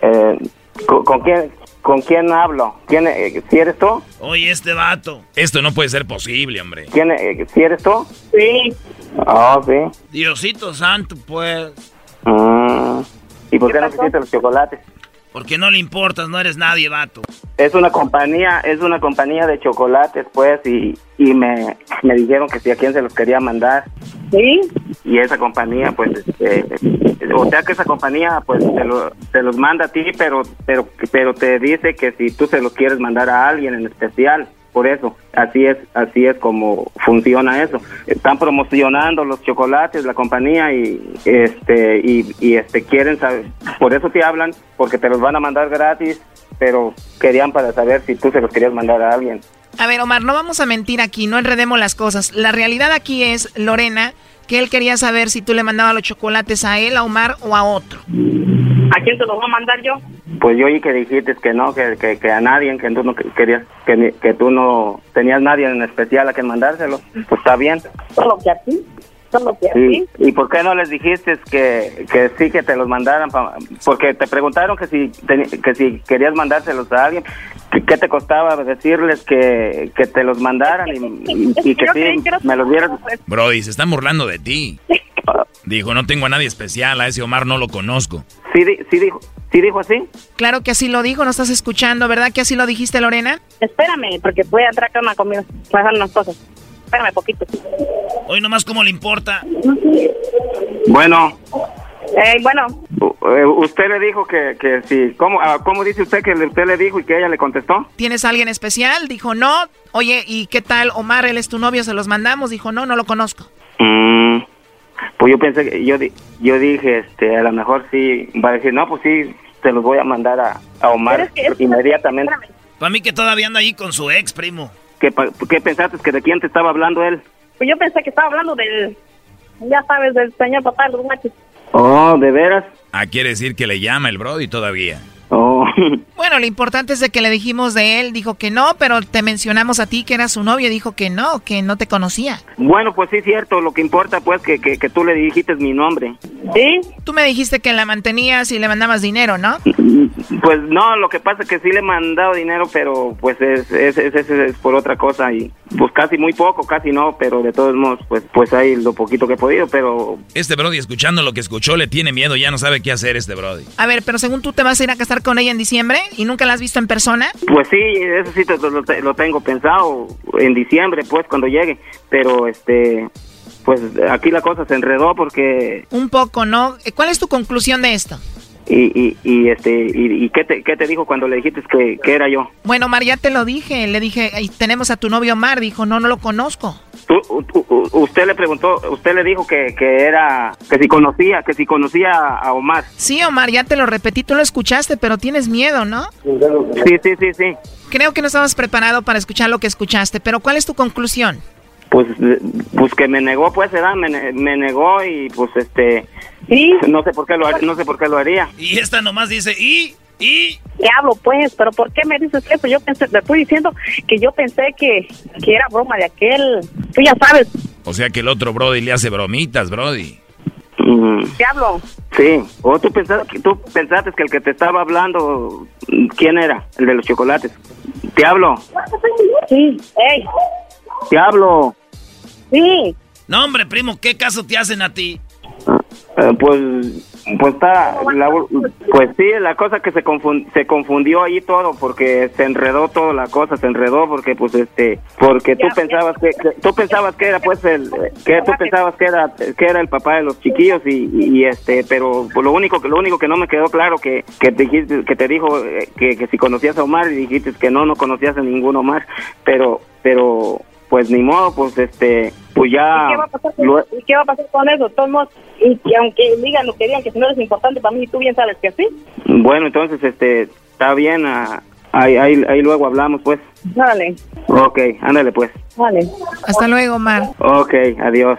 eh, ¿con, con quién, ¿Con quién hablo? ¿Quién, eh, ¿Si eres tú? Oye, este vato. Esto no puede ser posible, hombre. ¿Quién, eh, ¿Si eres tú? Sí. Oh, sí. Diosito santo, pues. Mm, ¿Y por qué, no quisiste los chocolates? Porque no le importas, no eres nadie, vato. Es una compañía, es una compañía de chocolates, pues, y, y me, me dijeron que si a quién se los quería mandar. Sí. Y esa compañía, pues, este, o sea que esa compañía, pues, te, lo- te los manda a ti, pero, pero, pero te dice que si tú se los quieres mandar a alguien en especial. Por eso, así es, así es como funciona eso. Están promocionando los chocolates, la compañía y este y, y, este quieren saber, por eso te hablan, porque te los van a mandar gratis, pero querían para saber si tú se los querías mandar a alguien. A ver, Omar, no vamos a mentir aquí, no enredemos las cosas. La realidad aquí es, Lorena, que él quería saber si tú le mandabas los chocolates a él, a Omar o a otro. ¿A quién te los voy a mandar yo? Pues yo oí que dijiste que no, que, que, que a nadie, que tú no querías, que, tú no tenías nadie en especial a quien mandárselo. Pues está bien. Solo que a ti. Solo que a ¿Y, ti. ¿Y por qué no les dijiste que, que sí que te los mandaran? pa- porque te preguntaron que si que si querías mandárselos a alguien, ¿qué, qué te costaba decirles que, que te los mandaran y, y- y que sí me los dieras? Brody, se están burlando de ti. *laughs* Dijo, no tengo a nadie especial, a ese Omar no lo conozco. Sí, di- sí dijo, sí dijo así. Claro que así lo dijo, no estás escuchando, ¿verdad que así lo dijiste, Lorena? Espérame, porque voy a entrar a una comida. Voy a dejar unas cosas. Espérame poquito. Hoy nomás cómo le importa. Bueno, Eh, bueno, eh, usted le dijo que, que sí. ¿Cómo, ah, ¿Cómo dice usted que le- usted le dijo y que ella le contestó? ¿Tienes a alguien especial? Dijo, no. Oye, ¿y qué tal Omar? Él es tu novio, se los mandamos. Dijo, no, no lo conozco. Mm, pues yo pensé que yo di- yo dije este a lo mejor sí va a decir no pues sí te los voy a mandar a, a Omar inmediatamente Para mí que todavía anda ahí con su ex, primo. ¿Qué, pa- ¿Qué pensaste que de quién te estaba hablando él? pues yo pensé que estaba hablando del, ya sabes, del señor papá de los machos. Oh, ¿de veras? Ah, quiere decir que le llama el Brody todavía. *laughs* Bueno, lo importante es de que le dijimos de él, dijo que no, pero te mencionamos a ti que era su novio, dijo que no, que no te conocía. Bueno, pues sí, cierto, lo que importa pues que, que, que tú le dijiste mi nombre. ¿Sí? Tú me dijiste que la mantenías y le mandabas dinero, ¿no? *laughs* Pues no, lo que pasa es que sí le he mandado dinero, pero pues es, es, es, es, por otra cosa y pues casi muy poco, casi no, pero de todos modos pues, pues hay lo poquito que he podido, pero... Este Brody escuchando lo que escuchó le tiene miedo, ya no sabe qué hacer este Brody. A ver, pero según tú te vas a ir a casar con ella en diciembre y nunca la has visto en persona. Pues sí, eso sí lo, lo tengo pensado en diciembre, pues cuando llegue, pero este pues aquí la cosa se enredó porque... Un poco, ¿no? ¿Cuál es tu conclusión de esto? Y, y, este y, qué, te, qué te dijo cuando le dijiste que, que, era yo bueno Mar ya te lo dije le dije tenemos a tu novio Mar dijo no no lo conozco usted le preguntó usted le dijo que, que, era que si conocía que si conocía a Omar. Sí Omar ya te lo repetí tú lo escuchaste pero tienes miedo no sí sí sí sí. Creo que no estabas preparado para escuchar lo que escuchaste pero cuál es tu conclusión pues pues que me negó pues ¿verdad? Me, me negó y pues este ¿Sí? no sé por qué lo no sé por qué lo haría y esta nomás dice y y hablo pues pero por qué me dices eso yo pensé te estoy diciendo que yo pensé que, que era broma de aquel tú ya sabes o sea que el otro Brody le hace bromitas Brody Diablo. Sí, o tú pensaste, tú pensaste que el que te estaba hablando, ¿quién era? El de los chocolates. Te hablo. Sí, hey. Te hablo. Sí. No, hombre, primo, ¿qué caso te hacen a ti? Eh, pues pues está pues sí la cosa que se se confundió ahí todo porque se enredó toda la cosa se enredó porque pues este porque tú pensabas que, tú pensabas que era pues el que tú pensabas que era que era el papá de los chiquillos y, este pero pues, lo único que lo único que no me quedó claro que que te dijiste que te dijo eh, que, que si conocías a Omar y dijiste que no no conocías a ningún Omar pero pero pues ni modo, pues este, pues ya... ¿Y qué va a pasar con, ¿qué va a pasar con eso? Todos y que aunque digan lo que digan, que si no eres importante para mí, tú bien sabes que sí. Bueno, entonces, este, está bien, uh, ahí, ahí, ahí luego hablamos, pues. Dale. Ok, ándale, pues. Dale. Hasta luego, Mar. Ok, adiós.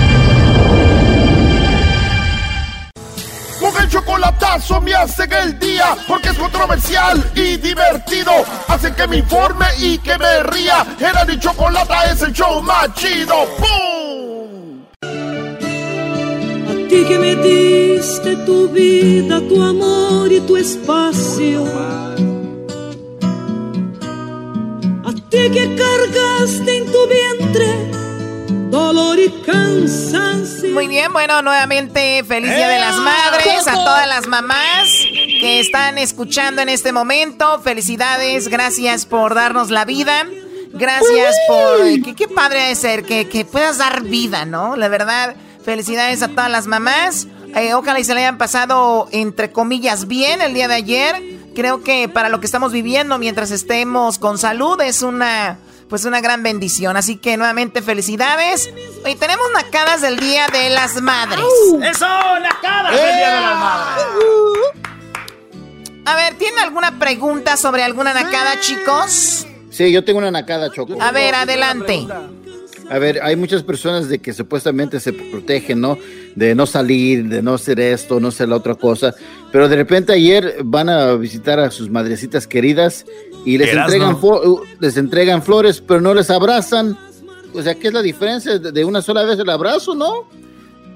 el chocolatazo me hacen el día porque es controversial y divertido. Hacen que me informe y que me ría. Era mi chocolata es el show más chido. ¡Pum! A ti que me diste tu vida, tu amor y tu espacio. A ti que cargaste en tu vientre dolor y cansancio. Muy bien, bueno, nuevamente feliz Día de las Madres a todas las mamás que están escuchando en este momento. Felicidades, gracias por darnos la vida. Gracias por... Qué, padre de ser que, que, puedas dar vida, ¿no? La verdad, felicidades a todas las mamás. Eh, ojalá y se le hayan pasado, entre comillas, bien el día de ayer. Creo que para lo que estamos viviendo mientras estemos con salud es una pues una gran bendición. Así que nuevamente felicidades. Hoy tenemos nacadas del Día de las Madres. ¡Eso! ¡Nacadas del Día de las Madres! A ver, ¿tienen alguna pregunta sobre alguna nacada, chicos? Sí, yo tengo una nacada, Choco. A ver, adelante. A ver, hay muchas personas de que supuestamente se protegen, ¿no? De no salir, de no hacer esto, no hacer la otra cosa. Pero de repente ayer van a visitar a sus madrecitas queridas y les entregan, uh, les entregan flores, pero no les abrazan. O sea, ¿qué es la diferencia de una sola vez el abrazo, no?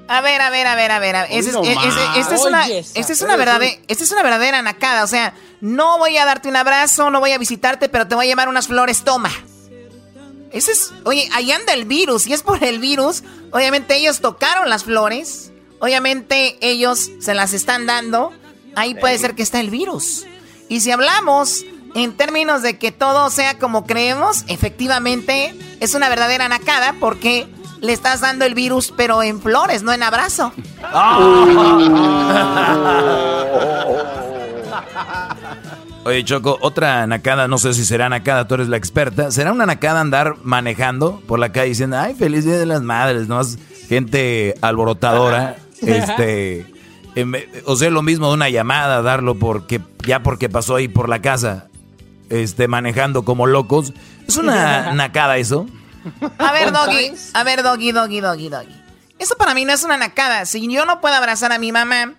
A ver, a ver, a ver, a ver. Esta es, una, es una, verdadera, esta es una verdadera nacada. O sea, no voy a darte un abrazo, no voy a visitarte, pero te voy a llevar unas flores, toma. Ese es, oye, ahí anda el virus, y es por el virus. Obviamente ellos tocaron las flores, obviamente ellos se las están dando. Ahí puede ser que está el virus. Y si hablamos en términos de que todo sea como creemos, efectivamente es una verdadera nacada porque le estás dando el virus, pero en flores, no en abrazo. *laughs* Oye, Choco, otra nacada, no sé si será nacada, tú eres la experta. ¿Será una nacada andar manejando por la calle diciendo, ay, feliz día de las madres, no gente alborotadora? *laughs* este, o sea, lo mismo de una llamada, darlo porque ya porque pasó ahí por la casa, este, manejando como locos. ¿Es una nacada eso? A ver, Doggy, a ver, Doggy, Doggy, Doggy, Doggy. Eso para mí no es una nacada. Si yo no puedo abrazar a mi mamá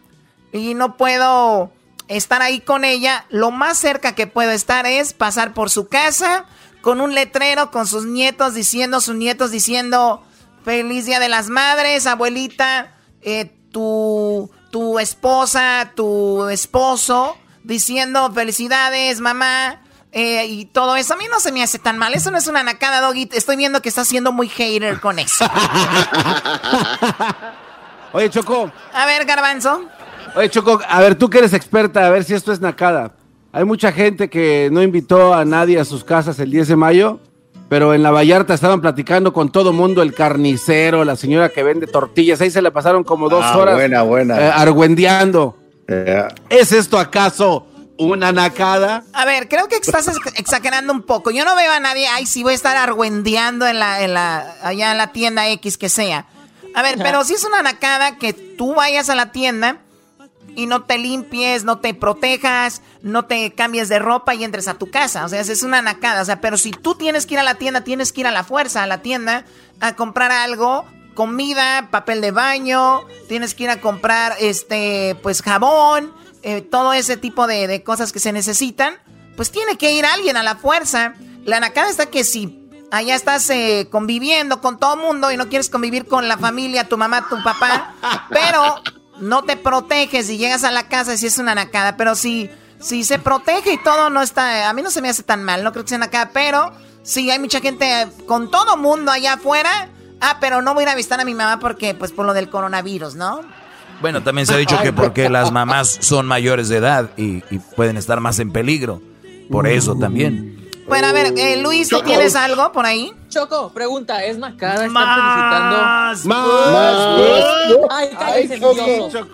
y no puedo estar ahí con ella, lo más cerca que puedo estar es pasar por su casa con un letrero con sus nietos diciendo, sus nietos diciendo, feliz día de las madres, abuelita, eh, tu, tu esposa, tu esposo, diciendo felicidades, mamá. Eh, y todo eso a mí no se me hace tan mal. Eso no es una nacada, Doggy. Estoy viendo que estás siendo muy hater con eso. *laughs* Oye, Choco. A ver, Garbanzo. Oye, Choco, a ver, tú que eres experta, a ver si esto es nacada. Hay mucha gente que no invitó a nadie a sus casas el 10 de mayo, pero en la Vallarta estaban platicando con todo mundo, el carnicero, la señora que vende tortillas, ahí se le pasaron como dos ah, horas buena, buena. Eh, argüendeando. ¿Es esto acaso una nacada? A ver, creo que estás exagerando un poco. Yo no veo a nadie, ay, sí voy a estar argüendeando en la, en la, allá en la tienda X que sea. A ver, pero si es una nacada que tú vayas a la tienda y no te limpies, no te protejas, no te cambies de ropa y entres a tu casa. O sea, es una nacada. O sea, pero si tú tienes que ir a la tienda, tienes que ir a la fuerza a la tienda a comprar algo, comida, papel de baño, tienes que ir a comprar este, pues jabón, eh, todo ese tipo de, cosas que se necesitan. Pues tiene que ir alguien a la fuerza. La nacada está que si allá estás eh, conviviendo con todo mundo y no quieres convivir con la familia, tu mamá, tu papá, pero no te proteges y llegas a la casa y si es una nacada, pero si, si se protege y todo no está, a mí no se me hace tan mal, no creo que sea nacada, pero si hay mucha gente con todo mundo allá afuera, ah, pero no voy a ir a visitar a mi mamá porque, pues por lo del coronavirus, ¿no? Bueno, también se ha dicho que porque las mamás son mayores de edad y, y pueden estar más en peligro, por eso también. Bueno, a ver, eh, Luis, ¿tú tienes algo por ahí? Choco, pregunta, ¿es Macada está felicitando? Más, Ay, cállense,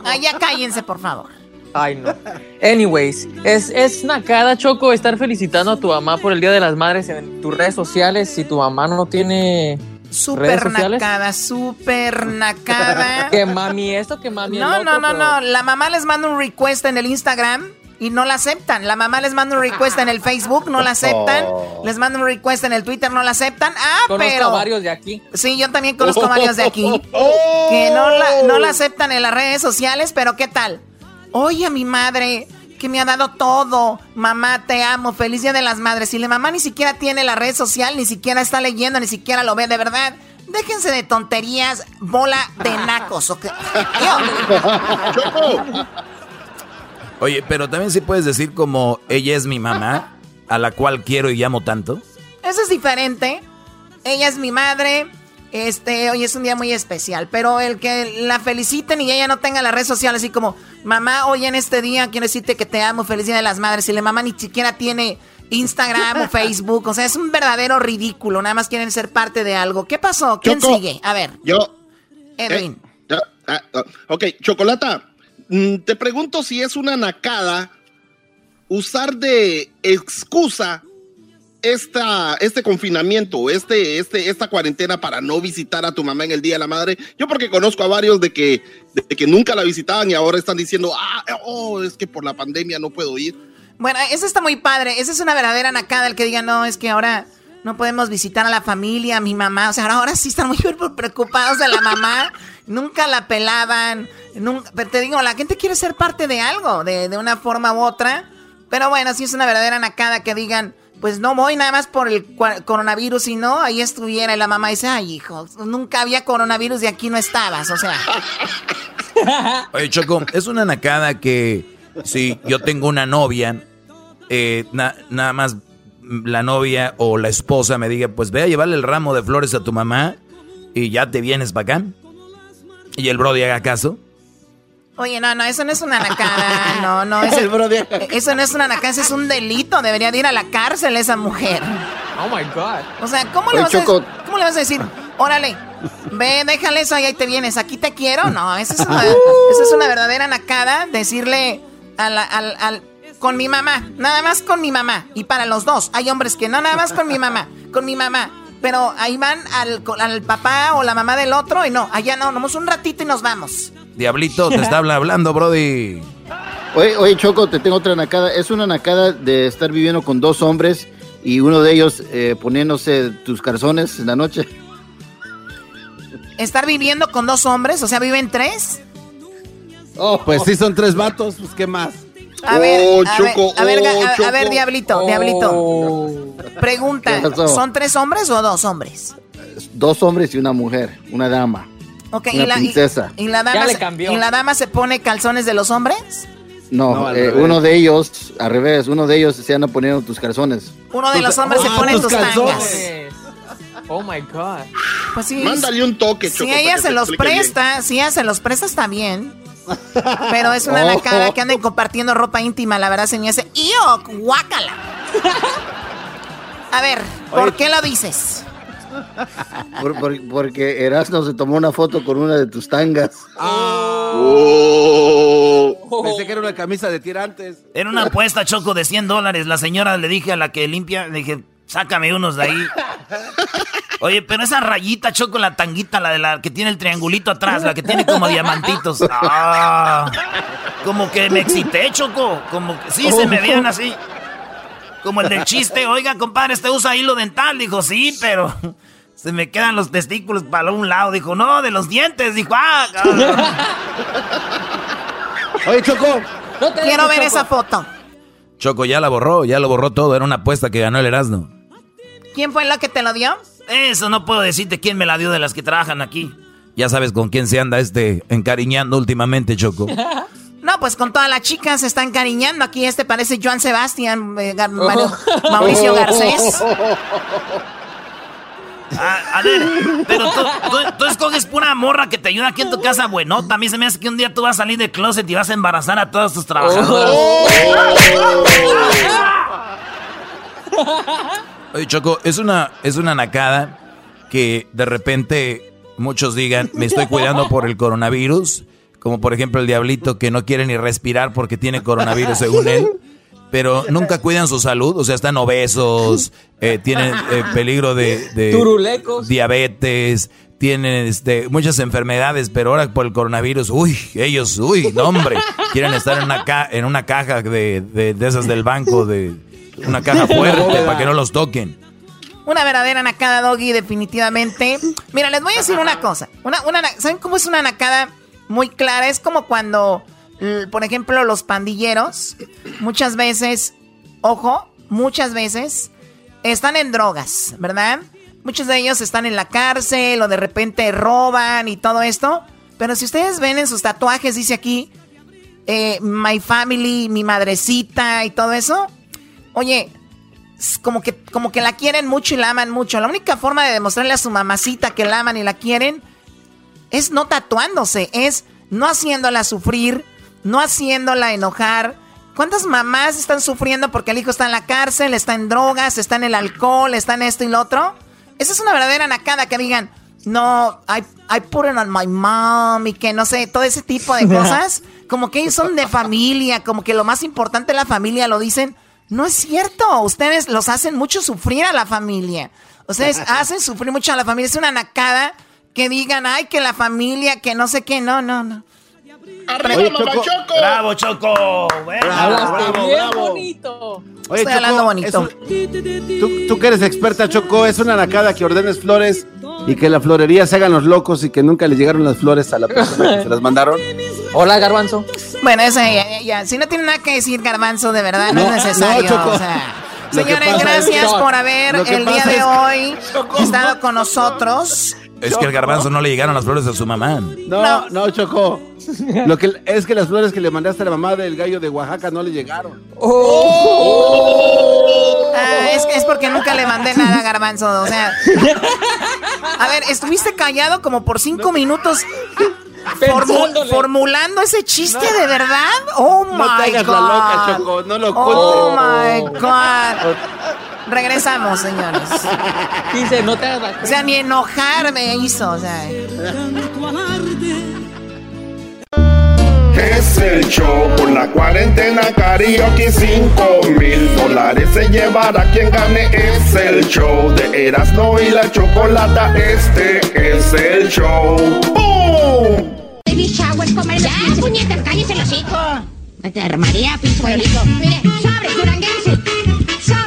Ay, ya cállense, por favor. Ay, no. Anyways, ¿es, es Nakada, Choco, estar felicitando a tu mamá por el Día de las Madres en tus redes sociales si tu mamá no tiene Super nacada, super nacada. *laughs* que mami esto, que mami No, no, no, no. La mamá les manda un request en el Instagram y no la aceptan. La mamá les manda un request en el Facebook, no la aceptan. Oh. Les manda un request en el Twitter, no la aceptan. Ah, conozco pero. varios de aquí. Sí, yo también conozco varios de aquí. *laughs* Que no la, no la aceptan en las redes sociales, pero ¿qué tal? Oye, mi madre que me ha dado todo. Mamá, te amo. Feliz Día de las Madres. Y la mamá ni siquiera tiene la red social, ni siquiera está leyendo, ni siquiera lo ve de verdad. Déjense de tonterías, bola de nacos. ¿ok? Oye, pero también sí puedes decir como ella es mi mamá, a la cual quiero y llamo tanto. Eso es diferente. Ella es mi madre. Este, hoy es un día muy especial, pero el que la feliciten y ella no tenga la red social así como, mamá, hoy en este día quiero decirte que te amo, feliz día de las madres, y la mamá ni siquiera tiene Instagram o *laughs* Facebook, o sea, es un verdadero ridículo, nada más quieren ser parte de algo. ¿Qué pasó? ¿Quién sigue? A ver. Yo. Edwin. Eh, ah, ah, ok, Chocolata, Mm, te pregunto si es una nacada usar de excusa esta, este confinamiento, este, este, esta cuarentena para no visitar a tu mamá en el Día de la Madre. Yo porque conozco a varios de que, de que nunca la visitaban y ahora están diciendo, ah, oh, es que por la pandemia no puedo ir. Bueno, eso está muy padre. Esa es una verdadera nacada el que diga, no, es que ahora no podemos visitar a la familia, a mi mamá. O sea, ahora sí están muy *laughs* preocupados de la mamá. Nunca la pelaban. Pero te digo, la gente quiere ser parte de algo, de, de una forma u otra. Pero bueno, sí es una verdadera nacada que digan, pues no voy nada más por el coronavirus, y no, ahí estuviera. Y la mamá dice, ay, hijo, nunca había coronavirus y aquí no estabas. O sea. *laughs* Oye, Choco, es una nacada que si yo tengo una novia, eh, nada más la novia o la esposa me diga, pues ve a llevarle el ramo de flores a tu mamá y ya te vienes para acá. Y el Brody haga caso. Oye, no, no, eso no es una nacada. *laughs* No, no. Eso, eso no es una nacada, eso es un delito. Debería de ir a la cárcel esa mujer. Oh my God. O sea, ¿cómo, le vas, a, ¿cómo le vas a decir? Órale, ve, déjale eso y ahí te vienes. Aquí te quiero. No, eso es una, *laughs* eso es una verdadera nacada. Decirle al, al con mi mamá, nada más con mi mamá. Y para los dos, hay hombres que no, nada más con mi mamá, con mi mamá. Pero ahí van al, al papá o la mamá del otro y no, allá no, nomás un ratito y nos vamos. Diablito, te está hablando, Brody. Oye, oye, Choco, te tengo otra nacada. Es una nacada de estar viviendo con dos hombres y uno de ellos eh, poniéndose tus calzones en la noche. ¿Estar viviendo con dos hombres? O sea, ¿viven tres? Oh, pues sí, son tres vatos, pues ¿qué más? A ver, oh, a, ver a, ver, a, ver, Diablito, Diablito. Oh. Pregunta, ¿son tres hombres o dos hombres? Dos hombres y una mujer, una dama. Ok, una y, la, princesa. Y, la dama ¿Y la dama se pone calzones de los hombres? No, eh, uno de ellos, al revés, uno de ellos se anda poniendo tus calzones. Uno de los hombres se ah, pone tus, tangas. Oh my God. Pues sí. Mándale un toque, Si ella se los presta, si ella se los presta, está bien. Pero es una *laughs* oh. que anden compartiendo ropa íntima, la verdad se me hace. ¡Guácala! A ver, ¿por qué lo dices? Porque Erasmo se tomó una foto con una de tus tangas. Oh. Pensé que era una camisa de tirantes. Era una apuesta, Choco, de 100 dólares. La señora le dije a la que limpia, le dije, sácame unos de ahí. Oye, pero esa rayita, Choco, la tanguita, la de la que tiene el triangulito atrás, la que tiene como diamantitos. Ah, como que me excité, Choco. Como que sí, se me veían así. Como el del chiste, oiga, compadre, ¿este usa hilo dental? Dijo, sí, pero se me quedan los testículos para un lado. Dijo, no, de los dientes. Dijo, ah. Oye, Choco. Quiero ver esa foto. Choco ya la borró, ya lo borró todo. Era una apuesta que ganó el Erasmo. ¿Quién fue la que te lo dio? Eso no puedo decirte quién me la dio de las que trabajan aquí. Ya sabes con quién se anda este encariñando últimamente, Choco. *laughs* No, pues con todas las chicas se están cariñando. Aquí este parece Joan Sebastián, eh, *laughs* Mauricio *laughs* Garcés. A, ver, pero tú, escoges pura morra que te ayuda aquí en tu casa, bueno. También se me hace que un día tú vas a salir del closet y vas a embarazar a todos tus trabajadores. *laughs* Oye, Choco, es una, es una nacada que de repente muchos digan, me estoy cuidando por el coronavirus como por ejemplo el diablito que no quiere ni respirar porque tiene coronavirus según él, pero nunca cuidan su salud, o sea, están obesos, eh, tienen eh, peligro de, diabetes, tienen este, muchas enfermedades, pero ahora por el coronavirus, uy, ellos, uy, no hombre, quieren estar en una, en una caja de, de, esas del banco, de una caja fuerte para que no los toquen. Una verdadera nacada, Doggy, definitivamente. Mira, les voy a decir una cosa. Una, una, ¿Saben cómo es una nacada? Muy clara. Es como cuando, por ejemplo, los pandilleros, muchas veces, ojo, muchas veces están en drogas, ¿verdad? Muchos de ellos están en la cárcel o de repente roban y todo esto. Pero si ustedes ven en sus tatuajes, dice aquí, eh, my family, mi madrecita y todo eso. Oye, como que, como que la quieren mucho y la aman mucho. La única forma de demostrarle a su mamacita que la aman y la quieren es no tatuándose, es no haciéndola sufrir, no haciéndola enojar. ¿Cuántas mamás están sufriendo porque el hijo está en la cárcel, está en drogas, está en el alcohol, está en esto y lo otro? Esa es una verdadera nacada que digan, no, I, I put it on my mom y que no sé, todo ese tipo de *laughs* cosas. Como que ellos son de familia, como que lo más importante de la familia lo dicen. No es cierto, ustedes los hacen mucho sufrir a la familia. Ustedes *laughs* hacen sufrir mucho a la familia. Es una nacada que digan, ay, que la familia, que no sé qué, no, no, no. ¡Arriba, mamá Choco. ¡Bravo, Choco! Bravo, bien bonito. Oye, Estoy hablando bonito. tú, tú, que eres experta, Choco, es una nacada que ordenes flores y que la florería se hagan los locos y que nunca le llegaron las flores a la persona que se las mandaron. *laughs* Hola, Garbanzo. Bueno, eso ya, ya, Si no tiene nada que decir, Garbanzo, de verdad, no, es necesario. Choco. O sea, señores, gracias por haber el día de hoy estado con nosotros. Es que el garbanzo no le llegaron las flores a su mamá. No, no, Choco. *laughs* Lo que es que las flores que le mandaste a la mamá del gallo de Oaxaca no le llegaron. Oh. Ah, es, es porque nunca le mandé nada a garbanzo. O sea. A ver, estuviste callado como por cinco minutos. *laughs* formulando ese chiste de verdad. Oh my no te hagas God. La loca, Choco. No lo Oh my God. Regresamos, señores. Dice, no te hagas O sea, ni enojar me hizo, o sea. Es el show con la cuarentena karaoke 5 mil dólares se llevará quien gane. Es el show de Erasmo y la Chocolata. Este es el show. ¡Bum! Baby shower, comer ya, puñetas, cállese los hijos. María, pinzuelito. Mire, sobres, duranguense. Sobres.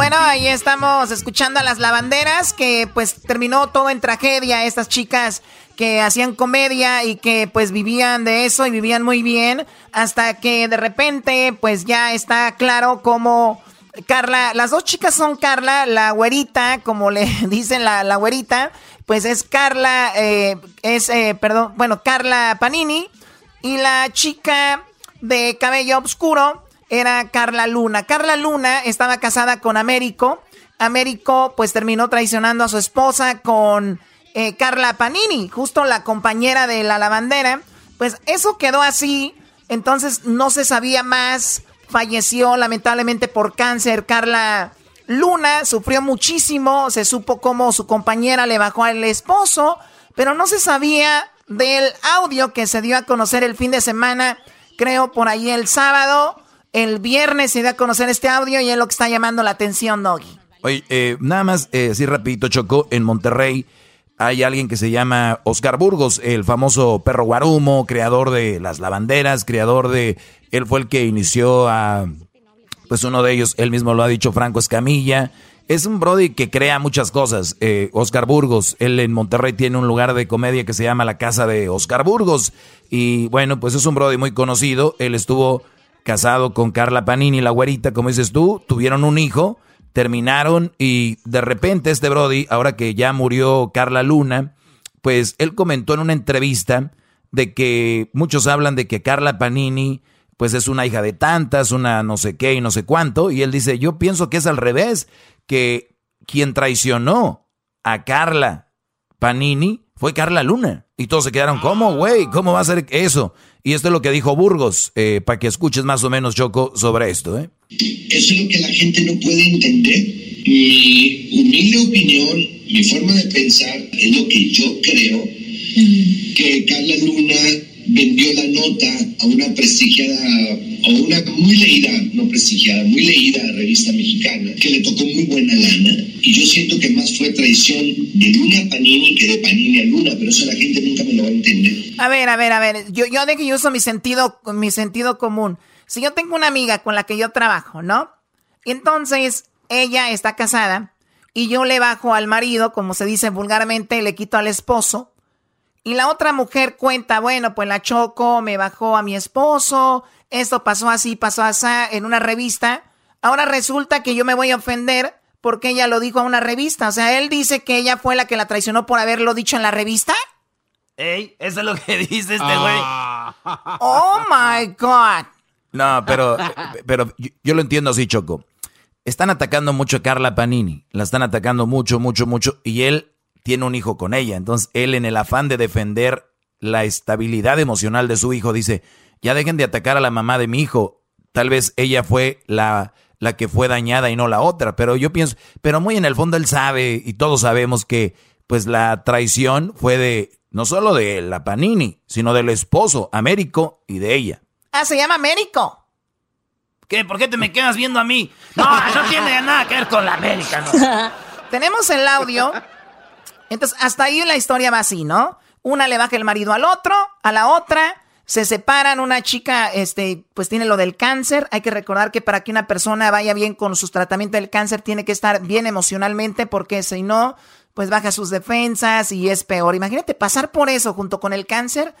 Bueno, ahí estamos escuchando a las lavanderas, que pues terminó todo en tragedia. Estas chicas que hacían comedia y que pues vivían de eso y vivían muy bien, hasta que de repente pues ya está claro cómo Carla, las dos chicas son Carla, la güerita, como le *laughs* dicen la, la güerita, pues es Carla, eh, es, eh, perdón, bueno, Carla Panini, y la chica de cabello oscuro era Carla Luna. Carla Luna estaba casada con Américo. Américo pues terminó traicionando a su esposa con eh, Carla Panini, justo la compañera de la lavandera. Pues eso quedó así, entonces no se sabía más. Falleció lamentablemente por cáncer Carla Luna, sufrió muchísimo, se supo cómo su compañera le bajó al esposo, pero no se sabía del audio que se dio a conocer el fin de semana, creo por ahí el sábado. El viernes se dio a conocer este audio y es lo que está llamando la atención, Doggy. Oye, eh, nada más, eh, así rapidito, Chocó, en Monterrey hay alguien que se llama Oscar Burgos, el famoso perro guarumo, creador de las lavanderas, creador de... Él fue el que inició a... Pues uno de ellos, él mismo lo ha dicho, Franco Escamilla. Es un Brody que crea muchas cosas. Eh, Oscar Burgos, él en Monterrey tiene un lugar de comedia que se llama La Casa de Oscar Burgos. Y bueno, pues es un Brody muy conocido. Él estuvo casado con Carla Panini, la güerita, como dices tú. Tuvieron un hijo terminaron y de repente este Brody, ahora que ya murió Carla Luna, pues él comentó en una entrevista de que muchos hablan de que Carla Panini pues es una hija de tantas, una no sé qué y no sé cuánto, y él dice, yo pienso que es al revés, que quien traicionó a Carla Panini fue Carla Luna. Y todos se quedaron, ¿cómo, güey? ¿Cómo va a ser eso? Y esto es lo que dijo Burgos, eh, para que escuches más o menos, Choco, sobre esto. ¿eh? Eso es lo que la gente no puede entender. Mi humilde opinión, mi forma de pensar, es lo que yo creo, que Carla Luna vendió la nota a una prestigiada, a una muy leída, no prestigiada, muy leída revista mexicana, que le tocó muy buena lana. Y yo siento que más fue traición de Luna Panini que de Panini a Luna, pero eso la gente nunca me lo va a entender. A ver, a ver, a ver, yo, yo de que yo uso mi sentido, mi sentido común. Si yo tengo una amiga con la que yo trabajo, ¿no? Entonces, ella está casada y yo le bajo al marido, como se dice vulgarmente, le quito al esposo. Y la otra mujer cuenta, bueno, pues la choco, me bajó a mi esposo, esto pasó así, pasó así en una revista. Ahora resulta que yo me voy a ofender porque ella lo dijo a una revista. O sea, él dice que ella fue la que la traicionó por haberlo dicho en la revista. Ey, eso es lo que *laughs* dice este güey. Oh my God. No, pero, pero yo lo entiendo así, Choco. Están atacando mucho a Carla Panini. La están atacando mucho, mucho, mucho. Y él tiene un hijo con ella. Entonces, él en el afán de defender la estabilidad emocional de su hijo, dice, ya dejen de atacar a la mamá de mi hijo. Tal vez ella fue la, la que fue dañada y no la otra. Pero yo pienso, pero muy en el fondo él sabe y todos sabemos que pues la traición fue de, no solo de la Panini, sino del esposo, Américo, y de ella. Ah, se llama Américo. ¿Qué? ¿Por qué te me quedas viendo a mí? No, no tiene nada que ver con la América, no. *laughs* Tenemos el audio. Entonces, hasta ahí la historia va así, ¿no? Una le baja el marido al otro, a la otra, se separan, una chica, este, pues tiene lo del cáncer. Hay que recordar que para que una persona vaya bien con sus tratamientos del cáncer, tiene que estar bien emocionalmente, porque si no, pues baja sus defensas y es peor. Imagínate pasar por eso junto con el cáncer.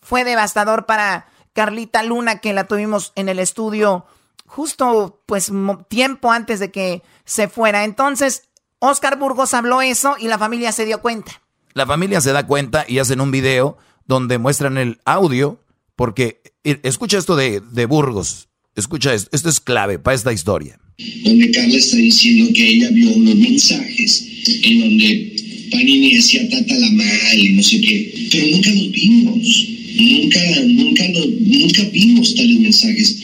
Fue devastador para Carlita Luna, que la tuvimos en el estudio justo pues tiempo antes de que se fuera. Entonces, Oscar Burgos habló eso y la familia se dio cuenta. La familia se da cuenta y hacen un video donde muestran el audio, porque escucha esto de, de Burgos, escucha esto, esto es clave para esta historia. Donde Carla está diciendo que ella vio unos mensajes en donde Panini decía tata la mal y no sé qué, pero nunca los vimos. Nunca, nunca, nunca vimos tales mensajes.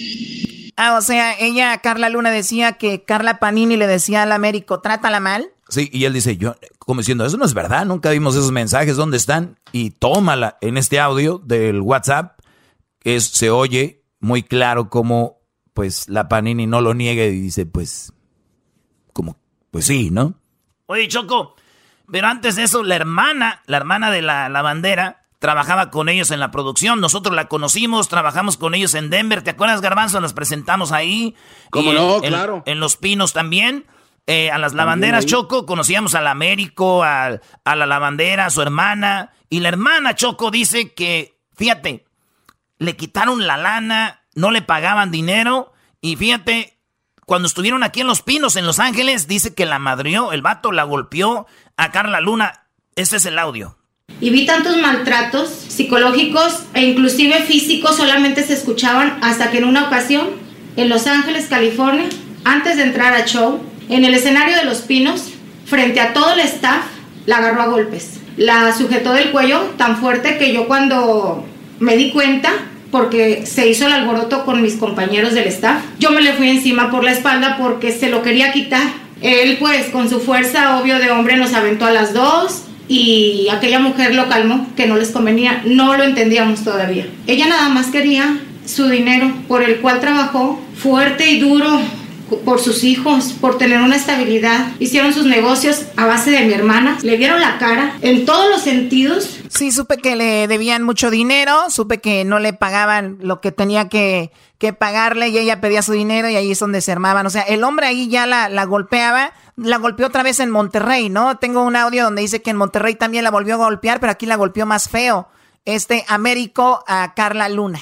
Ah, o sea, ella, Carla Luna, decía que Carla Panini le decía al Américo, trátala mal. Sí, y él dice, yo, como diciendo, eso no es verdad, nunca vimos esos mensajes, ¿dónde están? Y tómala en este audio del WhatsApp, es, se oye muy claro como pues la Panini no lo niega y dice pues como pues sí, ¿no? Oye, Choco, pero antes de eso la hermana, la hermana de la, la bandera trabajaba con ellos en la producción. Nosotros la conocimos, trabajamos con ellos en Denver. ¿Te acuerdas, Garbanzo? Nos presentamos ahí. ¿Cómo no? claro. En Los Pinos también. Eh, a las lavanderas Choco, conocíamos al Américo, a, a la lavandera, a su hermana. Y la hermana Choco dice que, fíjate, le quitaron la lana, no le pagaban dinero. Y fíjate, cuando estuvieron aquí en Los Pinos, en Los Ángeles, dice que la madrió, el vato la golpeó a Carla Luna. Este es el audio. Y vi tantos maltratos psicológicos e inclusive físicos solamente se escuchaban hasta que en una ocasión, en Los Ángeles, California, antes de entrar a show, en el escenario de Los Pinos, frente a todo el staff, la agarró a golpes. La sujetó del cuello tan fuerte que yo cuando me di cuenta, porque se hizo el alboroto con mis compañeros del staff, yo me le fui encima por la espalda porque se lo quería quitar. Él pues con su fuerza obvio de hombre nos aventó a las dos y aquella mujer lo calmó, que no les convenía, no lo entendíamos todavía. Ella nada más quería su dinero por el cual trabajó fuerte y duro por sus hijos, por tener una estabilidad. Hicieron sus negocios a base de mi hermana, le dieron la cara en todos los sentidos. Sí, supe que le debían mucho dinero, supe que no le pagaban lo que tenía que, que pagarle y ella pedía su dinero y ahí es donde se armaban. O sea, el hombre ahí ya la, la golpeaba la golpeó otra vez en Monterrey, ¿no? Tengo un audio donde dice que en Monterrey también la volvió a golpear, pero aquí la golpeó más feo. Este Américo a Carla Luna.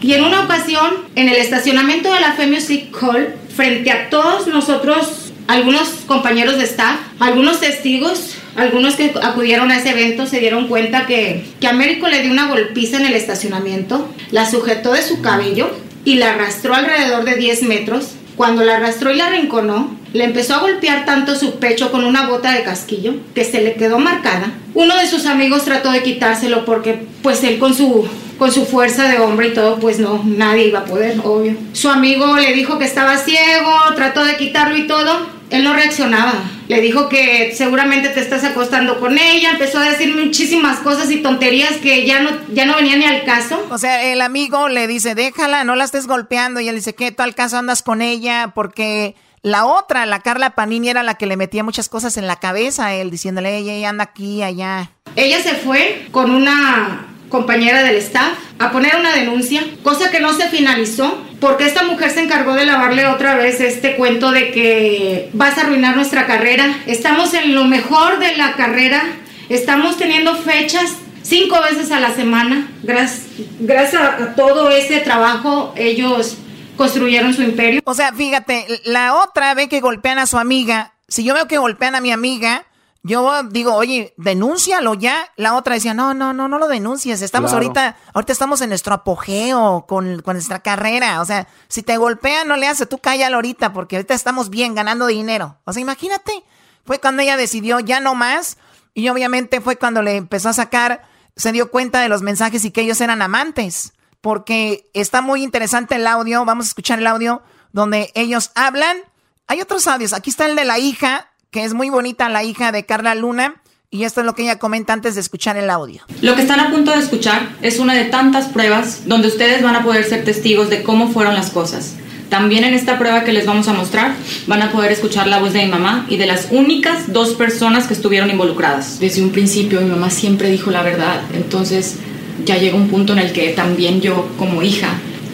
Y en una ocasión, en el estacionamiento de la Fe Music Hall, frente a todos nosotros, algunos compañeros de staff, algunos testigos, algunos que acudieron a ese evento se dieron cuenta que, que Américo le dio una golpiza en el estacionamiento, la sujetó de su cabello y la arrastró alrededor de 10 metros. Cuando la arrastró y la arrinconó, le empezó a golpear tanto su pecho con una bota de casquillo que se le quedó marcada. Uno de sus amigos trató de quitárselo porque pues él con su con su fuerza de hombre y todo, pues no, nadie iba a poder, obvio. Su amigo le dijo que estaba ciego, trató de quitarlo y todo. Él no reaccionaba. Le dijo que seguramente te estás acostando con ella. Empezó a decir muchísimas cosas y tonterías que ya no, ya no venían ni al caso. O sea, el amigo le dice, déjala, no la estés golpeando. Y él dice, ¿qué? ¿Tú al caso andas con ella? Porque la otra, la Carla Panini, era la que le metía muchas cosas en la cabeza a él, diciéndole, ella, anda aquí, allá. Ella se fue con una compañera del staff a poner una denuncia, cosa que no se finalizó porque esta mujer se encargó de lavarle otra vez este cuento de que vas a arruinar nuestra carrera. Estamos en lo mejor de la carrera, estamos teniendo fechas cinco veces a la semana. Gracias, gracias a todo ese trabajo ellos construyeron su imperio. O sea, fíjate, la otra ve que golpean a su amiga. Si yo veo que golpean a mi amiga, yo digo, oye, denúncialo ya. La otra decía, no, no, no, no lo denuncies. Estamos ahorita, ahorita estamos en nuestro apogeo con, con, nuestra carrera. O sea, si te golpean, no le hace, tú cállalo ahorita, porque ahorita estamos bien ganando dinero. O sea, imagínate. Fue cuando ella decidió ya no más. Y obviamente fue cuando le empezó a sacar, se dio cuenta de los mensajes y que ellos eran amantes porque está muy interesante el audio. Vamos a escuchar el audio donde ellos hablan. Hay otros audios. Aquí está el de la hija, que es muy bonita, la hija de Carla Luna. Y esto es lo que ella comenta antes de escuchar el audio. Lo que están a punto de escuchar es una de tantas pruebas donde ustedes van a poder ser testigos de cómo fueron las cosas. También en esta prueba que les vamos a mostrar van a poder escuchar la voz de mi mamá y de las únicas dos personas que estuvieron involucradas. Desde un principio mi mamá siempre dijo la verdad, entonces ya llega un punto en el que también yo como hija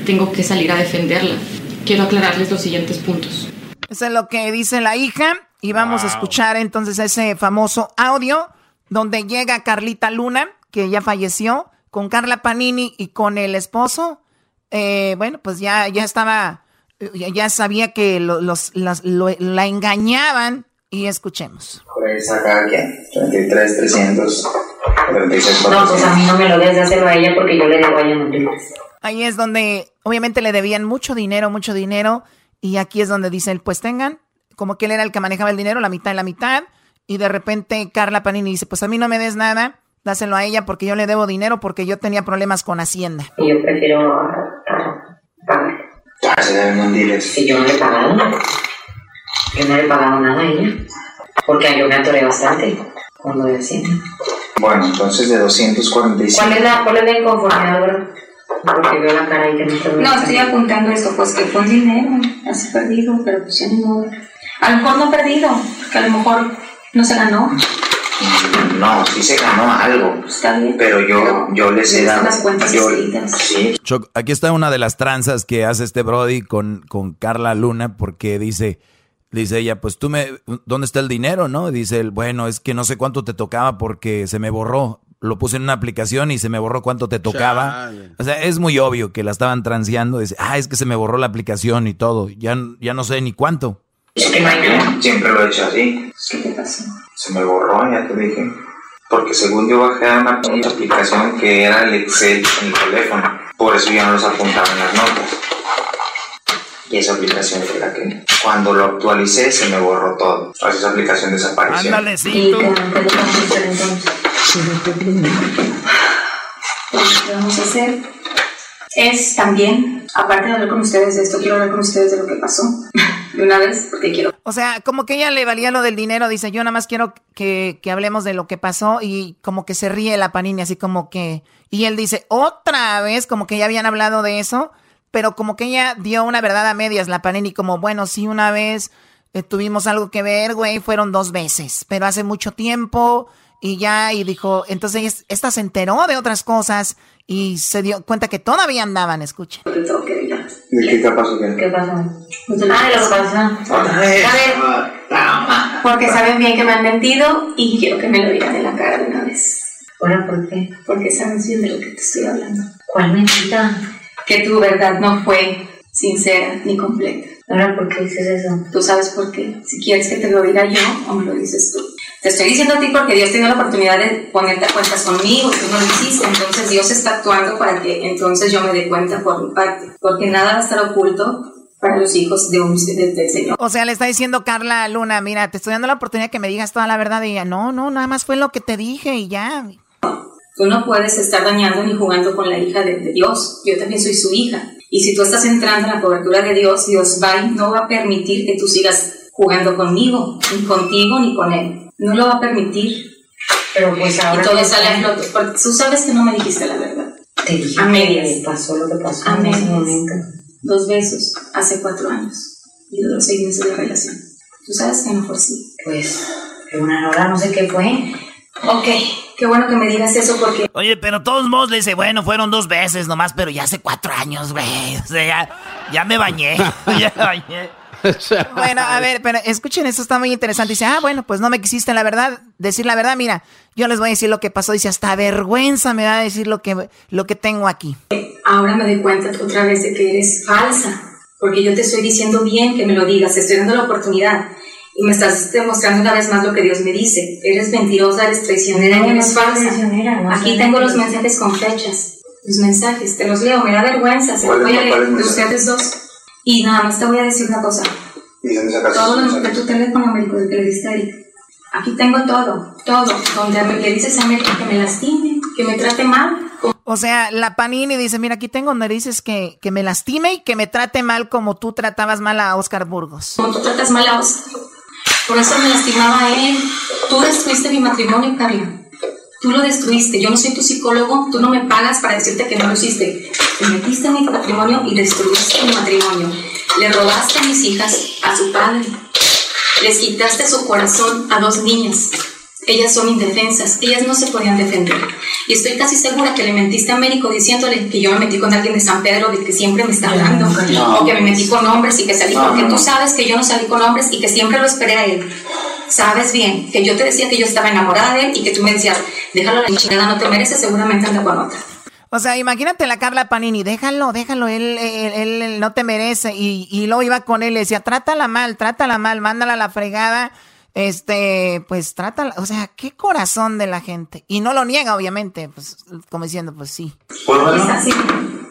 tengo que salir a defenderla. Quiero aclararles los siguientes puntos. Eso es lo que dice la hija y vamos a escuchar entonces ese famoso audio donde llega Carlita Luna, que ya falleció, con Carla Panini y con el esposo. Eh, bueno, pues ya, ya estaba, ya, sabía que los, la engañaban y escuchemos. acá, ¿qué? 33, 300. No, pues a mí no me lo des, hacerlo a ella porque yo le debo a ella Ahí es donde obviamente le debían mucho dinero, mucho dinero. Y aquí es donde dicen, pues tengan, como que él era el que manejaba el dinero, la mitad y la mitad. Y de repente Carla Panini dice, pues a mí no me des nada, dáselo a ella porque yo le debo dinero porque yo tenía problemas con Hacienda. Y yo prefiero pagar. Ah, se deben un Si yo no le he pagado nada. Yo no le he pagado nada a ella. Porque yo me atoré bastante cuando de Hacienda. Bueno, entonces de 245. ¿Cuál es la, cuál es la inconformidad, bro? Porque veo la cara y que no te No, estoy apuntando esto, pues que fue dinero, has perdido, pero pues ya no. A lo mejor no perdido, que a lo mejor no se ganó. No, sí se ganó algo. Está bien. Pero yo, yo les he dado. las cuentas yo- escritas. sí, Choc, aquí está una de las tranzas que hace este Brody con, con Carla Luna porque dice, dice ella, pues tú me, ¿dónde está el dinero, no? Dice él, bueno, es que no sé cuánto te tocaba porque se me borró. Lo puse en una aplicación y se me borró cuánto te tocaba. Chale. O sea, es muy obvio que la estaban transeando. Dice, ah, es que se me borró la aplicación y todo. Ya, ya no sé ni cuánto. Es que siempre lo he hecho así. ¿Qué te pasó? Se me borró, ya te dije. Porque según yo bajé a una pinche aplicación que era el Excel en el teléfono. Por eso ya no los apuntaba en las notas. Y esa aplicación fue la que cuando lo actualicé se me borró todo. O sea, esa aplicación desapareció. Ándale, ¿Y sí, qué tú. qué vamos a hacer entonces? Pues, ¿Qué vamos a hacer? Es también, aparte de hablar con ustedes de esto, quiero hablar con ustedes de lo que pasó. De una vez, porque quiero O sea, como que ella le valía lo del dinero, dice, yo nada más quiero que, que hablemos de lo que pasó y como que se ríe la Panini, así como que... Y él dice, otra vez, como que ya habían hablado de eso, pero como que ella dio una verdad a medias, la Panini, como, bueno, sí, una vez eh, tuvimos algo que ver, güey, fueron dos veces, pero hace mucho tiempo y ya, y dijo, entonces esta se enteró de otras cosas y se dio cuenta que todavía andaban, escuchen. ¿De qué te pasó? ¿Qué? ¿Qué pasó? Ah, lo que pasó. Otra vez. A ver, porque saben bien que me han mentido y quiero que me lo digan en la cara de una vez. Ahora, ¿por qué? Porque sabes bien de lo que te estoy hablando. ¿Cuál mentira? Que tu verdad no fue sincera ni completa. Ahora, ¿por qué dices eso? Tú sabes por qué. Si quieres que te lo diga yo o me lo dices tú. Te estoy diciendo a ti porque Dios tiene la oportunidad de ponerte a cuentas conmigo, tú no lo hiciste, entonces Dios está actuando para que entonces yo me dé cuenta por mi parte, porque nada va a estar oculto para los hijos de un, de- del Señor. O sea, le está diciendo Carla Luna, mira, te estoy dando la oportunidad que me digas toda la verdad y ella, no, no, nada más fue lo que te dije y ya. Tú no puedes estar dañando ni jugando con la hija de, de Dios. Yo también soy su hija. Y si tú estás entrando en la cobertura de Dios, Dios va y no va a permitir que tú sigas jugando conmigo, ni contigo, ni con Él. No lo va a permitir. Pero pues ahora. y todo ¿qué sale a flote. Porque tú sabes que no me dijiste la verdad. Te dije A medias. que pasó lo que pasó A en ese medias. momento. Dos besos hace cuatro años. Y duró seis meses de relación. Tú sabes que no fue así. Pues, una hora no sé qué fue. Ok, qué bueno que me digas eso porque Oye, pero todos modos le dice, bueno, fueron dos veces nomás, pero ya hace cuatro años, güey. O sea, ya, ya me bañé. *laughs* *laughs* ya me bañé. *laughs* Bueno, a ver, pero escuchen, esto está muy interesante. Dice, ah, bueno, pues no me quisiste la verdad, decir la verdad. Mira, yo les voy a decir lo que pasó. Dice, hasta vergüenza me da decir lo que, lo que tengo aquí. ahora me doy cuenta otra vez de que eres falsa. Porque yo te estoy diciendo bien que me lo digas, te estoy dando la oportunidad. Y me estás demostrando una vez más lo que Dios me dice. Eres mentirosa, eres traicionera No, y eres no falsa. traicionera, no Aquí tengo los mensajes con fechas. Los mensajes, te los leo, me da vergüenza. Se los ¿Cuáles- voy a leer ustedes dos. Y nada más te voy a decir una cosa. ¿Y dónde sacaste Todo lo mensajes? tu teléfono, Américo, de que le diste a. Aquí tengo todo, todo. Donde me- le dices a Américo que me lastime, que me trate mal. O sea, la Panini dice, mira, aquí tengo donde dices que, que me lastime y que me trate mal como tú tratabas mal a Oscar Burgos. Como tú tratas mal a Oscar. Por eso me lastimaba a él. Tú destruiste mi matrimonio, Carla. Tú lo destruiste. Yo no soy tu psicólogo. Tú no me pagas para decirte que no lo hiciste. Te metiste en mi matrimonio y destruiste mi matrimonio. Le robaste a mis hijas a su padre. Les quitaste su corazón a dos niñas. Ellas son indefensas. Ellas no se podían defender. Y estoy casi segura que le mentiste a Américo diciéndole que yo me metí con alguien de San Pedro, de que siempre me está hablando. No. O que me metí con hombres y que salí. No, porque no, tú sabes que yo no salí con hombres y que siempre lo esperé a él. Sabes bien que yo te decía que yo estaba enamorada de él y que tú me decías, déjalo la chingada, no te mereces, seguramente anda con otra. O sea, imagínate la Carla Panini, déjalo, déjalo, él, él, él- él no te merece. Y, y luego iba con él y decía, trátala mal, trátala mal, mándala a la fregada. Este, pues trátala, o sea, qué corazón de la gente. Y no lo niega, obviamente, pues como diciendo, pues sí. Está así.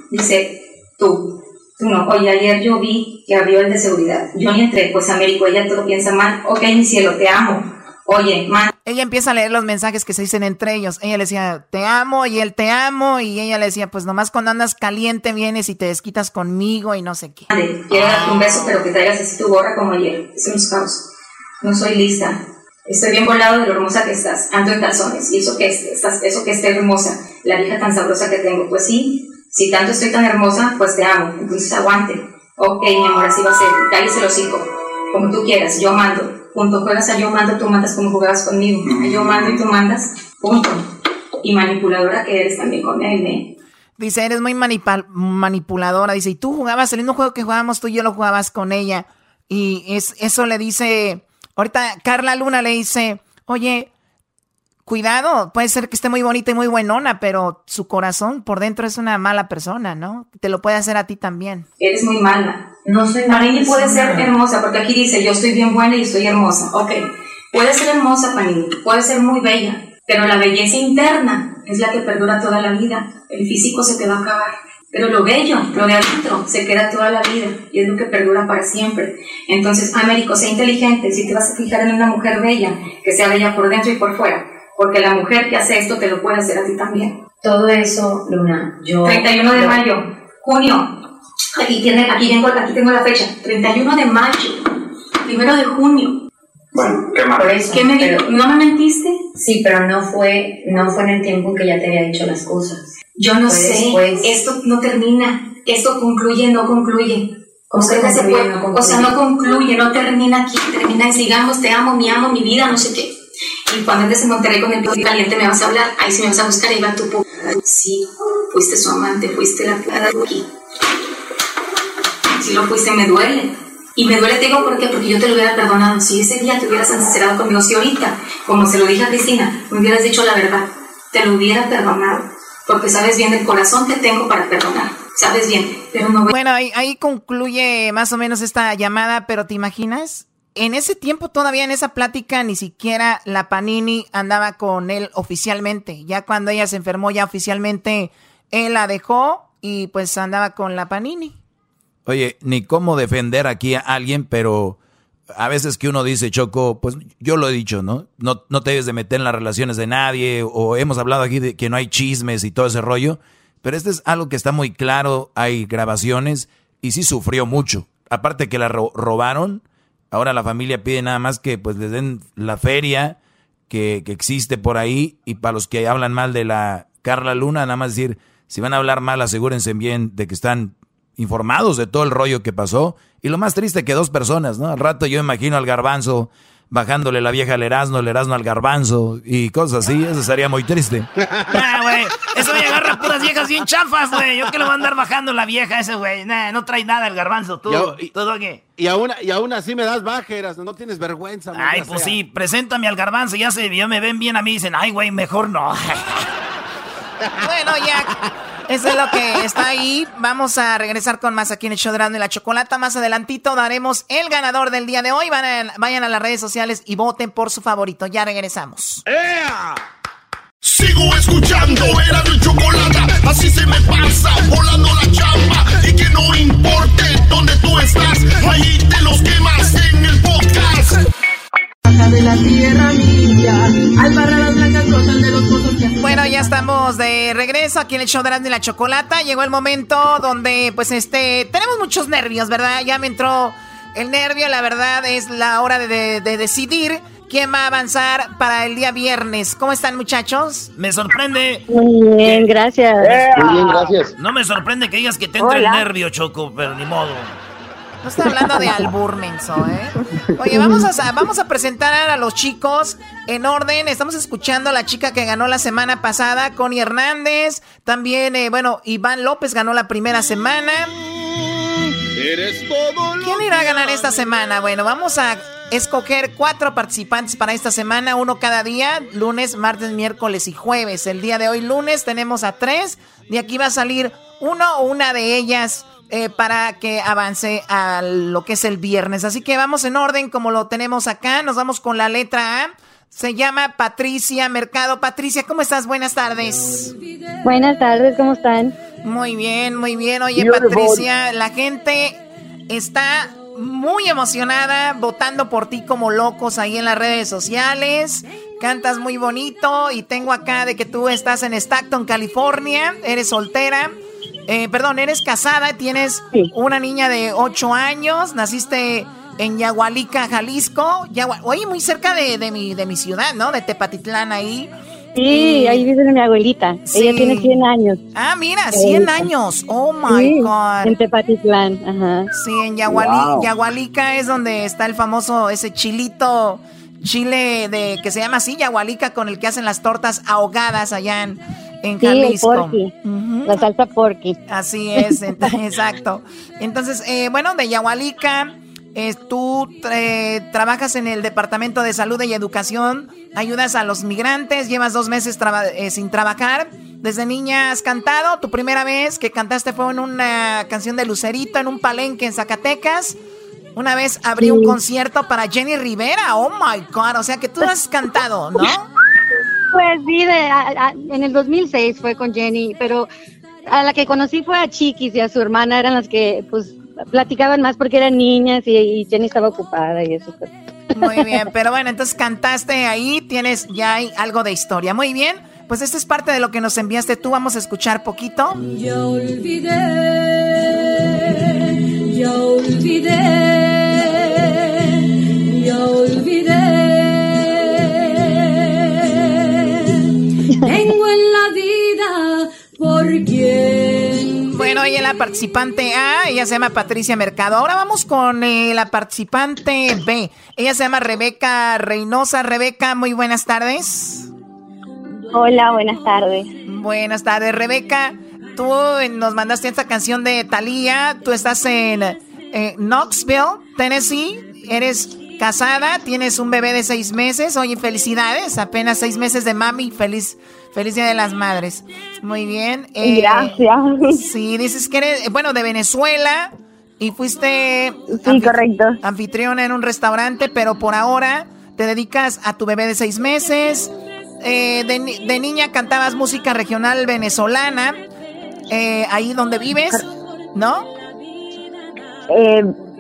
Dice, tú, tú no. Oye, ayer yo vi que abrió el de seguridad. Yo ni entré, pues Américo, ella todo piensa mal. Ok, mi cielo, te amo. Oye, man. Ella empieza a leer los mensajes que se dicen entre ellos. Ella le decía, te amo, y él te amo, y ella le decía, pues nomás cuando andas caliente vienes y te desquitas conmigo y no sé qué. Quiero darte un beso, pero que traigas así tu gorra como ayer. Es un caos. No soy lista. Estoy bien volado de lo hermosa que estás. Ando en calzones. Y eso que es, estás, eso que esté hermosa. La vieja tan sabrosa que tengo. Pues sí, Si tanto estoy tan hermosa, pues te amo, entonces aguante. Ok, mi amor, así va a ser, cállese el hocico, como tú quieras, yo mando. Punto, juegas a yo mando, tú mandas como jugabas conmigo. yo mando y tú mandas, punto. Y manipuladora que eres también con él, ¿eh? Dice, eres muy manipuladora. Dice, y tú jugabas el mismo juego que jugábamos tú y yo lo jugabas con ella. Y es, eso le dice, ahorita Carla Luna le dice, oye, cuidado, puede ser que esté muy bonita y muy buenona, pero su corazón por dentro es una mala persona, ¿no? Te lo puede hacer a ti también. Eres muy mala. No soy Panini puede ser hermosa, porque aquí dice, yo estoy bien buena y estoy hermosa. Ok, puede ser hermosa, Panini, puede ser muy bella, pero la belleza interna es la que perdura toda la vida. El físico se te va a acabar. Pero lo bello, lo de adentro, se queda toda la vida y es lo que perdura para siempre. Entonces, Américo, sé inteligente. Si te vas a fijar en una mujer bella, que sea bella por dentro y por fuera, porque la mujer que hace esto te lo puede hacer a ti también. Todo eso, Luna, yo... 31 de mayo, junio. Aquí, tiene, aquí, tengo, aquí tengo la fecha. 31 de mayo, primero de junio. Bueno, ¿qué más? ¿Qué me ¿No me mentiste? Sí, pero no fue, no fue en el tiempo en que ya te había dicho las cosas. Yo no sé, esto no termina, esto concluye, no concluye. ¿Cómo se concluye, no concluye? O sea, no concluye, no termina aquí, termina en sigamos, te amo, mi amo, mi vida, no sé qué. Y cuando andes en Monterrey con el piso caliente me vas a hablar, ahí sí me vas a buscar y va tu Sí, fuiste su amante, fuiste la plata de aquí. Si lo fuiste, me duele. Y me duele, te digo, ¿por qué? Porque yo te lo hubiera perdonado. Si ese día te hubieras sincerado conmigo, si ahorita, como se lo dije a Cristina, me hubieras dicho la verdad, te lo hubiera perdonado. Porque sabes bien el corazón que tengo para perdonar. Sabes bien, pero no Bueno, ahí, ahí concluye más o menos esta llamada, pero ¿te imaginas? en ese tiempo todavía en esa plática ni siquiera la Panini andaba con él oficialmente. Ya cuando ella se enfermó ya oficialmente él la dejó y pues andaba con la Panini. Oye, ni cómo defender aquí a alguien, pero a veces que uno dice, Choco, pues yo lo he dicho, ¿no? No, no te debes de meter en las relaciones de nadie, o hemos hablado aquí de que no hay chismes y todo ese rollo, pero este es algo que está muy claro, hay grabaciones, y sí sufrió mucho. Aparte que la robaron, Ahora la familia pide nada más que pues les den la feria que, existe por ahí y para los que hablan mal de la Carla Luna, nada más decir, si van a hablar mal, asegúrense bien de que están informados de todo el rollo que pasó. Y lo más triste que dos personas, ¿no? Al rato yo imagino al garbanzo bajándole la vieja al Erasmo, el Erasmo al garbanzo y cosas así, eso sería muy triste. Nah, *laughs* güey, eso me agarra puras viejas bien chafas, güey. Yo que le voy a andar bajando la vieja ese, güey. Nah, no trae nada el garbanzo, tú. Y, ¿Todo qué? Y aún, y aún así me das bajeras, no tienes vergüenza. Ay, pues sí, preséntame al garbanzo, ya se, ya me ven bien a mí, dicen, ay, güey, mejor no. *laughs* *laughs* bueno, ya eso es lo que está ahí. Vamos a regresar con más aquí en el show de la Chocolata. Más adelantito daremos el ganador del día de hoy. vayan a las redes sociales y voten por su favorito. Ya regresamos. Sigo escuchando, era mi chocolata, así se me pasa, volando la chamba, y que no importe dónde tú estás, ahí te los quemas en el podcast de la tierra Bueno, ya estamos de regreso aquí en el show de la Chocolata. Llegó el momento donde, pues, este, tenemos muchos nervios, ¿verdad? Ya me entró el nervio, la verdad es la hora de, decidir quién va a avanzar para el día viernes. ¿Cómo están, muchachos? Me sorprende. Muy bien, gracias. Muy bien, gracias. No me sorprende que digas que te entre el nervio, Choco, pero ni modo. No está hablando de albur, ¿eh? Oye, vamos a, vamos a presentar a los chicos en orden. Estamos escuchando a la chica que ganó la semana pasada, Connie Hernández. También, eh, bueno, Iván López ganó la primera semana. ¿Quién irá a ganar esta semana? Bueno, vamos a escoger cuatro participantes para esta semana, uno cada día, lunes, martes, miércoles y jueves. El día de hoy, lunes, tenemos a tres. De aquí va a salir uno o una de ellas eh, para que avance a lo que es el viernes. Así que vamos en orden como lo tenemos acá. Nos vamos con la letra A. Se llama Patricia Mercado. Patricia, ¿cómo estás? Buenas tardes. Buenas tardes, ¿cómo están? Muy bien, muy bien. Oye, Patricia, la gente está muy emocionada votando por ti como locos ahí en las redes sociales. Cantas muy bonito y tengo acá de que tú estás en Stockton, California, eres soltera. Eh, perdón, eres casada, tienes una niña de 8 años, naciste en Yagualica, Jalisco. Oye, muy cerca de, mi, de mi ciudad, ¿no? De Tepatitlán ahí. Sí, ahí vive mi abuelita. Ella tiene 100 años. Ah, mira, 100 años. Oh my God. En Tepatitlán, ajá. Sí, en Yagualica es donde está el famoso, ese chilito, chile de que se llama así, Yagualica, con el que hacen las tortas ahogadas allá en, en Jalisco. La salsa porky. Así es, *laughs* exacto. Entonces, eh, bueno, de Yagualica tú eh, trabajas en el Departamento de Salud y Educación, ayudas a los migrantes, llevas dos meses eh, sin trabajar. Desde niña has cantado, tu primera vez que cantaste fue en una canción de Lucerito en un palenque en Zacatecas. Una vez abrí un concierto para Jenny Rivera, oh my God, o sea que tú has cantado, ¿no? *laughs* Pues sí, en el 2006 fue con Jenny, pero a la que conocí fue a Chiquis y a su hermana, eran las que pues platicaban más porque eran niñas y, Jenny estaba ocupada y eso. Muy bien, pero bueno, entonces cantaste ahí, tienes ya algo de historia. Muy bien, pues esto es parte de lo que nos enviaste tú, vamos a escuchar poquito. Ya olvidé, ya olvidé, bueno, ella es la participante A, ella se llama Patricia Mercado. Ahora vamos con eh, la participante B. Ella se llama Rebeca Reynosa. Rebeca, muy buenas tardes. Hola, buenas tardes. Buenas tardes, Rebeca. Tú nos mandaste esta canción de Thalía. Tú estás en Knoxville, Tennessee. Eres casada, tienes un bebé de seis meses. Oye, felicidades. Apenas seis meses de mami. Feliz Feliz Día de las Madres. Muy bien. Eh, Gracias. Sí, dices que eres, bueno, de Venezuela y fuiste sí, correcto. anfitriona en un restaurante, pero por ahora te dedicas a tu bebé de seis meses. Eh, de, niña cantabas música regional venezolana, eh, ahí donde vives, ¿no?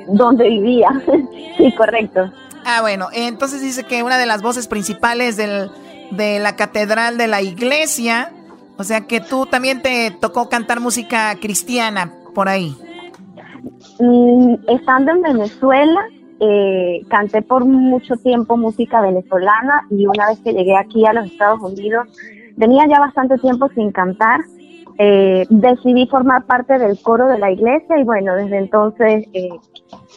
donde vivía, *laughs* sí, correcto. Ah, bueno, entonces dice que una de las voces principales del de la catedral de la iglesia. O sea que tú también te tocó cantar música cristiana por ahí. Mm, estando en Venezuela, eh, canté por mucho tiempo música venezolana y una vez que llegué aquí a los Estados Unidos, tenía ya bastante tiempo sin cantar. Eh, decidí formar parte del coro de la iglesia y bueno, desde entonces eh,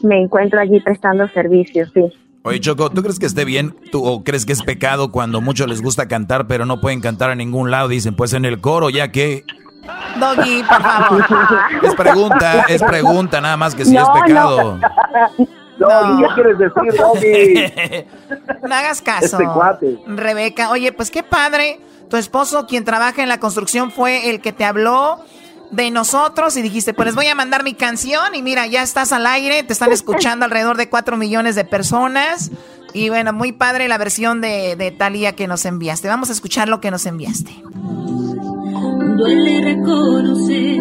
me encuentro allí prestando servicios, sí. Oye, Choco, ¿tú crees que esté bien? ¿Tú, ¿O crees que es pecado cuando muchos les gusta cantar, pero no pueden cantar a ningún lado? Dicen, pues en el coro, ya que. Doggy, por favor. *laughs* Es pregunta, es pregunta, nada más que si es pecado. *laughs* No, ¿qué quieres decir, Doggy? *laughs* no hagas caso. Este cuate. Rebeca, oye, pues qué padre. Tu esposo, quien trabaja en la construcción, fue el que te habló de nosotros y dijiste, pues les voy a mandar mi canción y mira, ya estás al aire, te están escuchando alrededor de 4 millones de personas. Y bueno, muy padre la versión de, de Talía que nos enviaste. Vamos a escuchar lo que nos enviaste. Duele reconocer,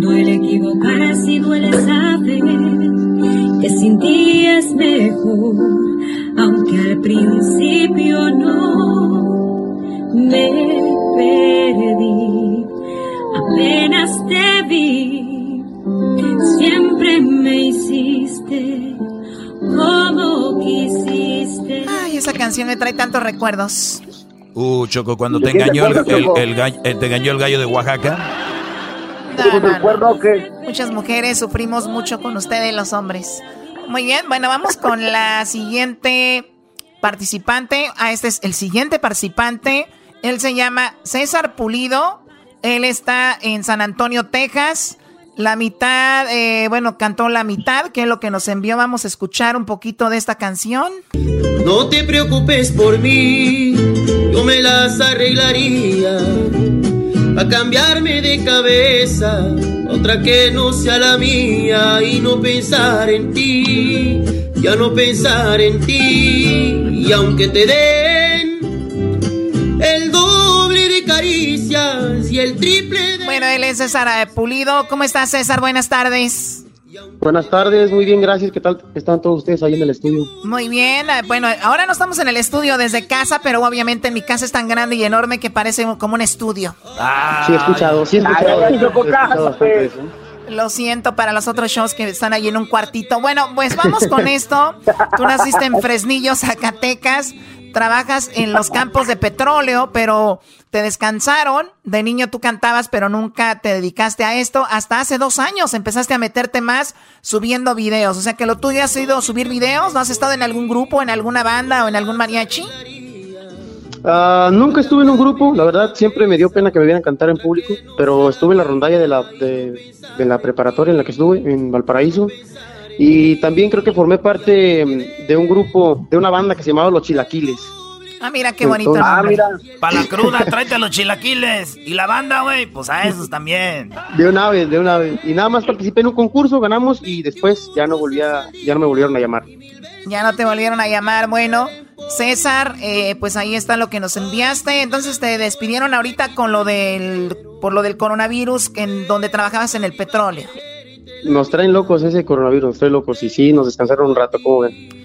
duele equivocarse y duele saber que sin ti es mejor, aunque al principio no me perdí apenas te vi, siempre me hiciste como quisiste. Ay, esa canción me trae tantos recuerdos. Uh, Choco, cuando te engañó el, gallo, eh, te engañó el gallo de Oaxaca. Muchas mujeres sufrimos mucho con ustedes los hombres. Muy bien, bueno, vamos con la siguiente participante. Ah, este es el siguiente participante. Él se llama César Pulido. Él está en San Antonio, Texas. La mitad, eh, bueno, cantó la mitad, que es lo que nos envió. Vamos a escuchar un poquito de esta canción. No te preocupes por mí, yo me las arreglaría. A cambiarme de cabeza, otra que no sea la mía y no pensar en ti, ya no pensar en ti. Y aunque te den y el triple de... Bueno, él es César Pulido. ¿Cómo estás, César? Buenas tardes. Buenas tardes, muy bien, gracias. ¿Qué tal están todos ustedes ahí en el estudio? Muy bien, eh, bueno, ahora no estamos en el estudio desde casa, pero obviamente mi casa es tan grande y enorme que parece como un estudio. sí, he escuchado, sí he escuchado. Lo siento para los otros shows que están ahí en un cuartito. Bueno, pues vamos con *laughs* esto. Tú naciste en Fresnillo, Zacatecas trabajas en los campos de petróleo, pero te descansaron. De niño tú cantabas, pero nunca te dedicaste a esto. Hasta hace dos años empezaste a meterte más subiendo videos. O sea que lo tuyo ha sido subir videos. ¿No has estado en algún grupo, en alguna banda o en algún mariachi? Uh, nunca estuve en un grupo, la verdad siempre me dio pena que me vieran cantar en público, pero estuve en la rondalla de la, de, de la preparatoria en la que estuve, en Valparaíso, y también creo que formé parte mm, de un grupo, de una banda que se llamaba Los Chilaquiles. Ah, mira qué bonito. ah, mira. Para la cruda, tráete a los chilaquiles. Y la banda, güey, pues a esos también. De una vez, de una vez. Y nada más participé en un concurso, ganamos y después ya no volvía, ya no me volvieron a llamar. Ya no te volvieron a llamar, bueno. César, eh, pues ahí está lo que nos enviaste. Entonces te despidieron ahorita con lo del, por lo del coronavirus, en donde trabajabas en el petróleo nos traen locos ese coronavirus, nos trae locos y sí, nos descansaron un rato, ¿cómo ven?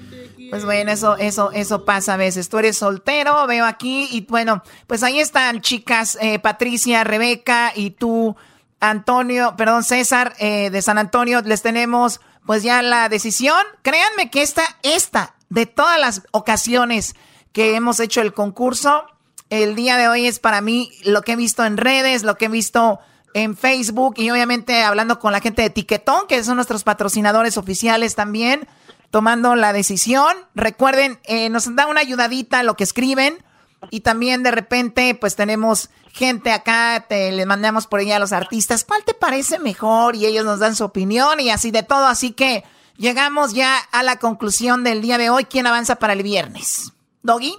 Pues bueno, eso, eso, eso pasa a veces. Tú eres soltero, veo aquí, y bueno, pues ahí están chicas, eh, Patricia, Rebeca y tú, Antonio, perdón, César, eh, de San Antonio, les tenemos pues ya la decisión. Créanme que esta, esta, de todas las ocasiones que hemos hecho el concurso, el día de hoy es para mí lo que he visto en redes, lo que he visto en Facebook y obviamente hablando con la gente de Tiquetón, que son nuestros patrocinadores oficiales también, tomando la decisión. Recuerden, eh, nos da una ayudadita lo que escriben y también de repente pues tenemos gente acá, te les mandamos por ahí a los artistas, ¿cuál te parece mejor? Y ellos nos dan su opinión y así de todo, así que llegamos ya a la conclusión del día de hoy. ¿Quién avanza para el viernes? ¿Doggy?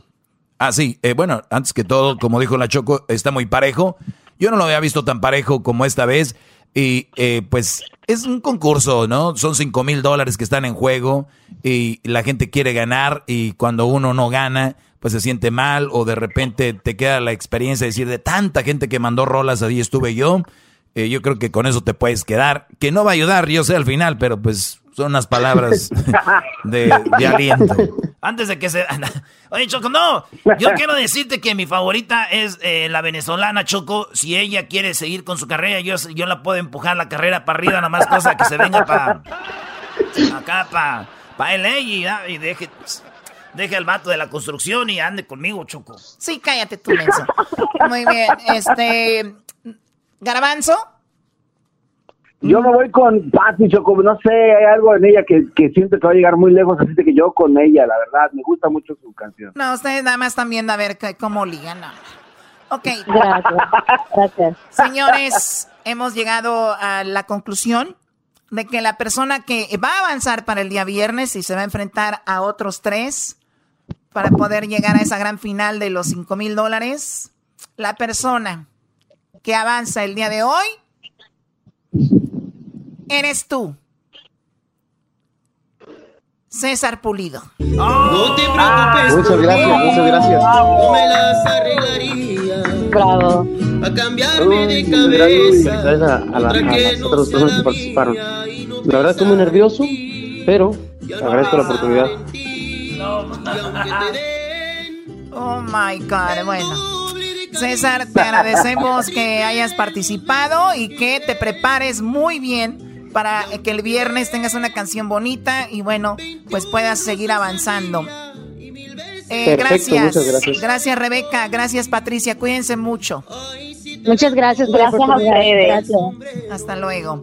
Ah, sí. Eh, bueno, antes que todo, como dijo la Choco, está muy parejo. Yo no lo había visto tan parejo como esta vez. Y eh, pues es un concurso, ¿no? Son 5 mil dólares que están en juego y la gente quiere ganar y cuando uno no gana, pues se siente mal o de repente te queda la experiencia de decir de tanta gente que mandó rolas, ahí estuve yo. Eh, yo creo que con eso te puedes quedar, que no va a ayudar, yo sé al final, pero pues son unas palabras *laughs* de, aliento. Antes de que se... *laughs* Oye, Choco, no. Yo quiero decirte que mi favorita es eh, la venezolana, Choco. Si ella quiere seguir con su carrera, yo, yo la puedo empujar la carrera para arriba, nada más cosa que se venga para... Acá, para pa LA y, y deje... Deje al vato de la construcción y ande conmigo, Choco. Sí, cállate tú, menso. Muy bien. Este... Garbanzo. Yo me voy con Patti, Choco, no sé, hay algo en ella que, que siento que va a llegar muy lejos, así que yo con ella, la verdad, me gusta mucho su canción. No, ustedes nada más están viendo a ver cómo ligan. Ok. *laughs* Gracias. Señores, hemos llegado a la conclusión de que la persona que va a avanzar para el día viernes y se va a enfrentar a otros tres para poder llegar a esa gran final de los cinco mil dólares, la persona que avanza el día de hoy eres tú. César Pulido. No te preocupes. muchas gracias, muchas gracias. No me las arreglaría. Bravo. A cambiarme de cabeza. Gracias a, a, la, a las otras personas que participaron. La verdad estoy muy nervioso, pero agradezco la oportunidad. Oh my God, bueno. César, te agradecemos que hayas participado y que te prepares muy bien para que el viernes tengas una canción bonita y bueno, pues puedas seguir avanzando. Eh, gracias. gracias. Gracias Rebeca, gracias Patricia, cuídense mucho. Muchas gracias, gracias a ustedes. Hasta luego.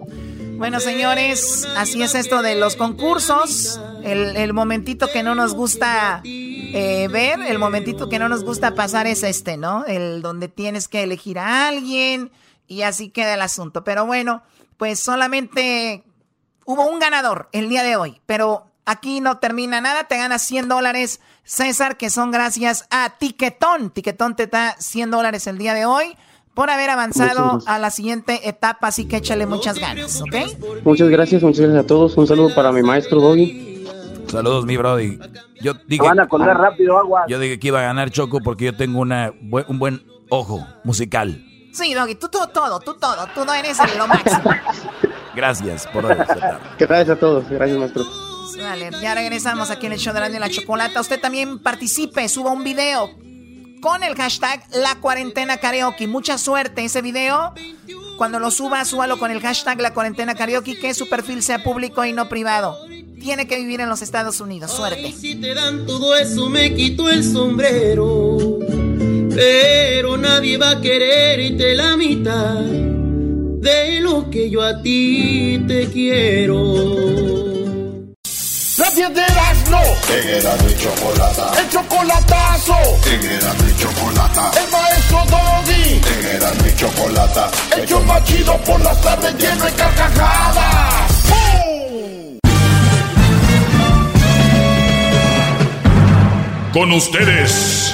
Bueno, señores, así es esto de los concursos. El, el momentito que no nos gusta eh, ver, el momentito que no nos gusta pasar es este, ¿no? El donde tienes que elegir a alguien y así queda el asunto. Pero bueno, pues solamente hubo un ganador el día de hoy, pero aquí no termina nada. Te ganas 100 dólares, César, que son gracias a Tiquetón. Tiquetón te da 100 dólares el día de hoy por haber avanzado a la siguiente etapa, así que échale muchas ganas, ¿ok? Muchas gracias, muchas gracias a todos. Un saludo para mi maestro Doggy. Saludos, mi brody. Yo dije, Van a colgar rápido agua. Yo dije que iba a ganar Choco porque yo tengo una, un buen ojo musical. Sí, Doggy, tú, tú todo, tú todo, tú no eres lo máximo. Gracias por aceptar. *laughs* Gracias a todos, gracias maestro. Vale, ya regresamos aquí en el show de la, de la chocolata. Usted también participe, suba un video con el hashtag La Cuarentena Karaoke. Mucha suerte ese video. Cuando lo suba, súbalo con el hashtag La Cuarentena Karaoke, que su perfil sea público y no privado. tiene que vivir en los Estados Unidos. Suerte. si te dan todo eso, me quito el sombrero. Pero nadie va a quererte la mitad de lo que yo a ti te quiero. La piedra no. era mi chocolata. El chocolatazo. era mi chocolata. El maestro Doggy. era mi chocolata. El yo machido por las tardes lleno de carcajadas. Con ustedes.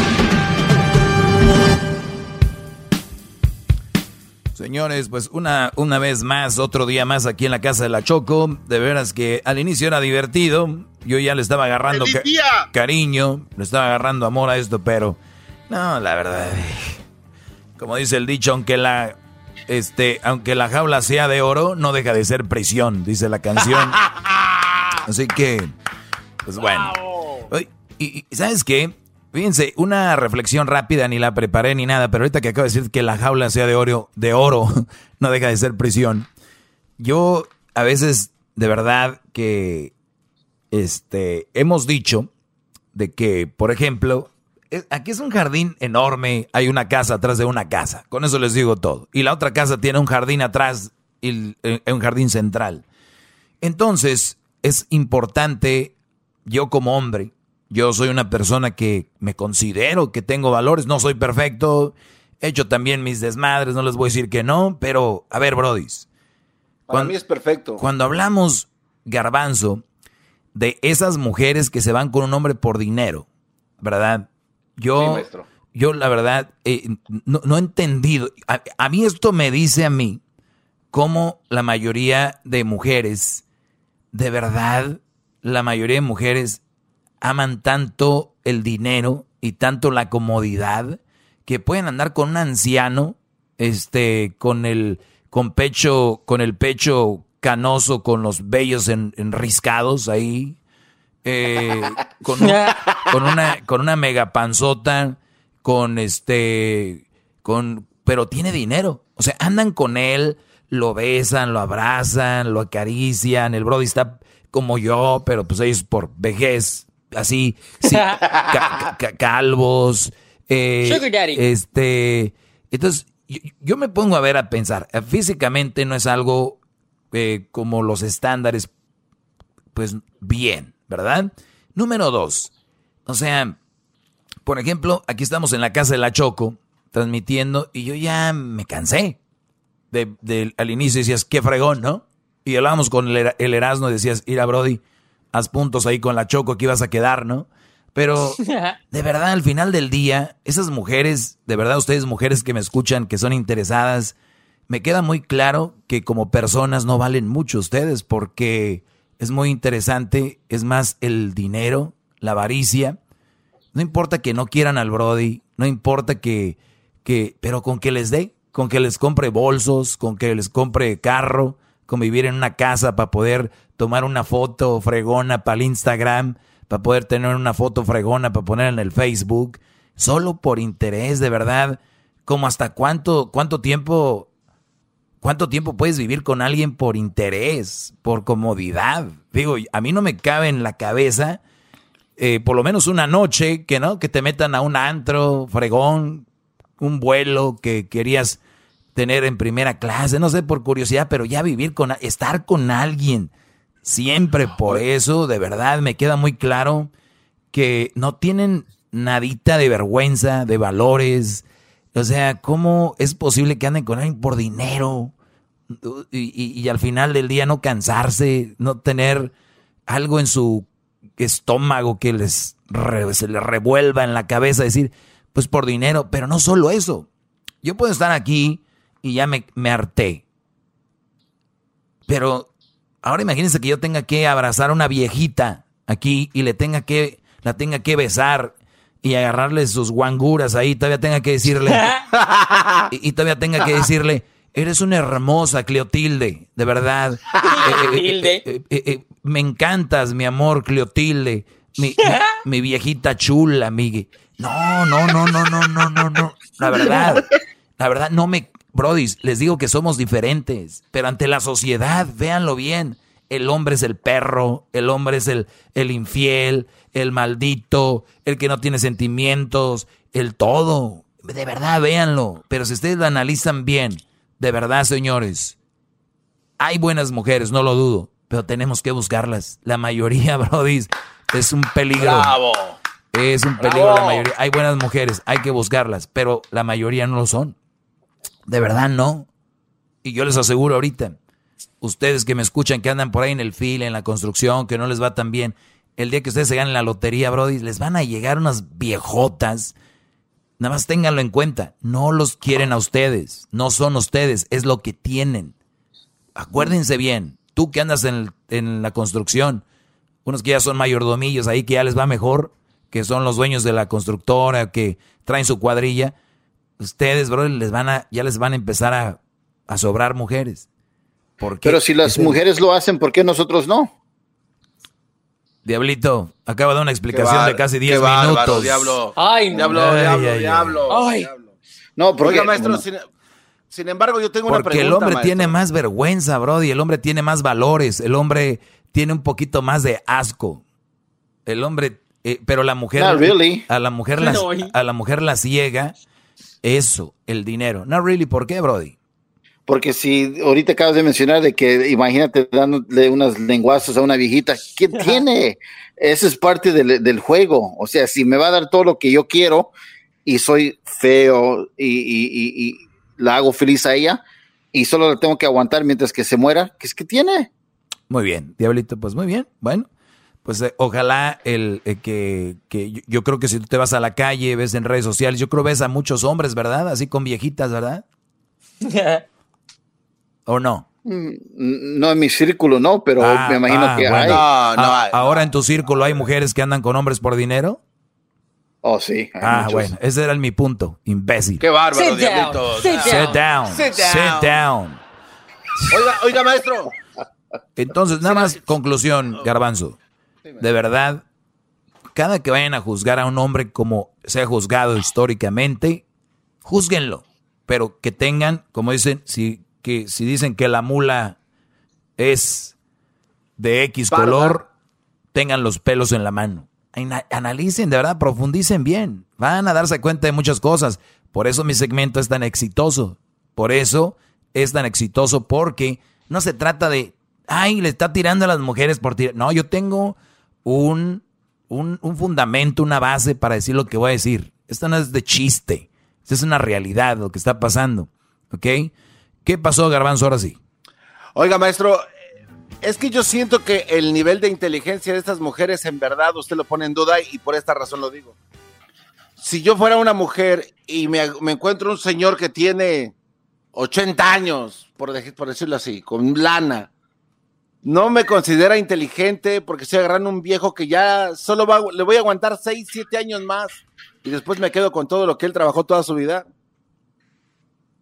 Señores, pues una, una vez más, otro día más aquí en la casa de la Choco. De veras que al inicio era divertido. Yo ya le estaba agarrando cariño, le estaba agarrando amor a esto, pero no, la verdad. Como dice el dicho, aunque la este, aunque la jaula sea de oro, no deja de ser prisión, dice la canción. *laughs* Así que, pues bueno. Y, ¿sabes qué? Fíjense, una reflexión rápida, ni la preparé ni nada, pero ahorita que acabo de decir que la jaula sea de oro, de oro, *laughs* no deja de ser prisión. Yo a veces, de verdad, que este, hemos dicho de que, por ejemplo, aquí es un jardín enorme, hay una casa atrás de una casa, con eso les digo todo. Y la otra casa tiene un jardín atrás, y eh, un jardín central. Entonces, es importante, yo como hombre, yo soy una persona que me considero que tengo valores, no soy perfecto, he hecho también mis desmadres, no les voy a decir que no, pero a ver, brodis. Para mí es perfecto. Cuando hablamos, garbanzo, de esas mujeres que se van con un hombre por dinero, ¿verdad? Yo, yo la verdad, eh, no, he entendido. A, mí esto me dice a mí cómo la mayoría de mujeres, de verdad, la mayoría de mujeres aman tanto el dinero y tanto la comodidad que pueden andar con un anciano, este, con el, con pecho, con el pecho canoso, con los vellos enriscados ahí, eh, con, con, una, con una mega panzota, con este, con, pero tiene dinero. O sea, andan con él, lo besan, lo abrazan, lo acarician. El Brody está como yo, pero pues ellos por vejez, así, *laughs* calvos. Eh, este, entonces, yo, me pongo a ver a pensar, físicamente no es algo eh, como los estándares, pues bien. ¿verdad? Número dos, o sea, por ejemplo, aquí estamos en la casa de la Choco, transmitiendo, y yo ya me cansé. De, al inicio decías, qué fregón, ¿no? Y hablábamos con el, el Erasmo y decías, a Brody, haz puntos ahí con la Choco, que ibas a quedar, ¿no? Pero *laughs* de verdad, al final del día, esas mujeres, de verdad ustedes mujeres que me escuchan, que son interesadas, me queda muy claro que como personas no valen mucho ustedes porque es muy interesante, es más el dinero, la avaricia. No importa que no quieran al Brody, no importa que, que, pero con que les dé, con que les compre bolsos, con que les compre carro, con vivir en una casa para poder tomar una foto fregona para el Instagram, para poder tener una foto fregona para poner en el Facebook, solo por interés, de verdad, como hasta cuánto, cuánto tiempo ¿Cuánto tiempo puedes vivir con alguien por interés, por comodidad? Digo, a mí no me cabe en la cabeza, eh, por lo menos una noche, que no, que te metan a un antro, fregón, un vuelo que querías tener en primera clase, no sé, por curiosidad, pero ya vivir con, estar con alguien, siempre por eso, de verdad, me queda muy claro que no tienen nadita de vergüenza, de valores, o sea, ¿cómo es posible que anden con alguien por dinero? Y, al final del día no cansarse, no tener algo en su estómago que les se les revuelva en la cabeza, decir, pues por dinero, pero no solo eso. Yo puedo estar aquí y ya me, me harté. Pero ahora imagínense que yo tenga que abrazar a una viejita aquí y le tenga que, la tenga que besar y agarrarle sus guanguras ahí, todavía tenga que decirle, *laughs* y, todavía tenga que decirle, Eres una hermosa Cleotilde, de verdad. Eh, eh, eh, me encantas, mi amor, Cleotilde. Mi, mi, *laughs* viejita chula, Miguel. No, no, no, no, no, no, no, no. La verdad, *laughs* la verdad, no me... Brody, les digo que somos diferentes, pero ante la sociedad, véanlo bien. El hombre es el perro, el hombre es el, el infiel, el maldito, el que no tiene sentimientos, el todo. De verdad, véanlo. Pero si ustedes lo analizan bien, de verdad, señores, hay buenas mujeres, no lo dudo, pero tenemos que buscarlas. La mayoría, *laughs* Brody, es un peligro. Bravo. Es un peligro la mayoría. Hay buenas mujeres, hay que buscarlas, pero la mayoría no lo son. De verdad no. Y yo les aseguro ahorita, ustedes que me escuchan, que andan por ahí en el fil, en la construcción, que no les va tan bien, el día que ustedes se ganen la lotería, Brody, les van a llegar unas viejotas. Nada más ténganlo en cuenta, no los quieren a ustedes, no son ustedes, es lo que tienen. Acuérdense bien, tú que andas en, la construcción, unos que ya son mayordomillos ahí que ya les va mejor, que son los dueños de la constructora, que traen su cuadrilla, ustedes, bro, les van a, ya les van a empezar a, a sobrar mujeres. ¿Por Pero si las mujeres lo hacen, ¿por qué nosotros no? Diablito, acaba de dar una explicación de casi 10 minutos. Diablo. Ay, diablo, diablo, diablo, Ay. No, porque, Oiga, maestro, sin, embargo, yo tengo una pregunta. Porque el hombre tiene más vergüenza, Brody. El hombre tiene más valores. El hombre tiene un poquito más de asco. El hombre, eh, pero la mujer, a la mujer a la mujer la ciega eso, el dinero. No really, ¿por qué, Brody? Porque si ahorita acabas de mencionar de que imagínate dándole unas lenguazos a una viejita, ¿qué tiene? Eso es parte del, juego. O sea, si me va a dar todo lo que yo quiero y soy feo y, la hago feliz a ella y solo la tengo que aguantar mientras que se muera, ¿qué es que tiene? Muy bien, Diablito, pues muy bien. Bueno, pues eh, ojalá el eh, que, que yo, creo que si tú te vas a la calle, ves en redes sociales, yo creo ves a muchos hombres, ¿verdad? Así con viejitas, ¿verdad? *laughs* ¿O no? Mm, no en mi círculo, no, pero ah, me imagino ah, que hay. Ah, ¿Ahora en tu círculo hay mujeres que andan con hombres por dinero? Oh, sí. Ah, bueno, ese era mi punto, imbécil. Qué bárbaro, Sit Sit down. Sit down. Oiga, oiga, maestro. Entonces, nada más conclusión, Garbanzo. De verdad, cada que vayan a juzgar a un hombre como se ha juzgado históricamente, juzguenlo. Pero que tengan, como dicen, si que si dicen que la mula es de X color, tengan los pelos en la mano. Analicen, de verdad, profundicen bien. Van a darse cuenta de muchas cosas. Por eso mi segmento es tan exitoso. Por eso es tan exitoso porque no se trata de, ay, le está tirando a las mujeres por tirar. No, yo tengo un, un, un fundamento, una base para decir lo que voy a decir. Esto no es de chiste. Esto es una realidad lo que está pasando. ¿Ok? ¿Qué pasó, Garbanzo, ahora sí? Oiga, maestro, es que yo siento que el nivel de inteligencia de estas mujeres, en verdad, usted lo pone en duda y por esta razón lo digo. Si yo fuera una mujer y me, encuentro un señor que tiene 80 años, por, por decirlo así, con lana, no me considera inteligente porque estoy agarrando un viejo que ya solo va, le voy a aguantar 6, 7 años más y después me quedo con todo lo que él trabajó toda su vida.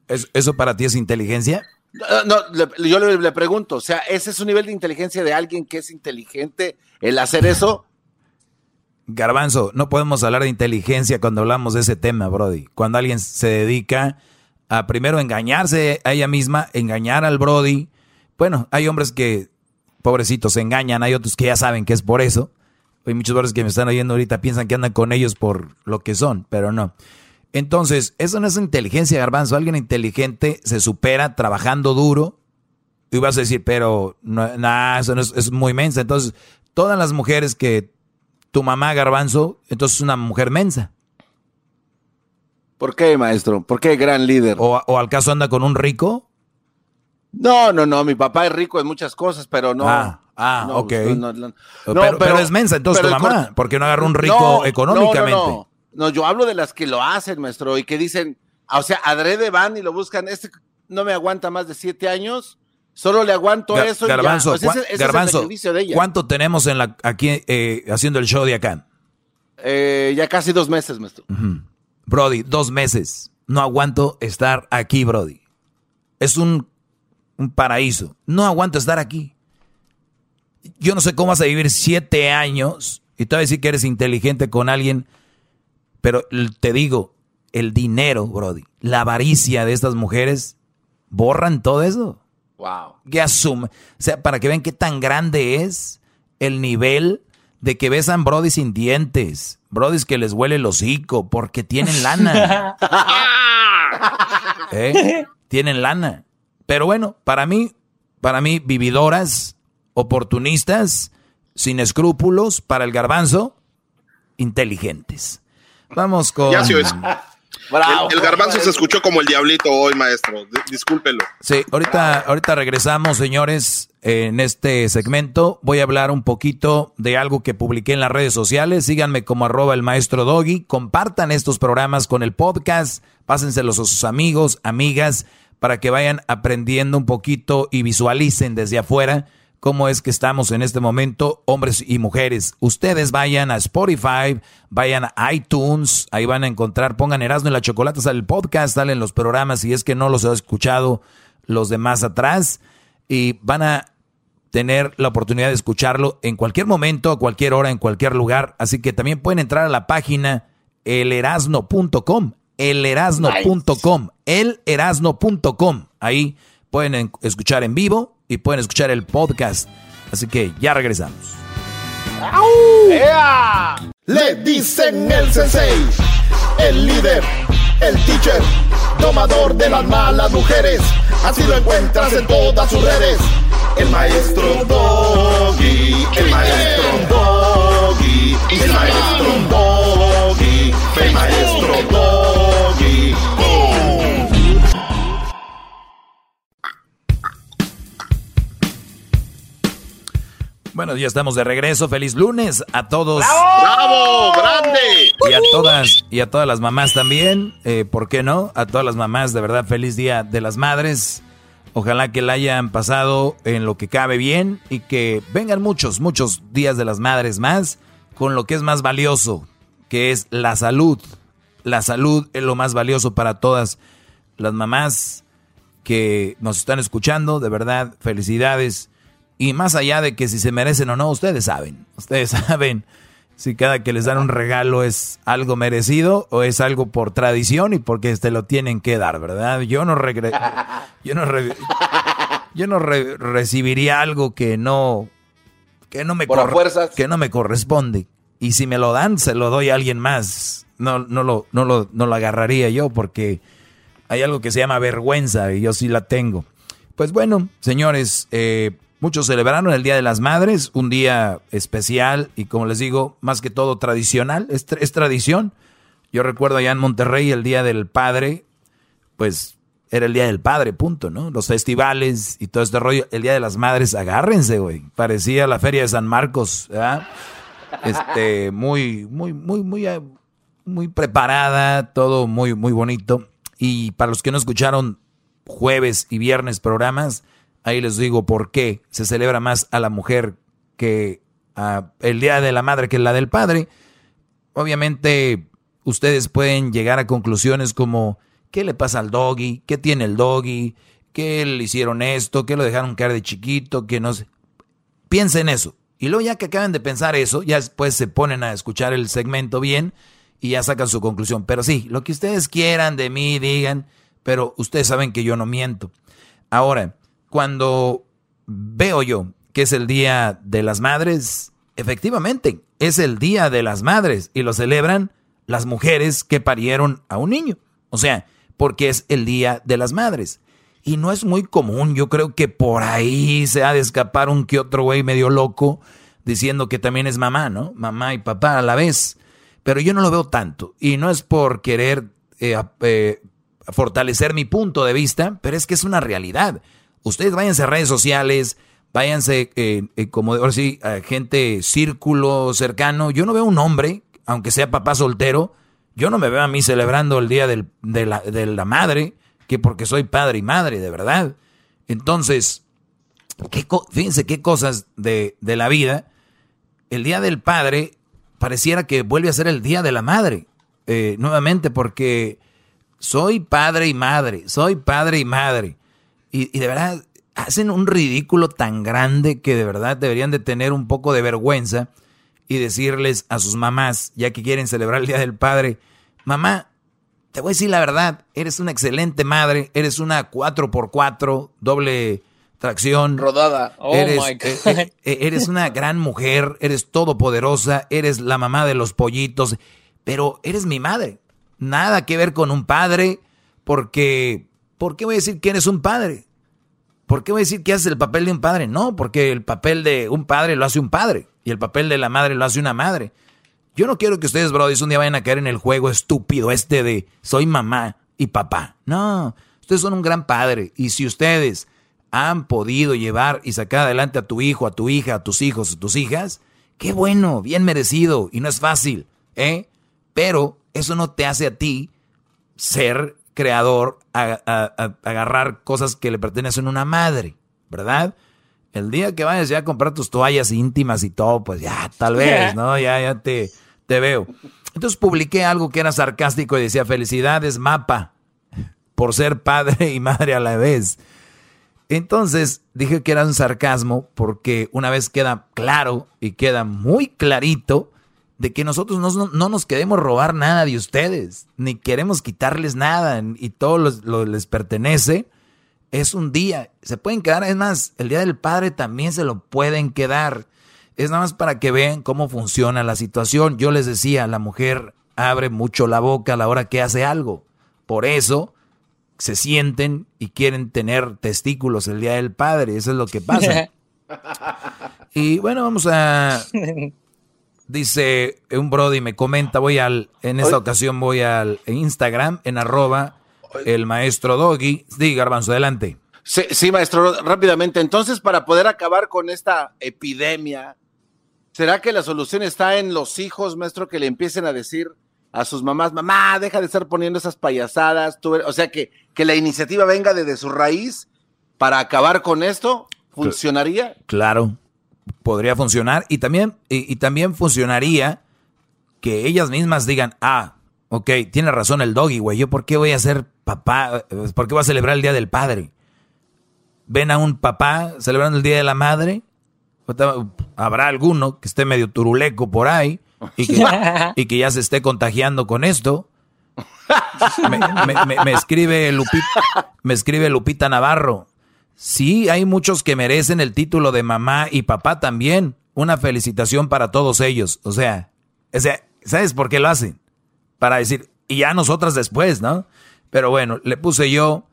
¿Eso para ti es inteligencia? No, yo le, pregunto, o sea, ¿ese es un nivel de inteligencia de alguien que es inteligente el hacer eso? Garbanzo, no podemos hablar de inteligencia cuando hablamos de ese tema, Brody. Cuando alguien se dedica a primero engañarse a ella misma, engañar al Brody. Bueno, hay hombres que, pobrecitos, se engañan, hay otros que ya saben que es por eso. Hay muchos hombres que me están oyendo ahorita piensan que andan con ellos por lo que son, pero no. Entonces, eso no es inteligencia, garbanzo. Alguien inteligente se supera trabajando duro. Y vas a decir, pero no, eso no es, muy mensa. Entonces, todas las mujeres que tu mamá, garbanzo, entonces es una mujer mensa. ¿Por qué, maestro? ¿Por qué gran líder? ¿O, al caso anda con un rico? No, no, no. Mi papá es rico en muchas cosas, pero no. Ah, ah ok. pero, es mensa entonces tu mamá. porque no agarra un rico económicamente? No, yo hablo de las que lo hacen, maestro, y que dicen, o sea, adrede van y lo buscan, este no me aguanta más de siete años, solo le aguanto eso. Garbanzo, ¿cuánto tenemos en la, aquí eh, haciendo el show de acá? Eh, ya casi dos meses, maestro. Brody, dos meses. No aguanto estar aquí, Brody. es un, un paraíso. No aguanto estar aquí. Yo no sé cómo vas a vivir siete años y te vas a decir que eres inteligente con alguien, pero te digo, el dinero, Brody, la avaricia de estas mujeres borran todo eso. Wow. Que asume. O sea, para que vean qué tan grande es el nivel de que besan Brody sin dientes. Brody que les huele el hocico porque tienen lana. *laughs* ¿Eh? Tienen lana. Pero bueno, para mí, para mí, vividoras, oportunistas, sin escrúpulos, para el garbanzo, inteligentes. Vamos con. Ya *laughs* el, garbanzo se escuchó como el diablito hoy, maestro. discúlpelo. Sí, ahorita, ahorita regresamos, señores, en este segmento. Voy a hablar un poquito de algo que publiqué en las redes sociales. Síganme como arroba el maestro Doggy. Compartan estos programas con el podcast. Pásenselos a sus amigos, amigas, para que vayan aprendiendo un poquito y visualicen desde afuera cómo es que estamos en este momento, hombres y mujeres. Ustedes vayan a Spotify, vayan a iTunes, ahí van a encontrar, pongan Erasmo y la Chocolata, sale el podcast, salen los programas, si es que no los he escuchado los demás atrás, y van a tener la oportunidad de escucharlo en cualquier momento, a cualquier hora, en cualquier lugar. Así que también pueden entrar a la página elerasno.com, elerasno.com, elerasno.com. Ahí pueden escuchar en vivo y pueden escuchar el podcast. Así que ya regresamos. Le dicen el sensei, el líder, el teacher, tomador de las malas mujeres. Así lo encuentras en todas sus redes. El maestro Doggy, el maestro Doggy, el maestro Doggy, el maestro Doggy. Bueno, ya estamos de regreso. Feliz lunes a todos. ¡Bravo! ¡Grande! Y a todas, y a todas las mamás también. Eh, ¿Por qué no? A todas las mamás, de verdad, feliz día de las madres. Ojalá que la hayan pasado en lo que cabe bien y que vengan muchos, muchos días de las madres más con lo que es más valioso, que es la salud. La salud es lo más valioso para todas las mamás que nos están escuchando. De verdad, felicidades. Y más allá de que si se merecen o no, ustedes saben. Ustedes *laughs* saben si cada que les dan un regalo es algo merecido o es algo por tradición y porque te lo tienen que dar, ¿verdad? Yo no regre *laughs* yo no yo no recibiría algo que no que no me que no me corresponde y si me lo dan se lo doy a alguien más. No no lo no lo no lo agarraría yo porque hay algo que se llama vergüenza y yo sí la tengo. Pues bueno, señores, eh, Muchos celebraron el Día de las Madres, un día especial y como les digo, más que todo tradicional, es, tradición. Yo recuerdo allá en Monterrey el Día del Padre, pues era el Día del Padre, punto, ¿no? Los festivales y todo este rollo. El Día de las Madres, agárrense, güey. Parecía la Feria de San Marcos, ¿verdad? Este, muy, muy, muy, muy, muy preparada, todo muy, muy bonito. Y para los que no escucharon jueves y viernes programas, Ahí les digo por qué se celebra más a la mujer que a el Día de la Madre que la del Padre. Obviamente ustedes pueden llegar a conclusiones como ¿qué le pasa al doggy? ¿Qué tiene el doggy? ¿Qué le hicieron esto? ¿Qué lo dejaron caer de chiquito? ¿Qué no sé? Piensen eso. Y luego ya que acaban de pensar eso, ya después se ponen a escuchar el segmento bien y ya sacan su conclusión. Pero sí, lo que ustedes quieran de mí, digan, pero ustedes saben que yo no miento. Ahora, cuando veo yo que es el Día de las Madres, efectivamente, es el Día de las Madres y lo celebran las mujeres que parieron a un niño. O sea, porque es el Día de las Madres. Y no es muy común, yo creo que por ahí se ha de escapar un que otro güey medio loco diciendo que también es mamá, ¿no? Mamá y papá a la vez. Pero yo no lo veo tanto. Y no es por querer eh, eh, fortalecer mi punto de vista, pero es que es una realidad. Ustedes váyanse a redes sociales, váyanse eh, eh, como ahora sí, a gente círculo cercano. Yo no veo un hombre, aunque sea papá soltero, yo no me veo a mí celebrando el día de, la, madre, que porque soy padre y madre, de verdad. Entonces, ¿qué, fíjense qué cosas de, la vida. El día del padre pareciera que vuelve a ser el día de la madre. Eh, nuevamente, porque soy padre y madre, soy padre y madre. Y, y de verdad, hacen un ridículo tan grande que de verdad deberían de tener un poco de vergüenza y decirles a sus mamás, ya que quieren celebrar el Día del Padre, mamá, te voy a decir la verdad, eres una excelente madre, eres una 4x4, doble tracción. Rodada. Oh eres, my eh, God. eh, eh, eres una gran mujer, eres todopoderosa, eres la mamá de los pollitos, pero eres mi madre. Nada que ver con un padre, porque, ¿por qué voy a decir que eres un padre? ¿Por qué voy a decir que haces el papel de un padre? No, porque el papel de un padre lo hace un padre y el papel de la madre lo hace una madre. Yo no quiero que ustedes, bro, un día vayan a caer en el juego estúpido este de soy mamá y papá. No, ustedes son un gran padre y si ustedes han podido llevar y sacar adelante a tu hijo, a tu hija, a tus hijos, a tus hijas, qué bueno, bien merecido y no es fácil, ¿eh? Pero eso no te hace a ti ser creador, a, a- a- agarrar cosas que le pertenecen a una madre, ¿verdad? El día que vayas ya a comprar tus toallas íntimas y todo, pues ya, tal *laughs* vez, ¿no? Ya, ya te, te veo. Entonces publiqué algo que era sarcástico y decía, felicidades, mapa, por ser padre y madre a la vez. Entonces dije que era un sarcasmo porque una vez queda claro y queda muy clarito de que nosotros no, no- no nos queremos robar nada de ustedes, ni queremos quitarles nada y todo los- lo les pertenece. Es un día, se pueden quedar, es más, el Día del Padre también se lo pueden quedar. Es nada más para que vean cómo funciona la situación. Yo les decía, la mujer abre mucho la boca a la hora que hace algo. Por eso se sienten y quieren tener testículos el Día del Padre. Eso es lo que pasa. *laughs* Y bueno, vamos a... Dice un Brody, me comenta, voy al, en esta ocasión voy al Instagram, en arroba el maestro Doggy. Diga, Garbanzo, adelante. Sí, sí, maestro, rápidamente. Entonces, para poder acabar con esta epidemia, ¿será que la solución está en los hijos, maestro, que le empiecen a decir a sus mamás, mamá, deja de estar poniendo esas payasadas? tú eres-", o sea, que, que la iniciativa venga desde su raíz para acabar con esto? ¿Funcionaría? Claro, podría funcionar y también, y, y también funcionaría que ellas mismas digan, ah, ok, tiene razón el doggy, güey, yo por qué voy a ser papá, Eh, por qué voy a celebrar el Día del Padre. Ven a un papá celebrando el Día de la Madre, habrá alguno que esté medio turuleco por ahí y que, y que ya se esté contagiando con esto. *laughs* Me, me- me- me escribe Lupita, me escribe Lupita Navarro. Sí, hay muchos que merecen el título de mamá y papá también. Una felicitación para todos ellos. O sea, ¿sabes por qué lo hacen? Para decir, y ya nosotras después, ¿no? Pero bueno, le puse yo,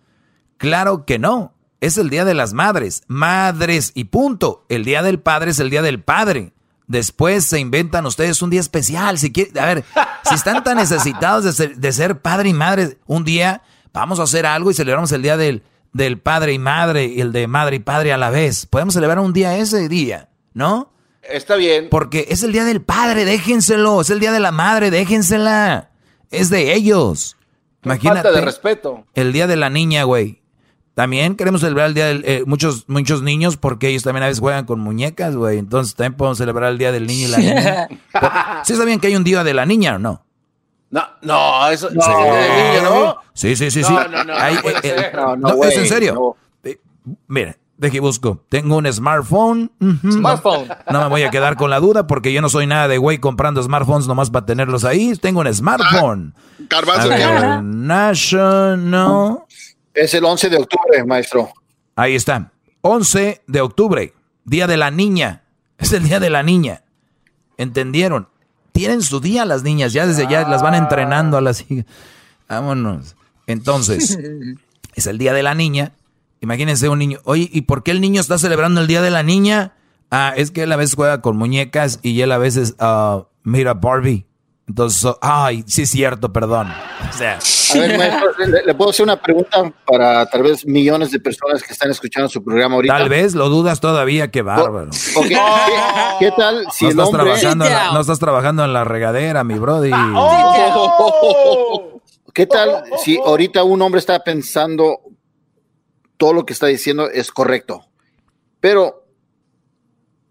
claro que no. Es el Día de las Madres. Madres y punto. El Día del Padre es el Día del Padre. Después se inventan ustedes un día especial. Si quieren, a ver, si están tan necesitados de ser, de ser padre y madre, un día vamos a hacer algo y celebramos el Día del, del Padre y Madre y el de Madre y Padre a la vez. Podemos celebrar un día ese día, ¿no? Está bien. Porque es el Día del Padre, déjenselo. Es el Día de la Madre, déjensela. Es de ellos. Imagínate. Falta de respeto. El Día de la Niña, güey. También queremos celebrar el Día de muchos, muchos niños porque ellos también a veces juegan con muñecas, güey. Entonces también podemos celebrar el Día del Niño y la Niña. *laughs* ¿Sí sabían que hay un Día de la Niña o no? No, no, eso Sí. de niño, ¿no? Sí, sí, sí, sí. No, no, no, Hay- no puede eh, eh, no, No, no, es en serio. no. Eh, Mira, deje y busco. Tengo un smartphone. Ujú. Smartphone. No me voy a quedar con la duda porque yo no soy nada de güey comprando smartphones nomás para tenerlos ahí. Tengo un smartphone. Garbanzo, A ¿qué ver, habla? National. Es el 11 de octubre, maestro. Ahí está. 11 de octubre, Día de la Niña. Es el Día de la Niña. ¿Entendieron? Tienen su día las niñas, ya desde ya las van entrenando a las hijas. Vámonos. Entonces, *laughs* es el Día de la Niña. Imagínense un niño. Oye, ¿y por qué el niño está celebrando el Día de la Niña? Ah, es que él a veces juega con muñecas y él a veces ah, mira Barbie. Entonces, oh, ay, sí es cierto, perdón. O sea, A ver, maestro, ¿le, le puedo hacer una pregunta para tal vez millones de personas que están escuchando su programa ahorita? tal vez lo dudas todavía, qué bárbaro. ¿Qué, *laughs* qué tal si no, el estás hombre... trabajando en la, no estás trabajando en la regadera, mi brody. ¿Qué tal si ahorita un hombre está pensando todo lo que está diciendo es correcto, pero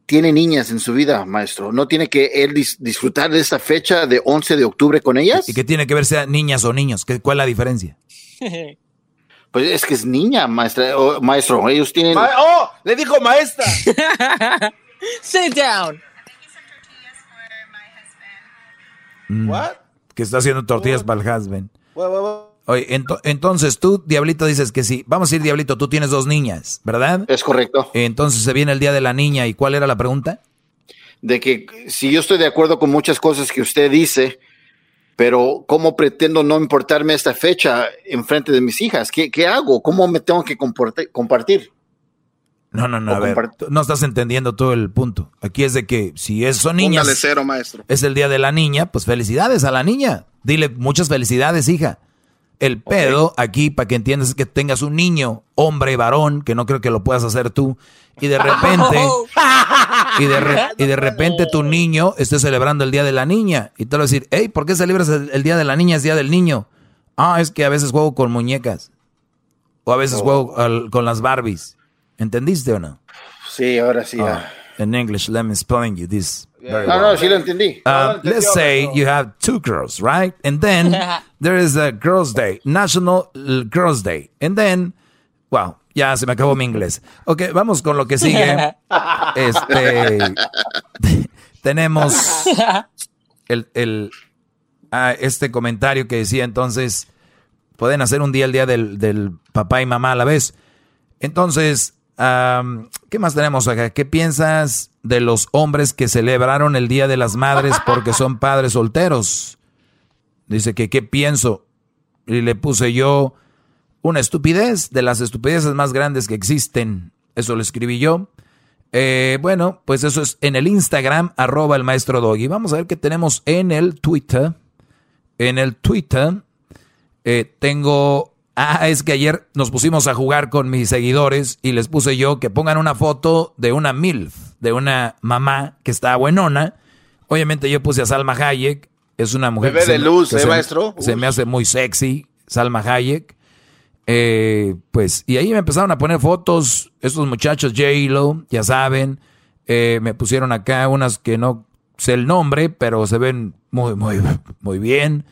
tiene niñas en su vida, maestro? ¿No tiene que él dis- disfrutar de esta fecha de 11 de octubre con ellas? ¿Y qué tiene que ver sea niñas o niños? ¿Qué, ¿Cuál es la diferencia? *laughs* Pues es que es niña, maestra, o- maestro. Ellos tienen. Ma- ¡Oh! Le dijo maestra. *laughs* Sit down. Mm. What? Que está haciendo tortillas para el husband. What? Oye, ento- entonces tú, Diablito, dices que sí. Vamos a ir, Diablito, tú tienes dos niñas, ¿verdad? Es correcto. Entonces se viene el día de la niña. ¿Y cuál era la pregunta? de que si yo estoy de acuerdo con muchas cosas que usted dice, pero ¿cómo pretendo no importarme esta fecha en frente de mis hijas? ¿Qué, qué hago? ¿Cómo me tengo que compartir? No, no, no, O a ver, compart- tú no estás entendiendo todo el punto. Aquí es de que si es, son niñas, cero, maestro. es el día de la niña, pues felicidades a la niña. Dile muchas felicidades, hija. El pedo aquí, para que entiendas, es que tengas un niño, hombre, varón, que no creo que lo puedas hacer tú, y de *laughs* repente, y de, re- *laughs* y de repente tu niño esté celebrando el día de la niña. Y te va a decir, hey, ¿por qué celebras el, el día de la niña? Es día del niño. Ah, es que a veces juego con muñecas. O a veces juego al- con las Barbies. ¿Entendiste o no? Sí, ahora sí. Ah, in English, let me explain you this. Very No, well. no, sí lo entendí. Um, let's say you have two girls, right? And then *laughs* there is a Girls' Day, National uh, Girls' Day. And then, wow, ya se me acabó mi inglés. Ok, vamos con lo que sigue. *laughs* Este, *laughs* tenemos el, el, ah, este comentario que decía entonces, pueden hacer un día el día del, del papá y mamá a la vez. Entonces, am, ¿qué más tenemos acá? ¿Qué piensas de los hombres que celebraron el Día de las Madres porque son *laughs* padres solteros? Dice que, ¿qué pienso? Y le puse yo una estupidez, de las estupideces más grandes que existen. Eso lo escribí yo. Eh, bueno, pues eso es en el Instagram, arroba el maestro Doggy. Vamos a ver qué tenemos en el Twitter. En el Twitter eh, tengo... Ah, es que ayer nos pusimos a jugar con mis seguidores y les puse yo que pongan una foto de una MILF, de una mamá que está buenona. Obviamente yo puse a Salma Hayek, es una mujer Bebé que de se- luz, que ¿eh, se- maestro? Se me hace muy sexy, Salma Hayek. Eh, pues, y ahí me empezaron a poner fotos, estos muchachos, J-Lo, ya saben, eh, me pusieron acá unas que no sé el nombre, pero se ven muy, muy, muy bien.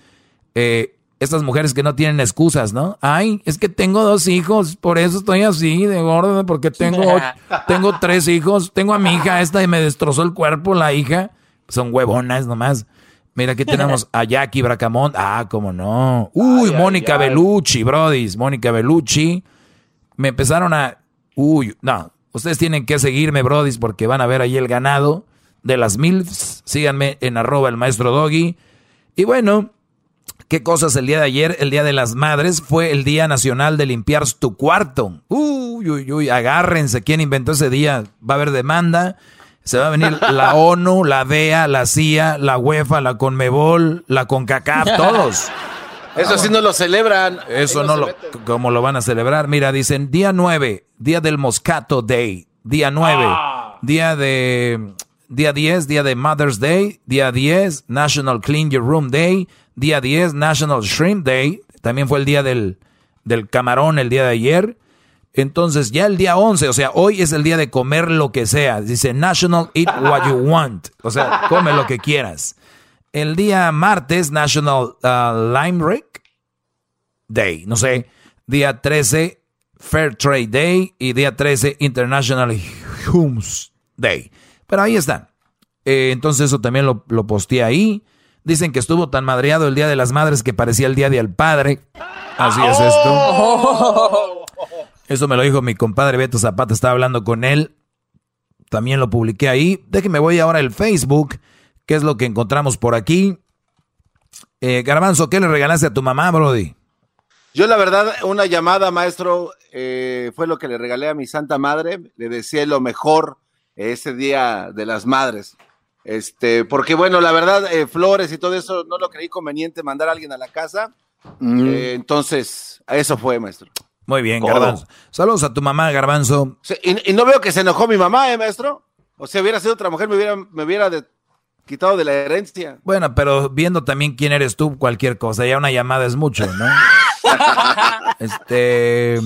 Eh, estas mujeres que no tienen excusas, ¿no? Ay, es que tengo dos hijos, por eso estoy así de gordo, porque tengo, *laughs* tengo tres hijos, tengo a mi hija esta y me destrozó el cuerpo la hija. Son huevonas nomás. Mira, aquí tenemos a Jackie Bracamont. Ah, cómo no. Uy, Mónica Bellucci, brodis. Mónica Bellucci. Me empezaron a... Uy, no. Ustedes tienen que seguirme, brodis, porque van a ver ahí el ganado de las MILFs. Síganme en arroba el maestro Doggy. Y bueno, ¿qué cosas el día de ayer? El Día de las Madres fue el Día Nacional de Limpiar tu cuarto. Uy, uy, uy, agárrense. ¿Quién inventó ese día? Va a haber demanda. Se va a venir *laughs* la ONU, la DEA, la CIA, la UEFA, la CONMEBOL, la CONCACAF, *laughs* todos. Eso sí no lo celebran. Eso Ahí no lo, meten. como lo van a celebrar. Mira, dicen día 9, día del Moscato Day, día 9, Ah. día de, día 10, día de Mother's Day, día 10, National Clean Your Room Day, día 10, National Shrimp Day, también fue el día del, del camarón el día de ayer. Entonces ya el día 11, o sea, hoy es el día de comer lo que sea. Dice National Eat What You *laughs* Want. O sea, come lo que quieras. El día martes, National uh, Limerick Day. No sé. Día 13, Fair Trade Day. Y día 13, International Hummus Day. Pero ahí está. Eh, entonces eso también lo, lo posteé ahí. Dicen que estuvo tan madreado el Día de las Madres que parecía el Día del Padre. Así es esto. Eso me lo dijo mi compadre Beto Zapata, estaba hablando con él. También lo publiqué ahí. Déjeme voy ahora al Facebook, qué es lo que encontramos por aquí. Eh, Garbanzo, ¿qué le regalaste a tu mamá, Brody? Yo la verdad, una llamada, maestro, eh, fue lo que le regalé a mi santa madre. Le deseé lo mejor ese día de las madres. Este, porque bueno, la verdad, eh, flores y todo eso no lo creí conveniente mandar a alguien a la casa. Mm. Eh, entonces, eso fue, maestro. Muy bien. Garbanzo. Saludos a tu mamá, Garbanzo. Sí, y, y no veo que se enojó mi mamá, ¿eh, maestro? O sea, hubiera sido otra mujer, me hubiera, me hubiera de- quitado de la herencia. Bueno, pero viendo también quién eres tú, cualquier cosa, ya una llamada es mucho, ¿no? *laughs* este.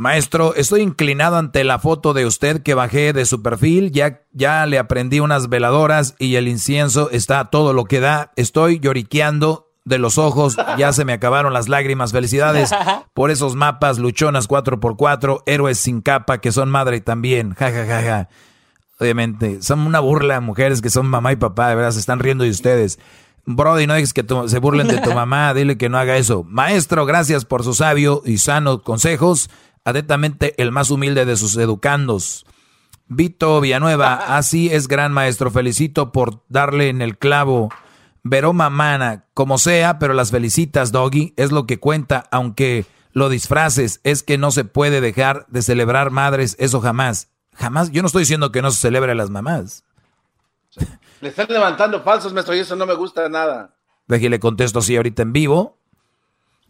Maestro, estoy inclinado ante la foto de usted que bajé de su perfil. Ya, ya le aprendí unas veladoras y el incienso está a todo lo que da. Estoy lloriqueando de los ojos, ya se me acabaron las lágrimas. Felicidades *laughs* por esos mapas, luchonas 4x4, héroes sin capa, que son madre también. Ja, ja, ja, ja. Obviamente, son una burla mujeres que son mamá y papá, de verdad, se están riendo de ustedes. Brody, no dejes que se burlen de tu *laughs* mamá, dile que no haga eso. Maestro, gracias por su sabio y sano consejos. Atentamente, el más humilde de sus educandos. Vito Villanueva, *laughs* así es gran maestro, felicito por darle en el clavo. Veroma Mana, como sea, pero las felicitas, Doggy, es lo que cuenta, aunque lo disfraces, es que no se puede dejar de celebrar madres, eso jamás. Jamás, yo no estoy diciendo que no se celebre a las mamás. *laughs* Le están levantando falsos, maestro, y eso no me gusta nada. Deje le contesto así ahorita en vivo.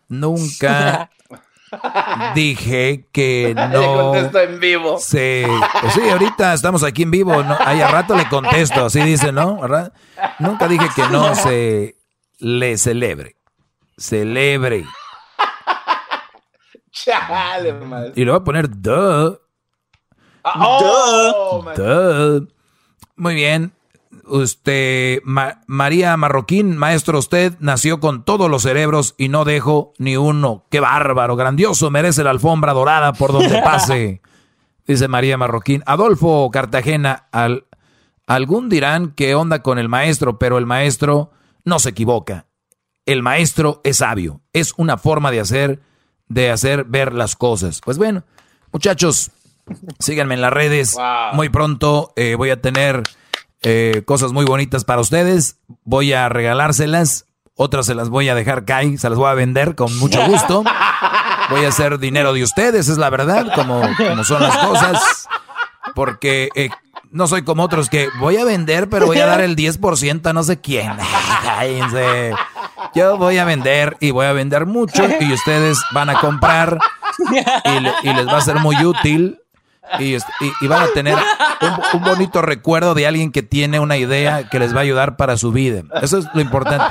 Nunca *laughs* dije que *laughs* no. Le contesto en vivo. Sí, pues sí, ahorita estamos aquí en vivo. ¿no? Ahí a rato le contesto, así dice, ¿no? Nunca dije que no se le celebre. Celebre. *laughs* Chale, Y le voy a poner duh. Ah, oh, duh. Muy bien. Usted, María Marroquín, maestro, usted nació con todos los cerebros y no dejo ni uno. ¡Qué bárbaro! Grandioso, merece la alfombra dorada por donde *laughs* pase. Dice María Marroquín. Adolfo Cartagena, al, algún dirán que onda con el maestro, pero el maestro no se equivoca. El maestro es sabio. Es una forma de hacer, de hacer ver las cosas. Pues bueno, muchachos, síganme en las redes. Muy pronto eh, voy a tener eh, cosas muy bonitas para ustedes. Voy a regalárselas. Otras se las voy a dejar caer, se las voy a vender con mucho gusto. Voy a hacer dinero de ustedes, es la verdad, como, como son las cosas. Porque eh, no soy como otros que voy a vender, pero voy a dar el 10% a no sé quién. *laughs* Yo voy a vender y voy a vender mucho y ustedes van a comprar y les va a ser muy útil y, van a tener un, bonito recuerdo de alguien que tiene una idea que les va a ayudar para su vida. Eso es lo importante.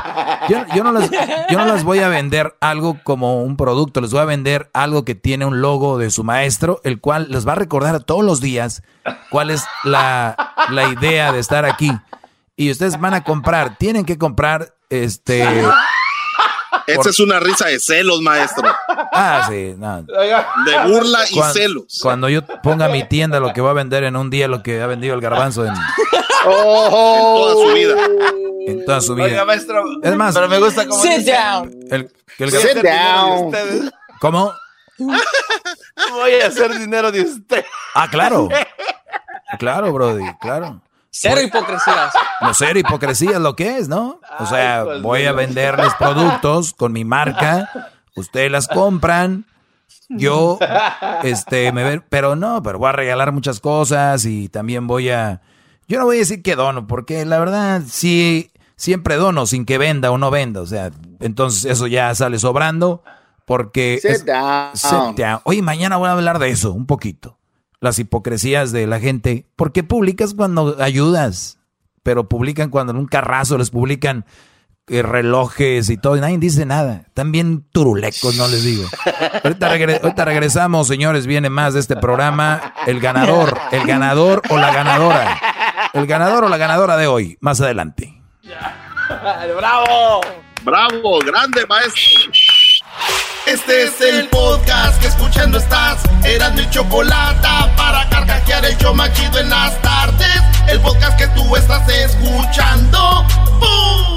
Yo, no les, yo no les voy a vender algo como un producto, les voy a vender algo que tiene un logo de su maestro, el cual les va a recordar todos los días cuál es la, la idea de estar aquí. Y ustedes van a comprar, tienen que comprar este esa es una risa de celos, maestro. Ah, sí. De burla y celos. Cuando yo ponga mi tienda, lo que va a vender en un día, lo que ha vendido el garbanzo en, *laughs* toda su vida. En toda su vida. Oiga, maestro. Es más, pero me gusta cómo Sit down. El, el Sit down. ¿Cómo? Voy a hacer dinero de usted. Ah, claro. Claro, Brody, claro. Cero hipocresías. No, cero hipocresía es lo que es, ¿no? O sea, voy a venderles productos con mi marca, ustedes las compran, yo, este, me ven, pero no, pero voy a regalar muchas cosas y también voy a, yo no voy a decir que dono, porque la verdad, sí, siempre dono sin que venda o no venda, o sea, entonces eso ya sale sobrando, porque... Sit down. Oye, mañana voy a hablar de eso un poquito las hipocresías de la gente. porque publicas cuando ayudas? Pero publican cuando en un carrazo les publican eh, relojes y todo, y nadie dice nada. También turulecos, no les digo. Ahorita, ahorita, regresamos, señores, viene más de este programa. El ganador, el ganador o la ganadora. El ganador o la ganadora de hoy, más adelante. ¡Bravo! ¡Bravo! ¡Grande, maestro! Este es el podcast que escuchando estás. Eran mi chocolate para carcajear el yo machido en las tardes. El podcast que tú estás escuchando. ¡Bum!